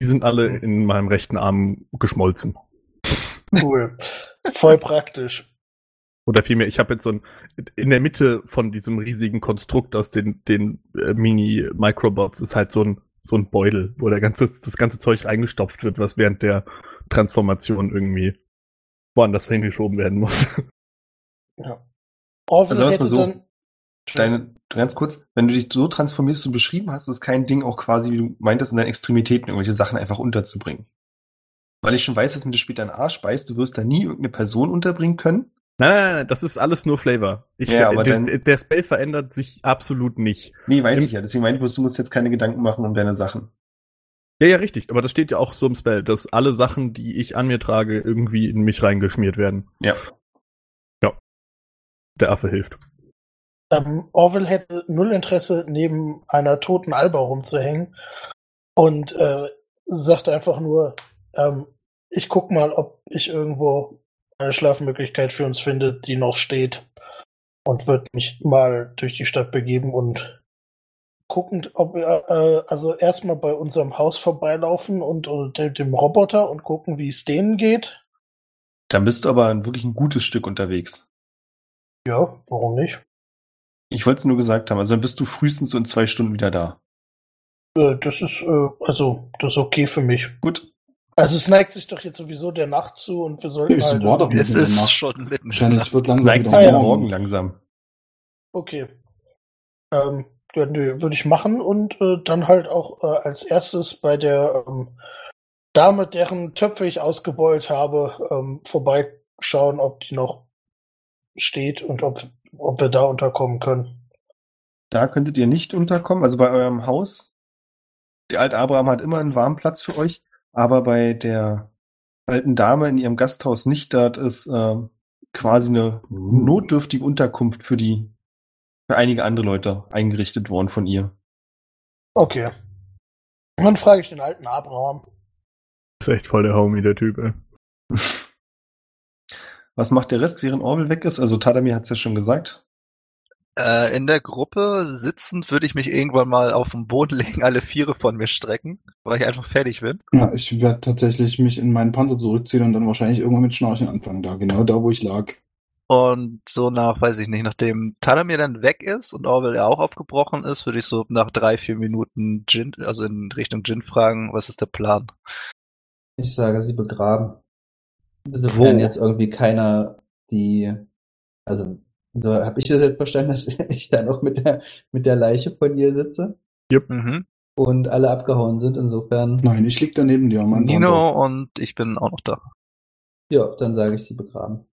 die sind alle in meinem rechten Arm geschmolzen. Cool. Voll praktisch. Oder vielmehr, ich habe jetzt so ein, in der Mitte von diesem riesigen Konstrukt aus den, den äh, Mini-Microbots ist halt so ein, so ein Beutel, wo der ganze, das ganze Zeug reingestopft wird, was während der Transformation irgendwie woanders hingeschoben werden muss. Ja. Orville Also mal so, dann- Deine, ganz kurz, wenn du dich so transformierst und beschrieben hast, ist kein Ding auch quasi, wie du meintest, in deinen Extremitäten irgendwelche Sachen einfach unterzubringen. Weil ich schon weiß, dass wenn du später einen Arsch beißt, du wirst da nie irgendeine Person unterbringen können. Nein, nein, nein, das ist alles nur Flavor. Ich, Ja, aber der, dann- der Spell verändert sich absolut nicht. Nee, weiß Im- ich ja. Deswegen meinte ich, bloß, du musst jetzt keine Gedanken machen um deine Sachen. Ja, ja, richtig. Aber das steht ja auch so im Spell, dass alle Sachen, die ich an mir trage, irgendwie in mich reingeschmiert werden. Ja. Ja. Der Affe hilft. Ähm, Orwell hätte null Interesse, neben einer toten Alba rumzuhängen und äh, sagt einfach nur, ähm, ich guck mal, ob ich irgendwo eine Schlafmöglichkeit für uns finde, die noch steht. Und wird mich mal durch die Stadt begeben und gucken, ob wir äh, also erstmal bei unserem Haus vorbeilaufen und, und dem Roboter und gucken, wie es denen geht. Dann bist du aber wirklich ein gutes Stück unterwegs. Ja, warum nicht? Ich wollte es nur gesagt haben. Also dann bist du frühestens so in zwei Stunden wieder da. Äh, das ist, äh, also, das ist okay für mich. Gut. Also es neigt sich doch jetzt sowieso der Nacht zu und wir sollten Es halt... war doch Es ist Nacht. schon mitten Wahrscheinlich wird Es langsam neigt sich der. Morgen langsam. Okay. Ähm, ja, nö, würde ich machen und äh, dann halt auch äh, als erstes bei der ähm, Dame, deren Töpfe ich ausgebeult habe, ähm, vorbeischauen, ob die noch steht und ob, ob wir da unterkommen können. Da könntet ihr nicht unterkommen. Also bei eurem Haus. Der alte Abraham hat immer einen warmen Platz für euch. Aber bei der alten Dame in ihrem Gasthaus nicht. Dort ist ähm, quasi eine notdürftige Unterkunft für die für einige andere Leute eingerichtet worden von ihr. Okay. Und dann frage ich den alten Abraham. Ist echt voll der Homie, der Typ, ey. Was macht der Rest, während Orwell weg ist? Also Tadamir hat es ja schon gesagt. Äh, in der Gruppe sitzend würde ich mich irgendwann mal auf den Boden legen, alle Viere von mir strecken, weil ich einfach fertig bin. Ja, ich werde tatsächlich mich in meinen Panzer zurückziehen und dann wahrscheinlich irgendwann mit Schnarchen anfangen. Da, genau da, wo ich lag. Und so nach, weiß ich nicht, nachdem Talamir dann weg ist und Orwell ja auch aufgebrochen ist, würde ich so nach drei, vier Minuten Jin, also in Richtung Jin fragen, was ist der Plan? Ich sage, sie begraben. Sofern Wo? jetzt irgendwie keiner die, also, so habe ich das jetzt verstanden, dass ich da noch mit der, mit der Leiche von ihr sitze Mhm. und alle abgehauen sind. Insofern, Nein, ich lieg da neben dir. Mein Panzer. Nino und ich bin auch noch da. ja, dann sage ich, sie begraben.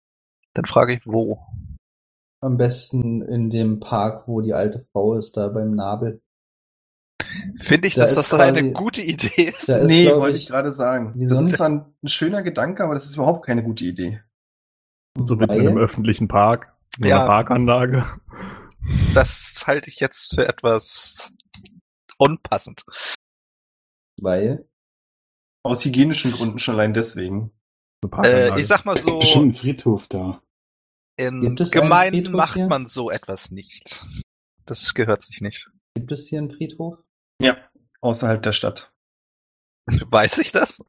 Dann frage ich, wo? Am besten in dem Park, wo die alte Frau ist, da beim Nabel. Finde ich, Da dass das eine quasi- gute Idee ist? Ist, nee, wollte ich, ich gerade sagen. Das sonst- ist zwar ein, schöner Gedanke, aber das ist überhaupt keine gute Idee. So mit einem öffentlichen Park, Ja. einer Parkanlage. Das halte ich jetzt für etwas unpassend. weil, Aus hygienischen Gründen schon allein deswegen. Eine. Äh, ich sag mal so, Bestimmt ein Friedhof da. in Gemeinden Friedhof macht hier? man so etwas nicht. Das gehört sich nicht. gibt es hier einen Friedhof? Ja, außerhalb der Stadt. Weiß ich das?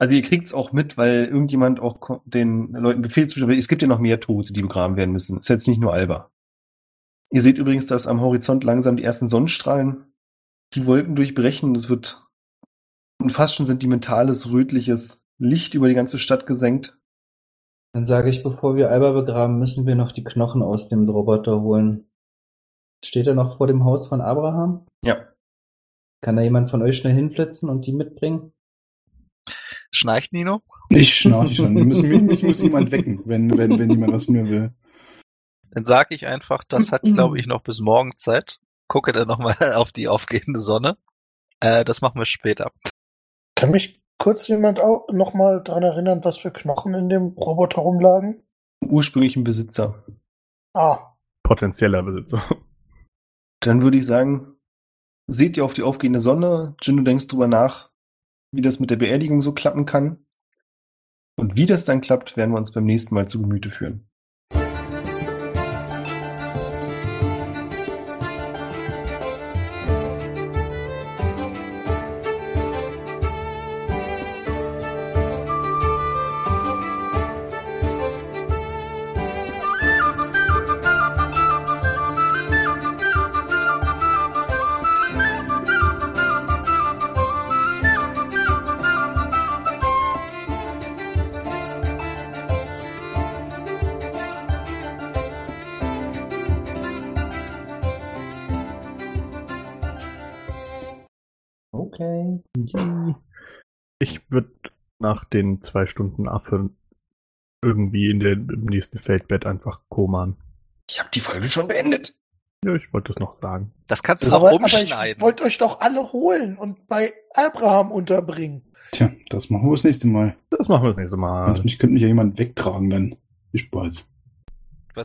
Also ihr kriegt's auch mit, weil irgendjemand auch den Leuten Befehl zustellt. Es gibt ja noch mehr Tote, die begraben werden müssen. Ist jetzt nicht nur Alba. Ihr seht übrigens, dass am Horizont langsam die ersten Sonnenstrahlen die Wolken durchbrechen. Es wird ein fast schon sentimentales, rötliches Licht über die ganze Stadt gesenkt. Dann sage ich, bevor wir Alba begraben, müssen wir noch die Knochen aus dem Roboter holen. Steht er noch vor dem Haus von Abraham? Ja. Kann da jemand von euch schnell hinflitzen und die mitbringen? Schnarcht Nino? Ich schnarche schon. Wir müssen, mich muss jemand wecken, wenn, wenn, wenn jemand was mir will. Dann sage ich einfach, das hat, glaube ich, noch bis morgen Zeit. Gucke dann nochmal auf die aufgehende Sonne. Äh, das machen wir später. Kann mich kurz jemand auch noch mal daran erinnern, was für Knochen in dem Roboter rumlagen? Ursprünglichen Besitzer. Ah, Potenzieller Besitzer. Dann würde ich sagen, seht ihr auf die aufgehende Sonne. Jin, du denkst drüber nach, wie das mit der Beerdigung so klappen kann. Und wie das dann klappt, werden wir uns beim nächsten Mal zu Gemüte führen. Nach den zwei Stunden Affe irgendwie in der, im nächsten Feldbett einfach koman. Ich habe die Folge schon beendet. Ja, ich wollte das noch sagen. Das kannst du aber, auch aber umschneiden. ich wollte euch doch alle holen und bei Abraham unterbringen. Tja, das machen wir das nächste Mal. Das machen wir das nächste Mal. Sonst mich könnte mich ja jemand wegtragen dann. Viel Spaß.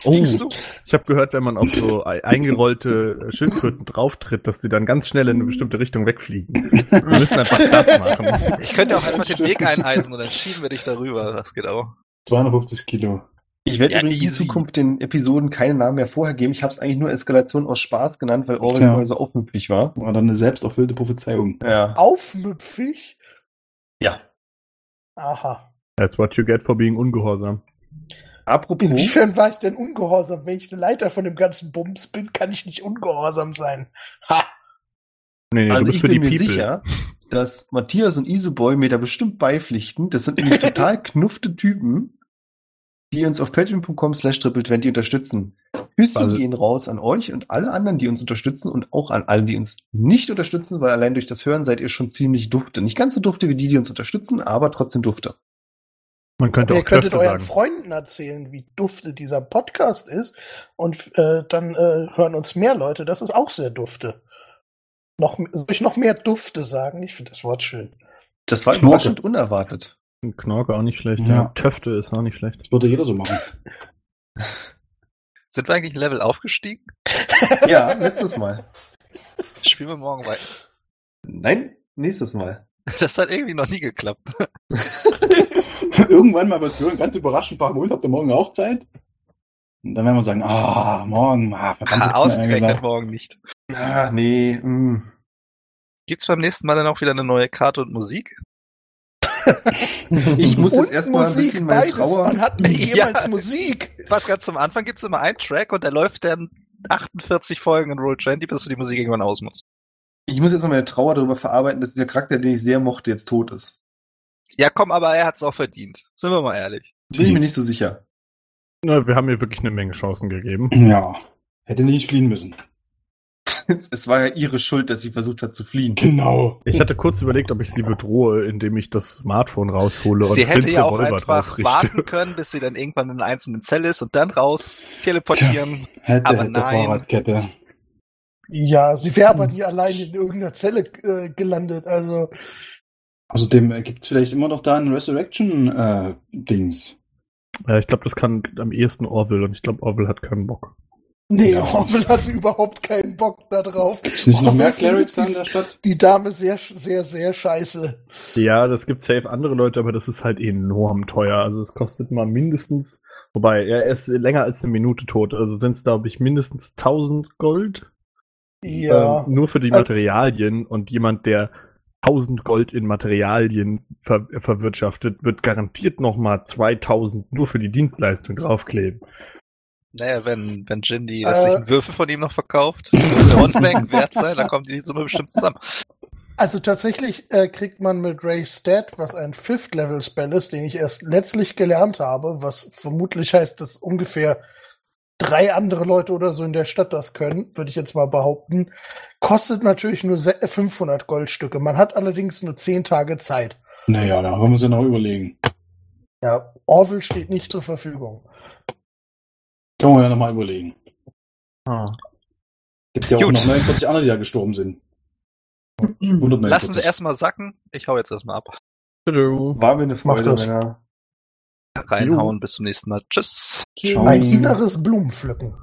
Was Oh. du? Ich habe gehört, wenn man auf so ei- eingerollte Schildkröten drauftritt, dass die dann ganz schnell in eine bestimmte Richtung wegfliegen. Wir müssen einfach das machen. Ich könnte auch einfach den Weg eineisen und dann schieben wir dich darüber. Das geht auch. 250 Kilo. Ich werde Ja, übrigens in easy. Zukunft den Episoden keinen Namen mehr vorher geben. Ich habe es eigentlich nur Eskalation aus Spaß genannt, weil Orwell Ja. so aufmüpfig war. War dann eine selbsterfüllte Prophezeiung. Ja. Aufmüpfig? Ja. Aha. That's what you get for being ungehorsam. Apropos, Inwiefern war ich denn ungehorsam? Wenn ich der Leiter von dem ganzen Bums bin, kann ich nicht ungehorsam sein. Ha! Nee, nee, also du bist ich für die bin mir People. sicher, dass Matthias und Iseboy mir da bestimmt beipflichten. Das sind nämlich total knufte Typen, die uns auf patreon.com slash triple20 unterstützen. Küsschen Also- gehen raus an euch und alle anderen, die uns unterstützen und auch an alle, die uns nicht unterstützen, weil allein durch das Hören seid ihr schon ziemlich dufte. Nicht ganz so dufte wie die, die uns unterstützen, aber trotzdem dufte. Man könnte Ihr auch könntet Köfte euren sagen. Freunden erzählen, wie dufte dieser Podcast ist. Und äh, dann äh, hören uns mehr Leute. Das ist auch sehr dufte. Noch, soll ich noch mehr Dufte sagen? Ich finde das Wort schön. Das war Knorke. überraschend unerwartet. Knorke auch nicht schlecht. Ja. Ja. Töfte ist auch nicht schlecht. Das würde jeder so machen. Sind wir eigentlich ein Level aufgestiegen? Ja, letztes Mal. Spielen wir morgen weiter. Nein, nächstes Mal. Das hat irgendwie noch nie geklappt. Irgendwann mal was hören, ganz überraschend fragen, und habt ihr morgen auch Zeit? Und dann werden wir sagen, ah, morgen, ah, verdammt, Ah, ausgerechnet morgen nicht. Ah, nee. Mm. Gibt's beim nächsten Mal dann auch wieder eine neue Karte und Musik? Ich muss jetzt erstmal ein bisschen meine beides. Trauer. Man hat Ja. jemals Musik. Was ganz zum Anfang gibt's immer einen Track und der läuft dann 48 Folgen in Roll 20, bis du die Musik irgendwann aus musst. Ich muss jetzt noch meine Trauer darüber verarbeiten, dass dieser Charakter, den ich sehr mochte, jetzt tot ist. Ja, komm, aber er hat's auch verdient. Sind wir mal ehrlich. Bin ich mir nicht so sicher. Na, wir haben ihr wirklich eine Menge Chancen gegeben. Ja, hätte nicht fliehen müssen. Es war ja ihre Schuld, dass sie versucht hat zu fliehen. Genau. Ich hatte kurz überlegt, ob ich sie bedrohe, indem ich das Smartphone raushole und Sie hätte ja auch Revolver einfach warten können, bis sie dann irgendwann in einer einzelnen Zelle ist und dann raus teleportieren. Hätte, Aber hätte nein. Fahrradkette. Ja, sie wäre aber nie allein in irgendeiner Zelle äh, gelandet. Also, Außerdem äh, gibt's vielleicht immer noch da ein Resurrection-Dings. Ja, ich glaube, das kann am ehesten Orville und ich glaube, Orville hat keinen Bock. nee, Ja. Orwell hat überhaupt keinen Bock da drauf. ist nicht noch mehr Clerics da in der Stadt? Die Dame sehr, sehr, sehr scheiße. Ja, das gibt safe andere Leute, aber das ist halt enorm teuer. Also es kostet mal mindestens, wobei er ist länger als eine Minute tot. Also sind es, glaube ich, mindestens 1000 Gold. Ja. Ähm, nur für die Also- Materialien und jemand, der 1000 Gold in Materialien ver verwirtschaftet, wird garantiert nochmal 2000 nur für die Dienstleistung draufkleben. Naja, wenn, wenn Jin die Äh. restlichen Würfel von ihm noch verkauft, Unmengen wert sein, dann kommt die Summe bestimmt zusammen. Also tatsächlich äh, kriegt man mit Ray Stat, was ein Fifth-Level-Spell ist, den ich erst letztlich gelernt habe, was vermutlich heißt, dass ungefähr drei andere Leute oder so in der Stadt das können, würde ich jetzt mal behaupten, kostet natürlich nur se- 500 Goldstücke. Man hat allerdings nur 10 Tage Zeit. Naja, da können wir uns ja noch überlegen. Ja, Orville steht nicht zur Verfügung. Können wir ja noch mal überlegen. Ah. Gibt ja auch Gut. noch 49 andere, die da gestorben sind. 149. Lassen wir erstmal sacken. Ich hau jetzt erstmal ab. War mir eine Freude. Männer. Reinhauen. Bis zum nächsten Mal. Tschüss. Ciao. Ein inneres Blumenpflücken.